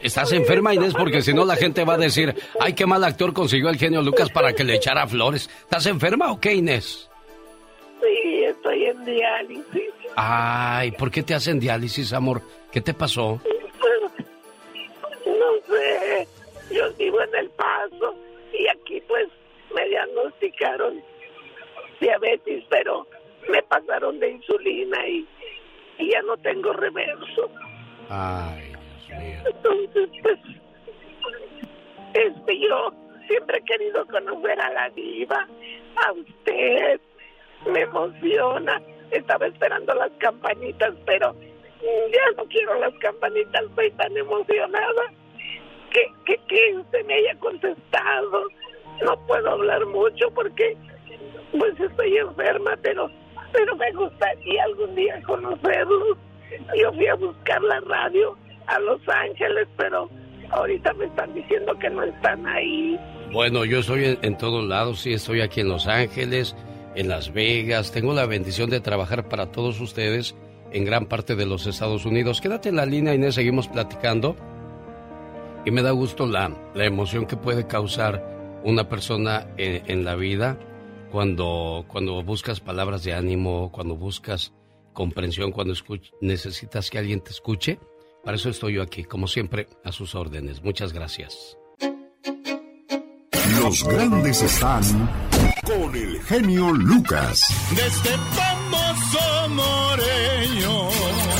¿Estás enferma, Inés? Porque si no la gente va a decir, ay, qué mal actor consiguió el genio Lucas para que le echara flores. ¿Estás enferma o qué, Inés? Sí, estoy en diálisis. Ay, ¿por qué te hacen diálisis, amor? ¿Qué te pasó? No sé, yo vivo en El Paso y aquí pues me diagnosticaron diabetes, pero me pasaron de insulina y, y ya no tengo reverso. Ay, Dios mío. Entonces, pues, este, yo siempre he querido conocer a la diva, a usted, me emociona. Estaba esperando las campanitas, pero ya no quiero las campanitas, estoy tan emocionada que, que, que me haya contestado. No puedo hablar mucho porque, pues, estoy enferma, pero, pero me gustaría algún día conocerlos. Yo fui a buscar la radio a Los Ángeles, pero ahorita me están diciendo que no están ahí. Bueno, yo estoy en, en todos lados, sí, estoy aquí en Los Ángeles, en Las Vegas. Tengo la bendición de trabajar para todos ustedes en gran parte de los Estados Unidos. Quédate en la línea, Inés, seguimos platicando. Y me da gusto la, la emoción que puede causar una persona en, en la vida cuando, cuando buscas palabras de ánimo, cuando buscas comprensión, cuando necesitas que alguien te escuche. Para eso estoy yo aquí, como siempre, a sus órdenes. Muchas gracias. Los grandes están con el genio Lucas. Desde famoso Moreño.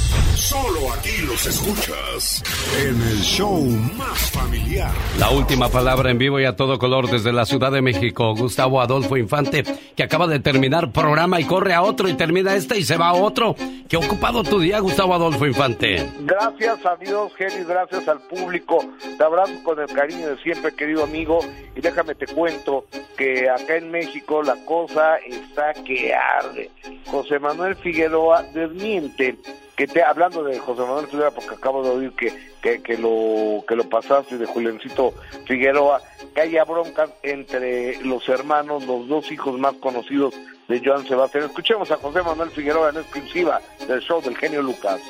Solo aquí los escuchas en el show más familiar. La última palabra en vivo y a todo color desde la Ciudad de México. Gustavo Adolfo Infante, que acaba de terminar programa y corre a otro y termina este y se va a otro. ¿Qué ha ocupado tu día, Gustavo Adolfo Infante? Gracias a Dios, genio, y gracias al público. Te abrazo con el cariño de siempre, querido amigo. Y déjame te cuento que acá en México la cosa está que arde. José Manuel Figueroa desmiente que hablando de José Manuel Figueroa porque acabo de oír que, que, lo que lo pasaste de Juliancito Figueroa que haya broncas entre los hermanos los dos hijos más conocidos de Joan Sebastián escuchemos a José Manuel Figueroa en exclusiva del show del genio Lucas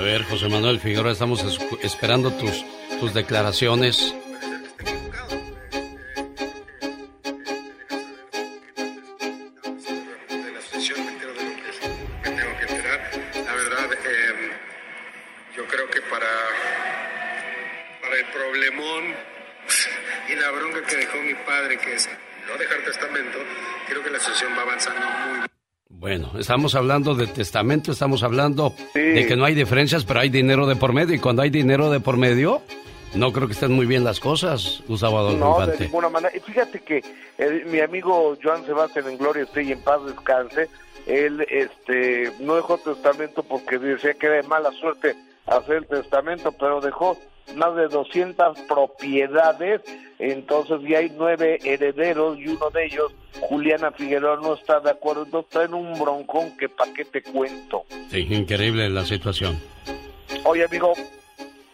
A ver, José Manuel Figueroa, estamos esperando tus, tus declaraciones. Estamos hablando de testamento, estamos hablando de que no hay diferencias, pero hay dinero de por medio. Y cuando hay dinero de por medio, no creo que estén muy bien las cosas, Gustavo Adolfo No, de Infante. ninguna manera. Y fíjate que eh, mi amigo Joan Sebastián en Gloria esté y en paz descanse, él este, no dejó testamento porque decía que era de mala suerte hacer el testamento, pero dejó más de 200 propiedades, entonces ya hay nueve herederos y uno de ellos, Juliana Figueroa, no está de acuerdo, entonces traen un broncón que pa' qué te cuento. Sí, increíble la situación. Oye, amigo,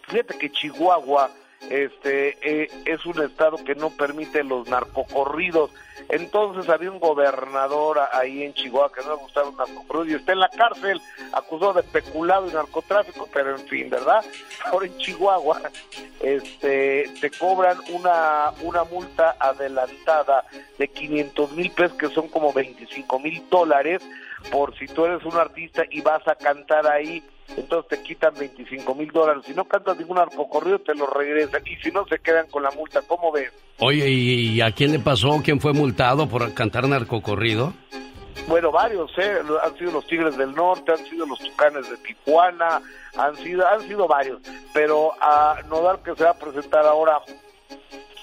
fíjate que Chihuahua este eh, es un estado que no permite los narcocorridos. Entonces había un gobernador ahí en Chihuahua que no le gustaba un narcocorrido y está en la cárcel acusado de peculado y narcotráfico, pero en fin, ¿verdad? Ahora en Chihuahua este te cobran una, una multa adelantada de 500 mil pesos, que son como 25 mil dólares, por si tú eres un artista y vas a cantar ahí entonces te quitan 25 mil dólares. Si no cantas ningún arcocorrido, te lo regresan. Y si no, se quedan con la multa. ¿Cómo ves? Oye, ¿y, a quién le pasó? ¿Quién fue multado por cantar narcocorrido? Bueno, varios, ¿eh? Han sido los Tigres del Norte, han sido los Tucanes de Tijuana, han sido, han sido varios. Pero a Nodal, que se va a presentar ahora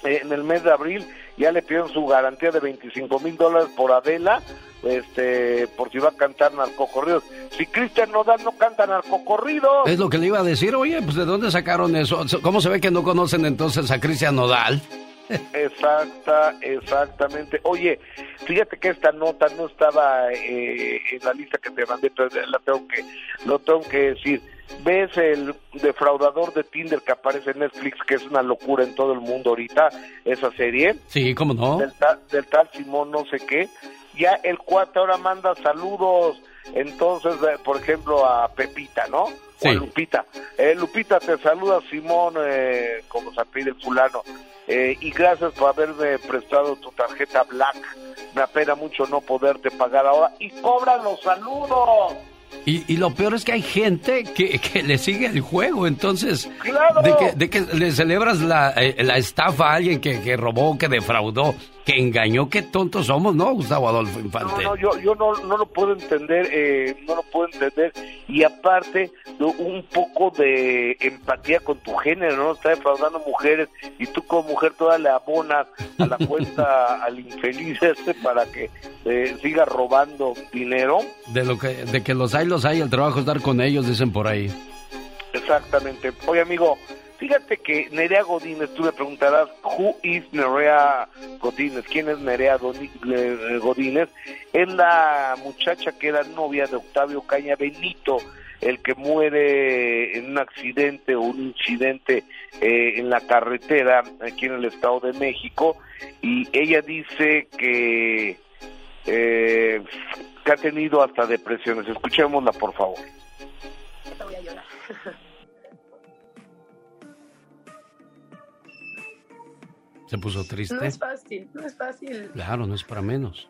eh, en el mes de abril, ya le pidieron su garantía de 25 mil dólares por Adela, este, por si va a cantar narcocorridos. Si Cristian Nodal no canta narcocorridos, Es lo que le iba a decir. Oye, pues ¿de dónde sacaron eso? ¿Cómo se ve que no conocen entonces a Cristian Nodal? Exacta, exactamente. Oye, fíjate que esta nota no estaba eh, en la lista que te mandé, pero la tengo que, lo tengo que decir. ¿Ves el defraudador de Tinder que aparece en Netflix, que es una locura en todo el mundo ahorita, esa serie? Sí, ¿cómo no? Del, ta- del tal Simón no sé qué. Ya el cuate ahora manda saludos, entonces, eh, por ejemplo, a Pepita, ¿no? O a Lupita. Eh, Lupita, te saluda Simón, eh, como se pide el fulano. Eh, y gracias por haberme prestado tu tarjeta Black. Me apena mucho no poderte pagar ahora. Y cobran los saludos. Y, y lo peor es que hay gente que, que le sigue el juego, entonces, ¡Claro! de, que, de que le celebras la, eh, la estafa a alguien que, que robó, que defraudó, que engañó, qué tontos somos, ¿no, Gustavo Adolfo Infante? No, no, yo, yo no, no lo puedo entender, eh, no lo puedo entender. Y aparte, un poco de empatía con tu género, ¿no? Está defraudando mujeres y tú como mujer toda le abonas a la cuenta al infeliz este para que eh, siga robando dinero. De, lo que, de que los hay, los hay, el trabajo es dar con ellos, dicen por ahí. Exactamente. Oye, amigo, fíjate que Nerea Godínez, tú me preguntarás, ¿who is Nerea Godínez? ¿Quién es Nerea Doni- eh, Godínez? Es la muchacha que era novia de Octavio Caña Benito, el que muere en un accidente o un incidente eh, en la carretera aquí en el Estado de México. Y ella dice que, eh, que ha tenido hasta depresiones. Escuchémosla, por favor. voy a llorar. Se puso No triste. es fácil, no es fácil, Claro, no es para menos.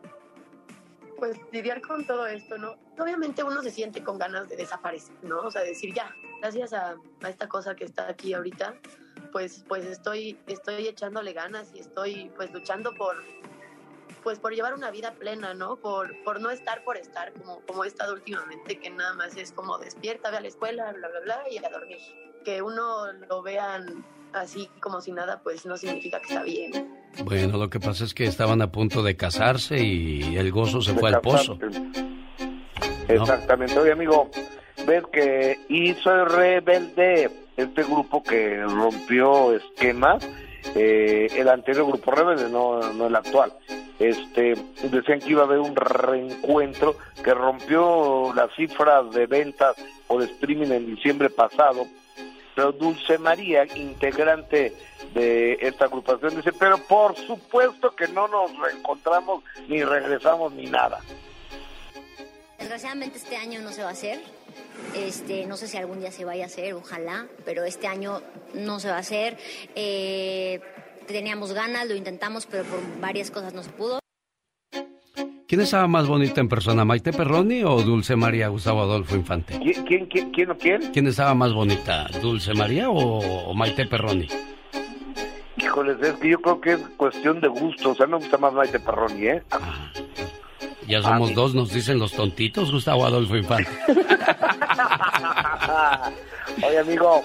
pues lidiar con todo esto, ¿no? Obviamente uno se siente con ganas de desaparecer, ¿no? O sea, decir ya, gracias a, a esta cosa que está aquí ahorita, pues, pues estoy, estoy echándole ganas y estoy, pues, luchando por, pues, por llevar una vida plena, ¿no? Por, por no estar por estar, como, como he estado últimamente, que nada más es como despierta, ve a la escuela, bla, bla, bla, y a dormir. Que uno lo vean así como si nada, pues no significa que está bien. Bueno, lo que pasa es que estaban a punto de casarse y el gozo se De fue al pozo. Exactamente. Oye, amigo, ves que hizo Rebelde, este grupo que rompió esquemas, eh, el anterior grupo Rebelde, no, no el actual. Este, decían que iba a haber un reencuentro que rompió las cifras de ventas o de streaming en diciembre pasado. Pero Dulce María, integrante de esta agrupación, dice, pero por supuesto que no nos reencontramos, ni regresamos, ni nada. Desgraciadamente este año no se va a hacer. Este, no sé si algún día se vaya a hacer, ojalá, pero este año no se va a hacer. Eh, teníamos ganas, lo intentamos, pero por varias cosas no se pudo. ¿Quién estaba más bonita en persona, Maite Perroni o Dulce María Gustavo Adolfo Infante? ¿Quién, quién, quién, quién o quién? ¿Quién estaba más bonita, Dulce María o, o Maite Perroni? Híjoles, es que yo creo que es cuestión de gusto. O sea, me gusta más Maite Perroni, ¿eh? Ya somos dos, nos dicen los tontitos, Gustavo Adolfo Infante. Oye, amigo,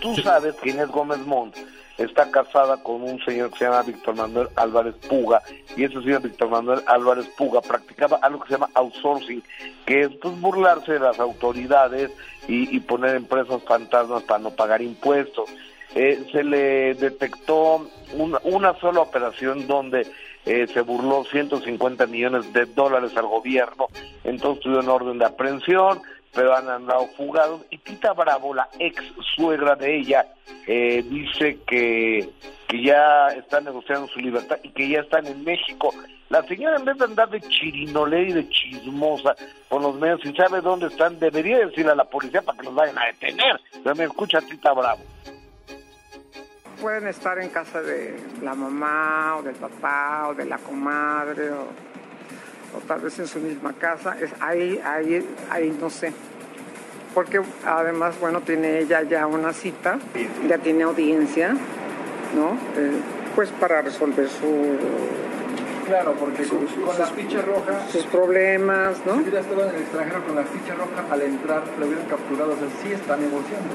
tú sabes que Inés Gómez Montt está casada con un señor que se llama Víctor Manuel Álvarez Puga, y ese señor Víctor Manuel Álvarez Puga practicaba algo que se llama outsourcing, que es pues, burlarse de las autoridades y, y poner empresas fantasmas para no pagar impuestos. Eh, se le detectó una, una sola operación donde eh, se burló 150 millones de dólares al gobierno, entonces tuvieron orden de aprehensión, pero han andado fugados. Y Tita Bravo, la ex suegra de ella, eh, dice que, que ya están negociando su libertad y que ya están en México. La señora, en vez de andar de chirinolera y de chismosa con los medios, si sabe dónde están, debería decirle a la policía para que los vayan a detener. Pero me escucha Tita Bravo. Pueden estar en casa de la mamá o del papá o de la comadre o, o tal vez en su misma casa. Es ahí, ahí, ahí no sé. Porque además, bueno, tiene ella ya una cita, ya tiene audiencia, ¿no? Eh, pues para resolver su... Claro, porque con, con la ficha roja, sus problemas, ¿no? si hubiera estado en el extranjero con la ficha roja, al entrar lo hubieran capturado, o sea, sí está negociando.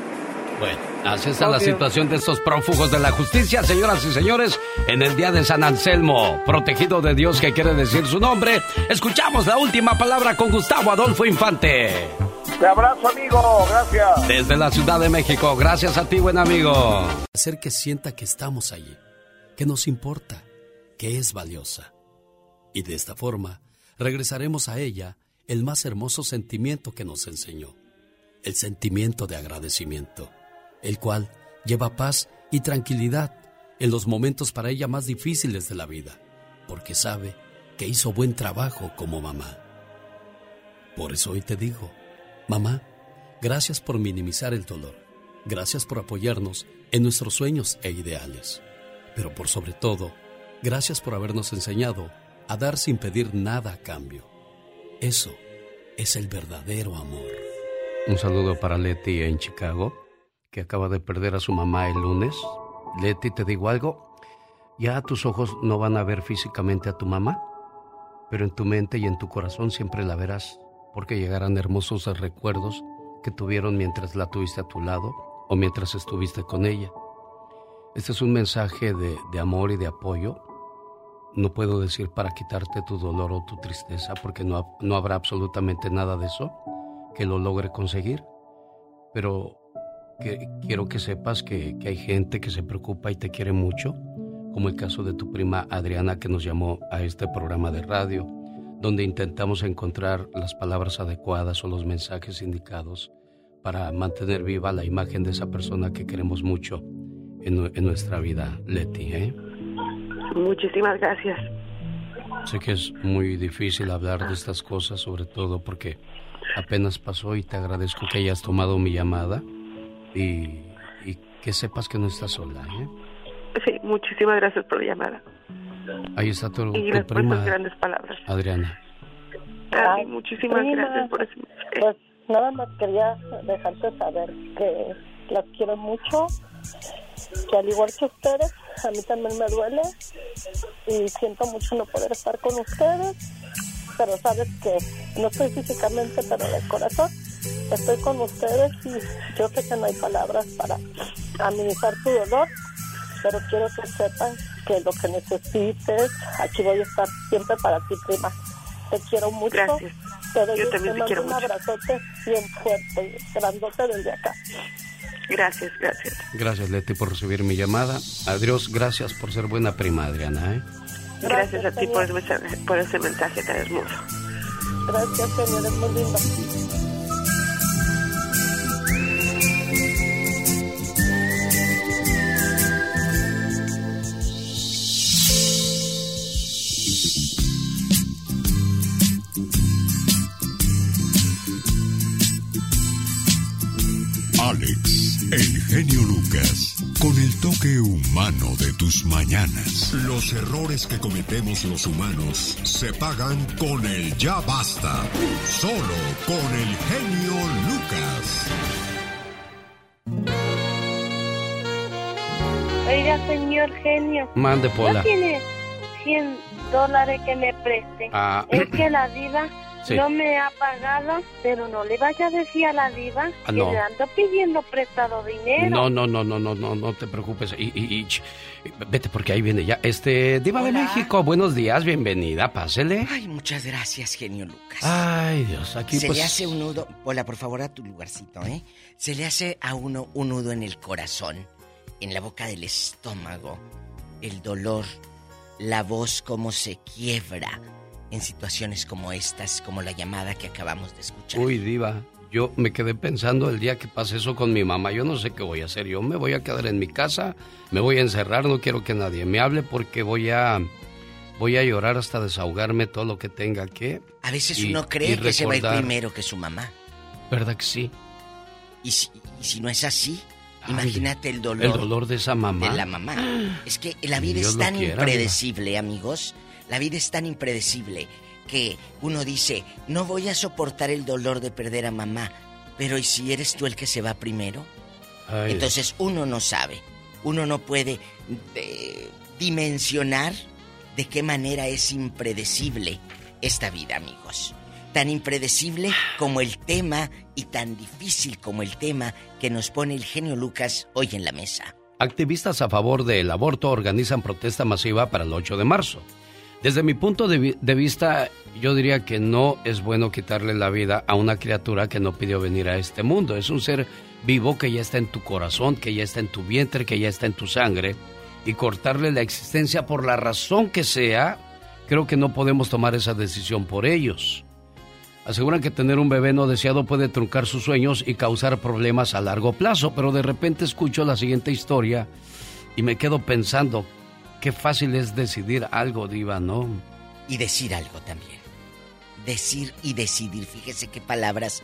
Bueno, así está la situación de estos prófugos de la justicia, señoras y señores, en el día de San Anselmo, protegido de Dios que quiere decir su nombre. Escuchamos la última palabra con Gustavo Adolfo Infante. Te abrazo, amigo. Gracias. Desde la Ciudad de México, gracias a ti, buen amigo. Hacer que sienta que estamos allí, que nos importa, que es valiosa. Y de esta forma, regresaremos a ella el más hermoso sentimiento que nos enseñó, el sentimiento de agradecimiento, el cual lleva paz y tranquilidad en los momentos para ella más difíciles de la vida, porque sabe que hizo buen trabajo como mamá. Por eso hoy te digo, mamá, gracias por minimizar el dolor, gracias por apoyarnos en nuestros sueños e ideales, pero por sobre todo, gracias por habernos enseñado a dar sin pedir nada a cambio. Eso es el verdadero amor. Un saludo para Leti en Chicago, que acaba de perder a su mamá el lunes. Leti, te digo algo. Ya tus ojos no van a ver físicamente a tu mamá, pero en tu mente y en tu corazón siempre la verás, porque llegarán hermosos recuerdos que tuvieron mientras la tuviste a tu lado o mientras estuviste con ella. Este es un mensaje de, de amor y de apoyo. No puedo decir para quitarte tu dolor o tu tristeza, porque no, no habrá absolutamente nada de eso que lo logre conseguir. Pero que, quiero que sepas que, que hay gente que se preocupa y te quiere mucho, como el caso de tu prima Adriana que nos llamó a este programa de radio, donde intentamos encontrar las palabras adecuadas o los mensajes indicados para mantener viva la imagen de esa persona que queremos mucho en, en nuestra vida, Leti. ¿eh? Muchísimas gracias. Sé que es muy difícil hablar de estas cosas, sobre todo porque apenas pasó y te agradezco que hayas tomado mi llamada y, y que sepas que no estás sola. ¿eh? Sí, muchísimas gracias por la llamada. Ahí está tu, Y tu gracias por prima grandes palabras. Adriana. Ay, muchísimas prima. gracias por eso. Pues nada más quería dejarte saber que las quiero mucho, que al igual que ustedes, a mí también me duele y siento mucho no poder estar con ustedes, pero sabes que no estoy físicamente, pero de corazón estoy con ustedes y yo sé que no hay palabras para amenizar tu dolor, pero quiero que sepan que lo que necesites, aquí voy a estar siempre para ti, prima. Te quiero mucho. Gracias. Te doy Yo un- también te mando quiero un mucho. abrazote bien fuerte, grandote desde acá. Gracias, gracias. Gracias, Leti, por recibir mi llamada. Adiós, gracias por ser buena prima, Adriana. ¿eh? Gracias a ti por ese mensaje, por ese mensaje tan hermoso. Gracias, señor, es muy lindo. Alex, el genio Lucas, con el toque humano de tus mañanas. Los errores que cometemos los humanos se pagan con el ya basta. Solo con el genio Lucas. Oiga, señor genio. Mande, Pola. ¿No tiene 100 dólares que me preste? Ah. Es que la diva Sí. no me ha pagado, pero no le vaya a decir a la diva Ah, que no. le ando pidiendo prestado dinero. No, no, no, no, no, no, no te preocupes. Y, y- y, ch, vete porque ahí viene ya. Este, Diva de México, buenos días, bienvenida, pásele. Ay, muchas gracias, genio Lucas. Ay, Dios, aquí Se pues... le hace un nudo, Pola, por favor, a tu lugarcito, ¿eh? Se le hace a uno un nudo en el corazón, en la boca del estómago, el dolor, la voz como se quiebra en situaciones como estas, como la llamada que acabamos de escuchar. Uy, Diva, yo me quedé pensando el día que pase eso con mi mamá. Yo no sé qué voy a hacer. Yo me voy a quedar en mi casa, me voy a encerrar, no quiero que nadie me hable porque voy a... Voy a llorar hasta desahogarme todo lo que tenga que. A veces y- uno cree que se va a ir primero que su mamá. ¿Verdad que sí? Y si, y si no es así, Ay, imagínate el dolor. El dolor de esa mamá. De la mamá. Es que la vida Dios es tan quiera, impredecible, amigos. La vida es tan impredecible que uno dice, no voy a soportar el dolor de perder a mamá. Pero ¿y si eres tú el que se va primero? Ay, Entonces uno no sabe. Uno no puede eh, dimensionar de qué manera es impredecible esta vida, amigos. Tan impredecible como el tema y tan difícil como el tema que nos pone el genio Lucas hoy en la mesa. Activistas a favor del aborto organizan protesta masiva para el 8 de marzo. Desde mi punto de, vi- de vista, yo diría que no es bueno quitarle la vida a una criatura que no pidió venir a este mundo. Es un ser vivo que ya está en tu corazón, que ya está en tu vientre, que ya está en tu sangre. Y cortarle la existencia por la razón que sea, creo que no podemos tomar esa decisión por ellos. Aseguran que tener un bebé no deseado puede truncar sus sueños y causar problemas a largo plazo, pero de repente escucho la siguiente historia y me quedo pensando, qué fácil es decidir algo, diva, ¿no? Y decir algo también. Decir y decidir. Fíjese qué palabras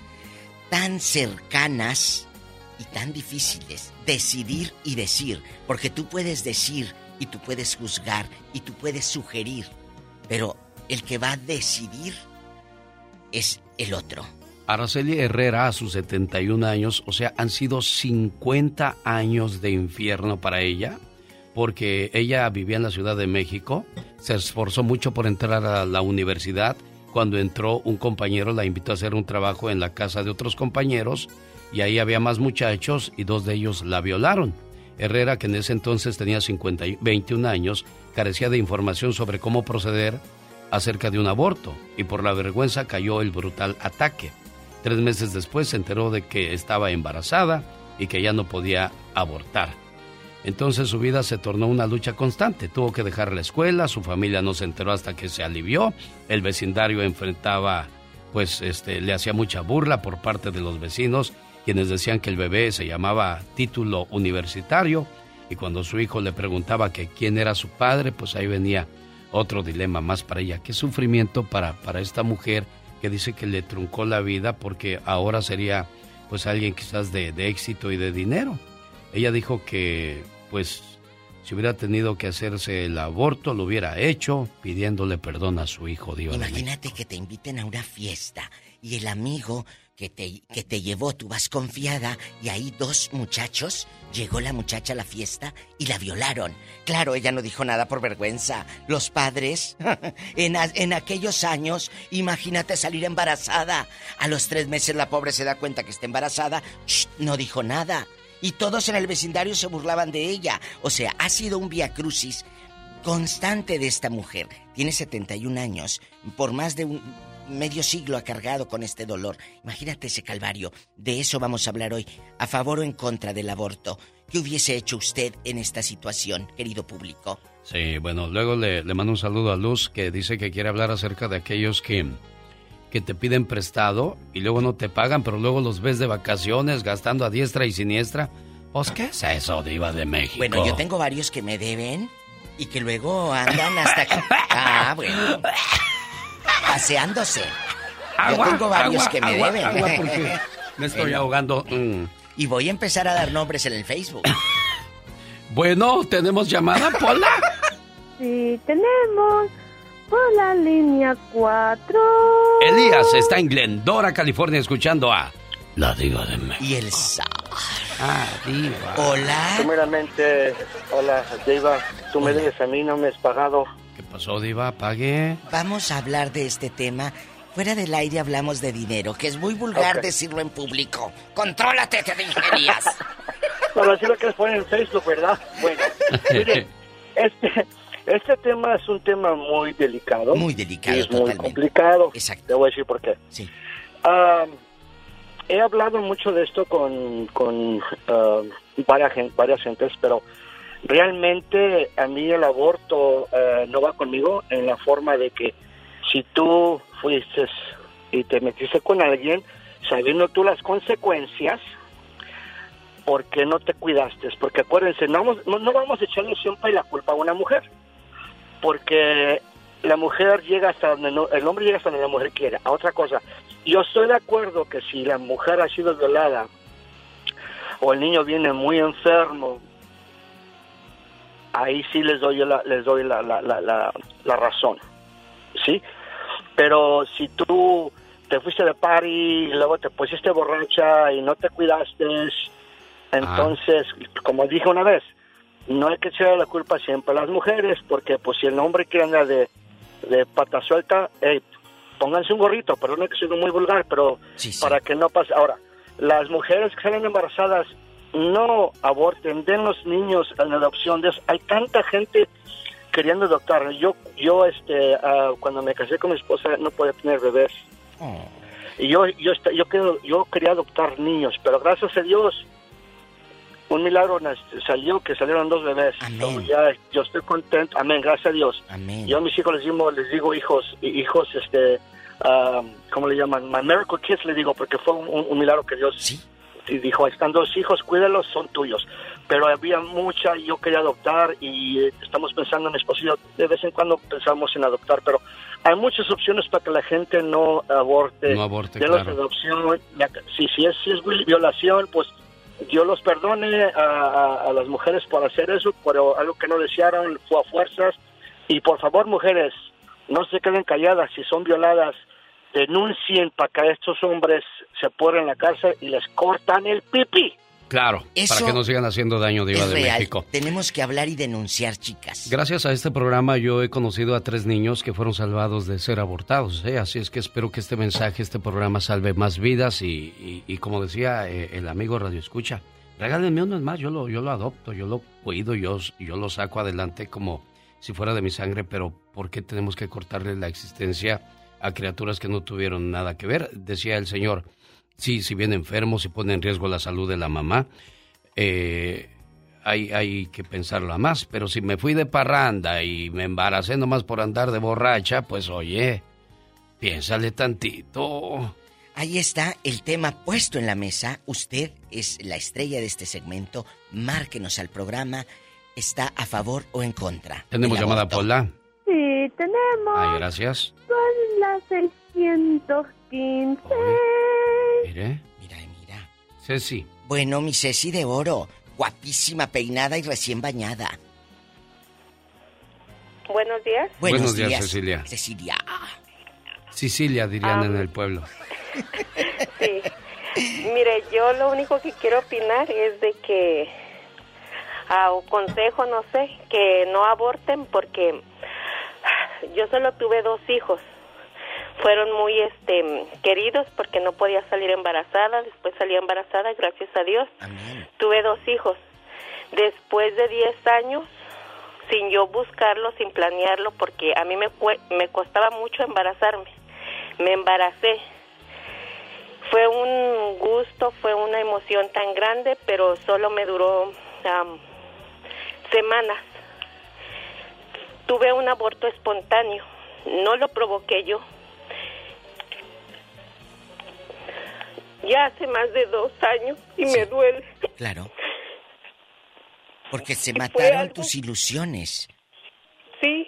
tan cercanas y tan difíciles. Decidir y decir. Porque tú puedes decir y tú puedes juzgar y tú puedes sugerir. Pero el que va a decidir es el otro. Araceli Herrera a sus 71 años, o sea, han sido 50 años de infierno para ella, porque ella vivía en la Ciudad de México, se esforzó mucho por entrar a la universidad. Cuando entró, un compañero la invitó a hacer un trabajo en la casa de otros compañeros y ahí había más muchachos y dos de ellos la violaron. Herrera, que en ese entonces tenía 50 y 21 años, carecía de información sobre cómo proceder acerca de un aborto y por la vergüenza cayó el brutal ataque. Tres meses después se enteró de que estaba embarazada y que ya no podía abortar. Entonces su vida se tornó una lucha constante. Tuvo que dejar la escuela, su familia no se enteró hasta que se alivió. El vecindario enfrentaba, pues, este, le hacía mucha burla por parte de los vecinos, quienes decían que el bebé se llamaba título universitario. Y cuando su hijo le preguntaba que quién era su padre, pues ahí venía otro dilema más para ella. Qué sufrimiento para, para esta mujer que dice que le truncó la vida porque ahora sería pues alguien quizás de, de éxito y de dinero. Ella dijo que pues si hubiera tenido que hacerse el aborto, lo hubiera hecho pidiéndole perdón a su hijo. Dios Imagínate que te inviten a una fiesta y el amigo que te, que te llevó, tú vas confiada y ahí dos muchachos, llegó la muchacha a la fiesta y la violaron. Claro, ella no dijo nada por vergüenza. Los padres, en, a- en aquellos años, imagínate salir embarazada. A los tres meses la pobre se da cuenta que está embarazada, ¡Shh! no dijo nada. Y todos en el vecindario se burlaban de ella. O sea, ha sido un via crucis constante de esta mujer. Tiene 71 años. Por más de un medio siglo ha cargado con este dolor. Imagínate ese calvario. De eso vamos a hablar hoy. A favor o en contra del aborto. ¿Qué hubiese hecho usted en esta situación, querido público? Sí, bueno, luego le, le mando un saludo a Luz que dice que quiere hablar acerca de aquellos que, que te piden prestado y luego no te pagan, pero luego los ves de vacaciones gastando a diestra y siniestra. Pues, ¿qué es eso, Diva de México? Bueno, yo tengo varios que me deben y que luego andan hasta que... Ah, bueno. Paseándose. Agua, yo tengo varios agua, que me agua, deben. agua, porque me estoy Bueno, ahogando. Mm. Y voy a empezar a dar nombres en el Facebook. Bueno, ¿tenemos llamada, Pola? Sí, tenemos por la línea 4. Elías está en Glendora, California, escuchando a La Diva de México. Y el zar. Ah, Diva. Hola. Primeramente, hola, Diva. Tú me debes a mí, no me has pagado. ¿Qué pasó, Diva? Pague. Vamos a hablar de este tema. Fuera del aire hablamos de dinero, que es muy vulgar decirlo en público. Contrólate, te dije, Elías. Pero así lo quieres poner en Facebook, ¿verdad? Bueno, mire, este, este tema es un tema muy delicado. Muy delicado, y es muy complicado. Exacto. Te voy a decir por qué. Sí. Ah, he hablado mucho de esto con, con ah, varias, varias gentes, pero realmente a mí el aborto eh, no va conmigo en la forma de que si tú fuiste y te metiste con alguien, sabiendo tú las consecuencias, ¿por qué no te cuidaste? Porque acuérdense, no vamos, no, no vamos a echarle siempre la culpa a una mujer, porque la mujer llega hasta donde no- el hombre llega hasta donde la mujer quiere. A otra cosa, yo estoy de acuerdo que si la mujer ha sido violada o el niño viene muy enfermo, ahí sí les doy la, les doy la, la, la, la, la razón, ¿sí? Pero si tú te fuiste de party y luego te pusiste borracha y no te cuidaste, entonces, como dije una vez, no hay que echarle la culpa siempre a las mujeres, porque pues si el hombre quiere andar de, de pata suelta, hey, pónganse un gorrito, perdón que soy muy vulgar, pero para que no pase. Ahora, las mujeres que salen embarazadas, no aborten, den los niños en adopción. Hay tanta gente queriendo adoptar. Yo, yo este, ah, cuando me casé con mi esposa, no podía tener bebés. Y yo, yo, yo, quiero- yo quería adoptar niños, pero gracias a Dios, un milagro nas- salió que salieron dos bebés. Ya, yo estoy contento. Amén, gracias a Dios. Yo a mis hijos les digo, les digo hijos, hijos, este, ah, ¿cómo le llaman? My miracle kids le digo, porque fue un, un milagro que Dios y dijo, están dos hijos, cuídalos, son tuyos. Pero había mucha, yo quería adoptar y eh, estamos pensando en mi esposo de vez en cuando pensamos en adoptar, pero hay muchas opciones para que la gente no aborte. No aborte, Denlos claro. adopción. Si, si, es, si es violación, pues Dios los perdone a, las mujeres por hacer eso, pero algo que no desearon fue a fuerzas. Y por favor, mujeres, no se queden calladas si son violadas. Denuncien para que estos hombres se ponen en la cárcel y les cortan el pipi. Claro, Eso para que no sigan haciendo daño, Diva es de real. México. Tenemos que hablar y denunciar, chicas. Gracias a este programa yo he conocido a tres niños que fueron salvados de ser abortados. ¿eh? Así es que espero que este mensaje, este programa salve más vidas y, y- y como decía eh, el amigo Radio Escucha, regálenme uno más, yo lo, yo lo adopto, yo lo cuido, yo, yo lo saco adelante como si fuera de mi sangre, pero ¿por qué tenemos que cortarle la existencia a criaturas que no tuvieron nada que ver? Decía el señor, sí, si viene enfermo, si pone en riesgo la salud de la mamá, eh, hay, hay que pensarlo a más. Pero si me fui de parranda y me embaracé nomás por andar de borracha, pues oye, piénsale tantito. Ahí está el tema puesto en la mesa. Usted es la estrella de este segmento. Márquenos al programa. ¿Está a favor o en contra? Tenemos llamada? Pola. Sí, tenemos. Ay, gracias. Son las 615. Mire. Mira, mira. Ceci. Bueno, mi Ceci de oro. Guapísima, peinada y recién bañada. Buenos días. Buenos días, Cecilia. Cecilia. Sicilia, dirían Ah. en el pueblo. Sí. Mire, yo lo único que quiero opinar es de que, a o consejo, no sé, que no aborten porque yo solo tuve dos hijos. Fueron muy este queridos porque no podía salir embarazada, después salí embarazada, gracias a Dios. Tuve dos hijos. Después de 10 años, sin yo buscarlo, sin planearlo, porque a mí me, me costaba mucho embarazarme. Me embaracé. Fue un gusto, fue una emoción tan grande, pero solo me duró am, semanas. Tuve un aborto espontáneo, no lo provoqué yo. Ya hace más de dos años y me duele. Claro. Porque se mataron tus ilusiones. Sí,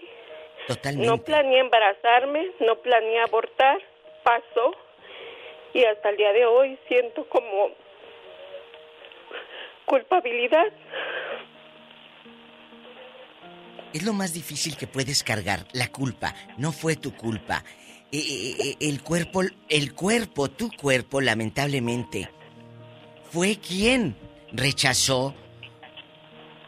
Totalmente. no planeé embarazarme, no planeé abortar, pasó y hasta el día de hoy siento como culpabilidad. Es lo más difícil que puedes cargar, la culpa. No fue tu culpa. Eh, eh, eh, el cuerpo, el cuerpo, tu cuerpo, lamentablemente, fue quien rechazó,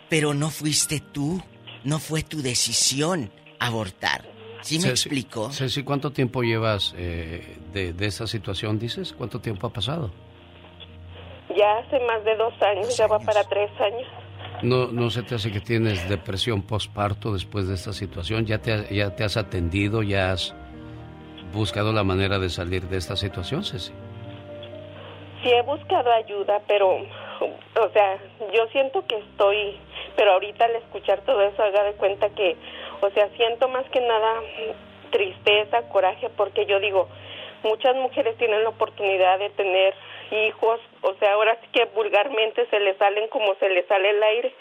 pero no fuiste tú, no fue tu decisión abortar. ¿Sí me Ceci- explico? Ceci, ¿cuánto tiempo llevas eh, de, de esa situación, dices? ¿Cuánto tiempo ha pasado? Ya hace más de dos años, ya va para tres años. ¿No, ¿No se te hace que tienes depresión postparto después de esta situación? ¿Ya te, ¿Ya te has atendido? ¿Ya has buscado la manera de salir de esta situación, Ceci? Sí he buscado ayuda, pero, o sea, yo siento que estoy, pero ahorita al escuchar todo eso, haga de cuenta que, o sea, siento más que nada tristeza, coraje, porque yo digo, muchas mujeres tienen la oportunidad de tener hijos, o sea, ahora sí que vulgarmente se les salen como se les sale el aire,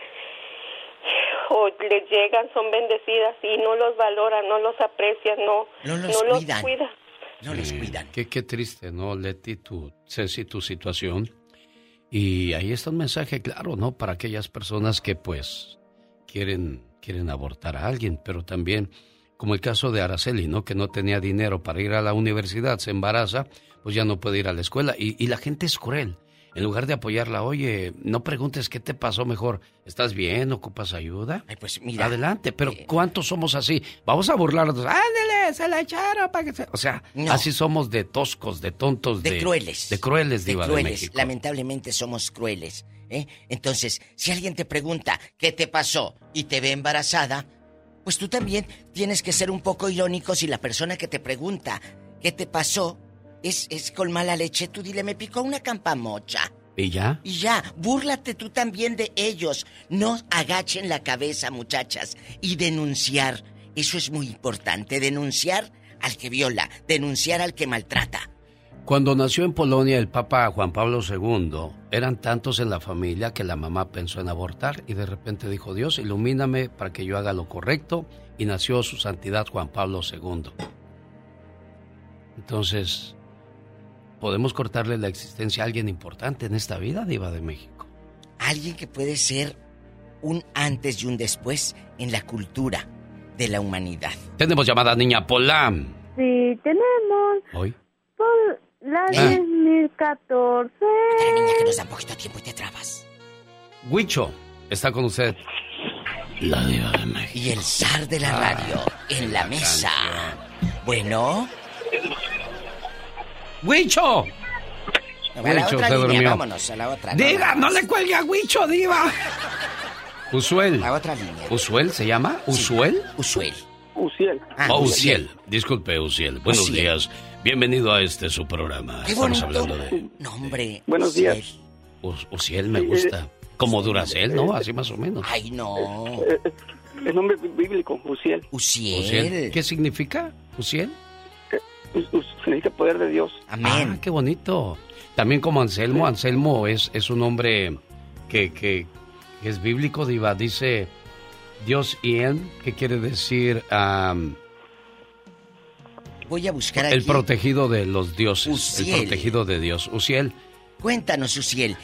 o les llegan, son bendecidas y no los valoran, no los aprecian, no, No los los cuidan. cuida. No los Eh, cuidan. Qué, qué triste, ¿no, Leti? Tu, Ceci, tu situación. Y ahí está un mensaje claro, ¿no? Para aquellas personas que, pues, quieren, quieren abortar a alguien, pero también, como el caso de Araceli, ¿no? Que no tenía dinero para ir a la universidad, se embaraza, pues ya no puede ir a la escuela. Y, y la gente es cruel. En lugar de apoyarla, oye, no preguntes qué te pasó mejor. ¿Estás bien? ¿Ocupas ayuda? Ay, pues mira. Adelante, pero ¿cuántos somos así? Vamos a burlarnos. ¡Ándale! Se la echaron para que se... O sea, No. así somos de toscos, de tontos, de... De crueles. De crueles, De diva de, crueles. Lamentablemente somos crueles. ¿eh? Entonces, si alguien te pregunta qué te pasó y te ve embarazada, pues tú también tienes que ser un poco irónico si la persona que te pregunta qué te pasó es, es con mala leche. Tú dile, me picó una campamocha. ¿Y ya? Y ya, búrlate tú también de ellos. No agachen la cabeza, muchachas, y denunciar. Eso es muy importante, denunciar al que viola, denunciar al que maltrata. Cuando nació en Polonia el Papa Juan Pablo II, eran tantos en la familia que la mamá pensó en abortar y de repente dijo, Dios, ilumíname para que yo haga lo correcto y nació su santidad Juan Pablo II. Entonces, podemos cortarle la existencia a alguien importante en esta vida, Diva de México. Alguien que puede ser un antes y un después en la cultura de la humanidad. Tenemos llamada niña Polam. Sí, tenemos Hoy. por la Ah. 10.000 14. La niña que nos da poquito tiempo y te trabas. Huicho, está con usted. La diva de México. Y el zar de la radio en la mesa. Bueno. ¡Huicho! A la Huicho, otra se línea, durmió. vámonos a la otra. Diva, no le cuelgue a Huicho, diva. Usuel. La otra línea. ¿Usuel se llama? ¿Usuel? Usuel. Uciel. Ah, Oh, Uciel. Disculpe, Uciel. Buenos Uciel. días. Bienvenido a este su programa. Qué Estamos bonito hablando de nombre. Buenos Uciel. días. Us- Uciel, me gusta. Como Duracel, ¿no? Así más o menos. Ay, no. Eh, eh, El nombre bíblico, Uciel. Uciel. Uciel. ¿Qué significa, Uciel? Us- us- Significa poder de Dios. Amén. Ah, qué bonito. También como Anselmo. Anselmo es, es un hombre que, que, que es bíblico, diva. Dice Dios y él, que quiere decir am, Voy a buscar el protegido de los dioses. Uciel. El protegido de Dios. Uciel. Cuéntanos, Uciel.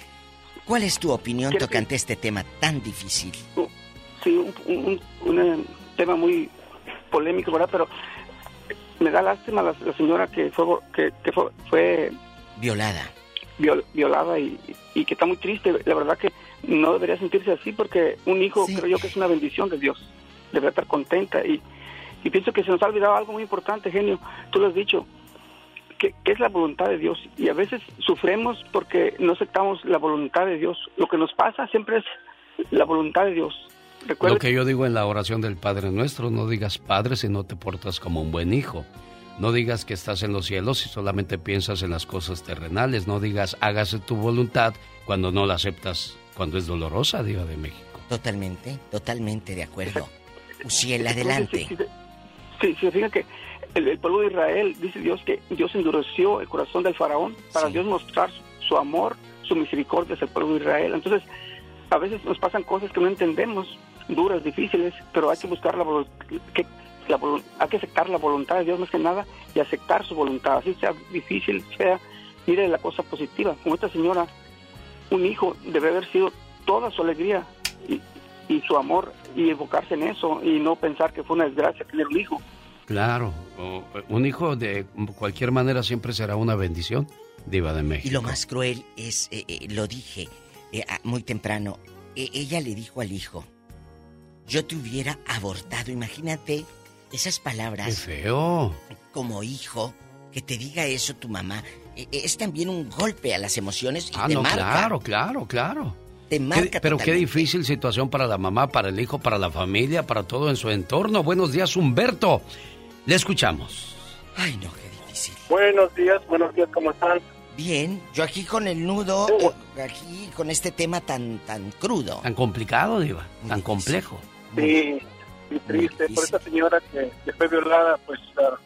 ¿Cuál es tu opinión tocante este tema tan difícil? Sí, un, un- un, tema muy polémico, ¿verdad? Pero me da lástima la, la señora que fue que, que fue, fue Violada. viol- violada y, y que está muy triste. La verdad que no debería sentirse así porque un hijo creo yo que es una bendición de Dios. Debería estar contenta y, y pienso que se nos ha olvidado algo muy importante, genio. Tú lo has dicho, que, que es la voluntad de Dios. Y a veces sufremos porque no aceptamos la voluntad de Dios. Lo que nos pasa siempre es la voluntad de Dios. Recuerda Lo que yo digo en la oración del Padre Nuestro, no digas Padre si no te portas como un buen hijo. No digas que estás en los cielos si solamente piensas en las cosas terrenales. No digas hágase tu voluntad cuando no la aceptas, cuando es dolorosa, Diva de México. Totalmente, totalmente de acuerdo. Uciel, adelante. Sí, sí, sí, sí, fíjate que el, el pueblo de Israel, dice Dios que Dios endureció el corazón del faraón para Dios mostrar su, su amor, su misericordia hacia el pueblo de Israel. Entonces, a veces nos pasan cosas que no entendemos, duras, difíciles, pero hay que buscar la que la hay que aceptar la voluntad de Dios más que nada y aceptar su voluntad, así sea difícil, sea, mire la cosa positiva. Como esta señora, un hijo debe haber sido toda su alegría y, y su amor y enfocarse en eso y no pensar que fue una desgracia tener un hijo. Claro, un hijo de cualquier manera siempre será una bendición, Diva de México. Y lo más cruel es, eh, eh, lo dije eh, muy temprano, eh, ella le dijo al hijo, yo te hubiera abortado, imagínate esas palabras. Qué feo. Como hijo, que te diga eso tu mamá, eh, eh, es también un golpe a las emociones y Ah, te no, marca. claro, claro, claro. Te Qué- marca pero qué difícil situación para la mamá, para el hijo, para la familia, para todo en su entorno. Buenos días, Humberto. Le escuchamos. Ay, no, qué difícil. Buenos días, buenos días, ¿cómo están? Bien, yo aquí con el nudo, eh, aquí con este tema tan tan crudo. Tan complicado, Diva, tan complejo. Sí, y triste por esta señora que, que fue violada, pues, ah,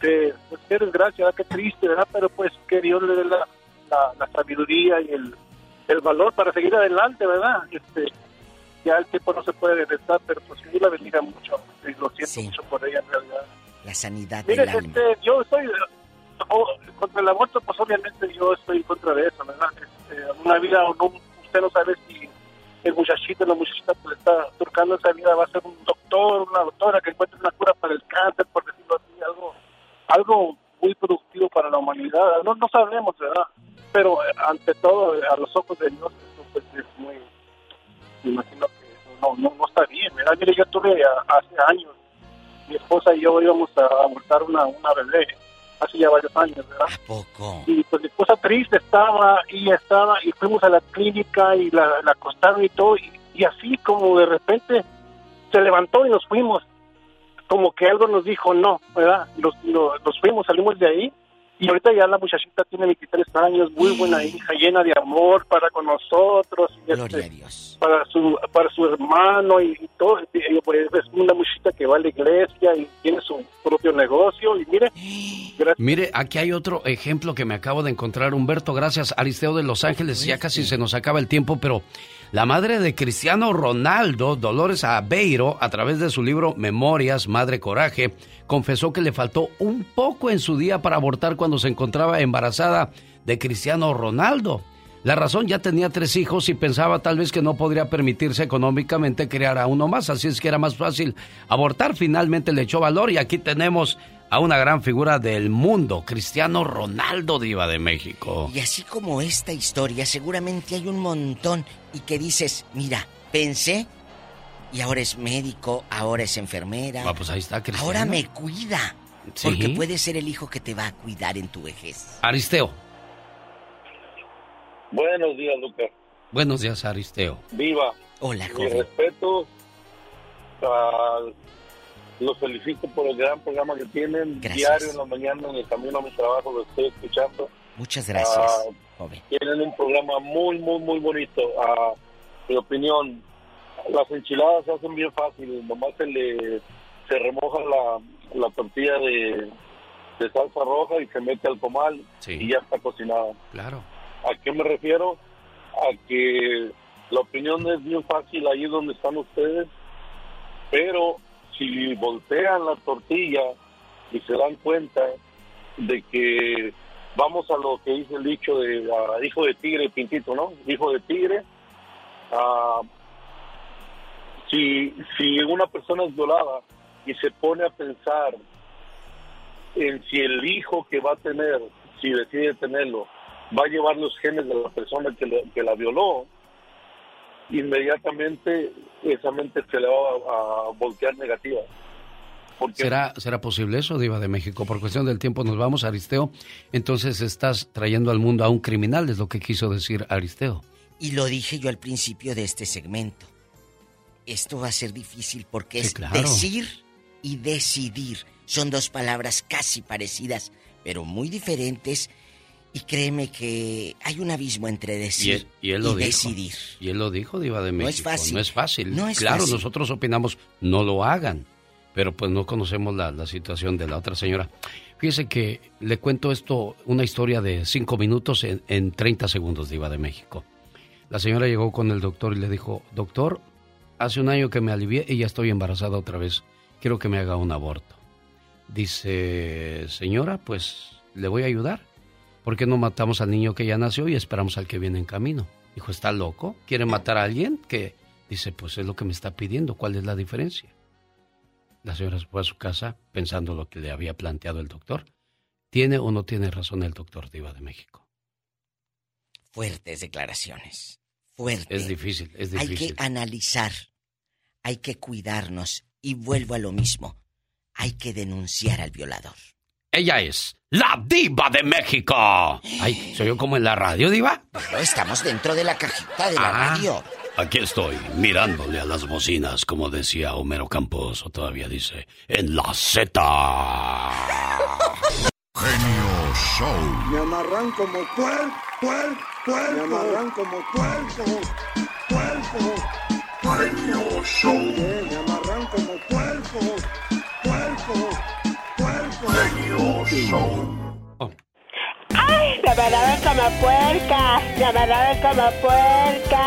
que, pues qué desgracia, qué triste, ¿verdad? Pero pues que Dios le dé la, la, la sabiduría y el, el valor para seguir adelante, ¿verdad? Este, ya el tiempo no se puede regresar, pero pues Dios la bendiga mucho, y lo siento mucho por ella en realidad. La sanidad Mire, del alma. este, yo estoy contra el aborto, pues obviamente yo estoy en contra de eso, ¿verdad? Este, una vida o no, usted no sabe si el muchachito, la muchachita pues está turcando esa vida, va a ser un doctor, una doctora que encuentre una cura para el cáncer, por decirlo así, algo, algo muy productivo para la humanidad. No, no sabemos, ¿verdad? Pero eh, ante todo, eh, a los ojos de Dios, eso pues es muy, me imagino que no, no, está bien, ¿verdad? Mire, yo tuve hace años, mi esposa y yo íbamos a abortar una, una bebé, hace ya varios años, ¿verdad? Poco. Y pues mi esposa triste estaba y estaba y fuimos a la clínica y la, la acostaron y todo y, y así como de repente se levantó y nos fuimos. Como que algo nos dijo no, ¿verdad? Nos, nos, nos fuimos, salimos de ahí y ahorita ya la muchachita tiene 23 años, muy buena hija, llena de amor para con nosotros. y, este, Para su, para su hermano y, y todo. Y, pues, es una muchachita que va a la iglesia y tiene su propio negocio y mire, gracias Mire, aquí hay otro ejemplo que me acabo de encontrar, Humberto. Gracias, Aristeo de Los Ángeles. Ya casi se nos acaba el tiempo, pero la madre de Cristiano Ronaldo, Dolores Aveiro, a través de su libro Memorias, Madre Coraje, confesó que le faltó un poco en su día para abortar cuando se encontraba embarazada de Cristiano Ronaldo. La razón ya tenía tres hijos y pensaba tal vez que no podría permitirse económicamente criar a uno más, así es que era más fácil abortar. Finalmente le echó valor y aquí tenemos a una gran figura del mundo, Cristiano Ronaldo, diva de México. Y así como esta historia, seguramente hay un montón y que dices, mira, pensé y ahora es médico, ahora es enfermera. Ah, pues ahí está Cristiano. Ahora me cuida. Sí. Porque puede ser el hijo que te va a cuidar en tu vejez. Aristeo. Buenos días, Lucas. Buenos días, Aristeo. Viva. Hola, Mi joven. respeto. ah, los felicito por el gran programa que tienen. Gracias. Diario en la mañana, en el camino a mi trabajo, lo estoy escuchando. Muchas gracias, Ah, joven. Tienen un programa muy, muy, muy bonito. A mi opinión, las enchiladas se hacen bien fácil. Nomás se le se remoja la, la tortilla de, de salsa roja y se mete al comal y ya está cocinada. Claro. ¿A qué me refiero? A que la opinión es bien fácil ahí donde están ustedes, pero si voltean la tortilla y se dan cuenta de que vamos a lo que dice el dicho de hijo de tigre, pintito, ¿no? Hijo de tigre. ah, si, si una persona es violada y se pone a pensar en si el hijo que va a tener, si decide tenerlo, va a llevar los genes de la persona que, le- que la violó, inmediatamente esa mente se le va a, a voltear negativa. Porque ¿Será, ¿Será posible eso, Diva de México? Por cuestión del tiempo nos vamos, Aristeo. Entonces estás trayendo al mundo a un criminal, es lo que quiso decir Aristeo. Y lo dije yo al principio de este segmento. Esto va a ser difícil porque Sí, es claro. decir y decidir. Son dos palabras casi parecidas, pero muy diferentes. Y créeme que hay un abismo entre Y decir él, y él lo dijo. decidir. Y él lo dijo, Diva de México. No es fácil. No es fácil. No es claro, fácil. nosotros opinamos, no lo hagan. Pero pues no conocemos la, la situación de la otra señora. Fíjese que le cuento esto, una historia de cinco minutos en, en 30 segundos, Diva de México. La señora llegó con el doctor y le dijo, doctor, hace un año que me alivié y ya estoy embarazada otra vez. Quiero que me haga un aborto. Dice, señora, pues le voy a ayudar. ¿Por qué no matamos al niño que ya nació y esperamos al que viene en camino? Dijo, ¿está loco? ¿Quiere matar a alguien? Que dice, pues es lo que me está pidiendo. ¿Cuál es la diferencia? La señora se fue a su casa pensando lo que le había planteado el doctor. ¿Tiene o no tiene razón el doctor Diva de México? Fuertes declaraciones. Fuertes. Es difícil, es Hay difícil. que analizar. Hay que cuidarnos. Y vuelvo a lo mismo. Hay que denunciar al violador. Ella es la Diva de México. Ay, ¿soy yo como en la radio, Diva? Pero estamos dentro de la cajita de la Ah, radio. Aquí estoy, mirándole a las bocinas, como decía Homero Campos, o todavía dice, en la Z. Genio Show. Me amarran como puer, puer, puerco. Me amarran como puerco, puerco. Genio Show. Puerco, puerco, puerco. Genio Show. Amarraban como puerca. Me amarraban como puerca.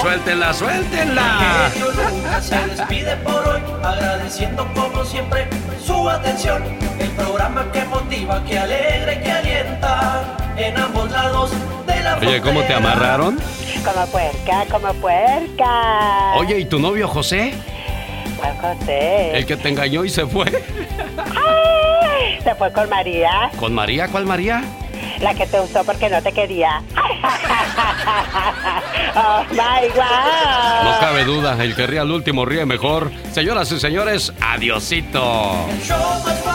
Suéltenla, suéltenla, suéltenla. Se despide por hoy, agradeciendo como siempre su atención. El programa que motiva, que alegra y que alienta en ambos lados de la Oye, ¿cómo te amarraron? Como puerca, como puerca. Oye, ¿y tu novio José? ¿Cuál José? El que te engañó y se fue. Ay, Se fue con María, ¿Con María? ¿Cuál María? La que te usó porque no te quería. oh my God. No cabe duda, el que ríe al último ríe mejor. Señoras y señores, adiosito. El show más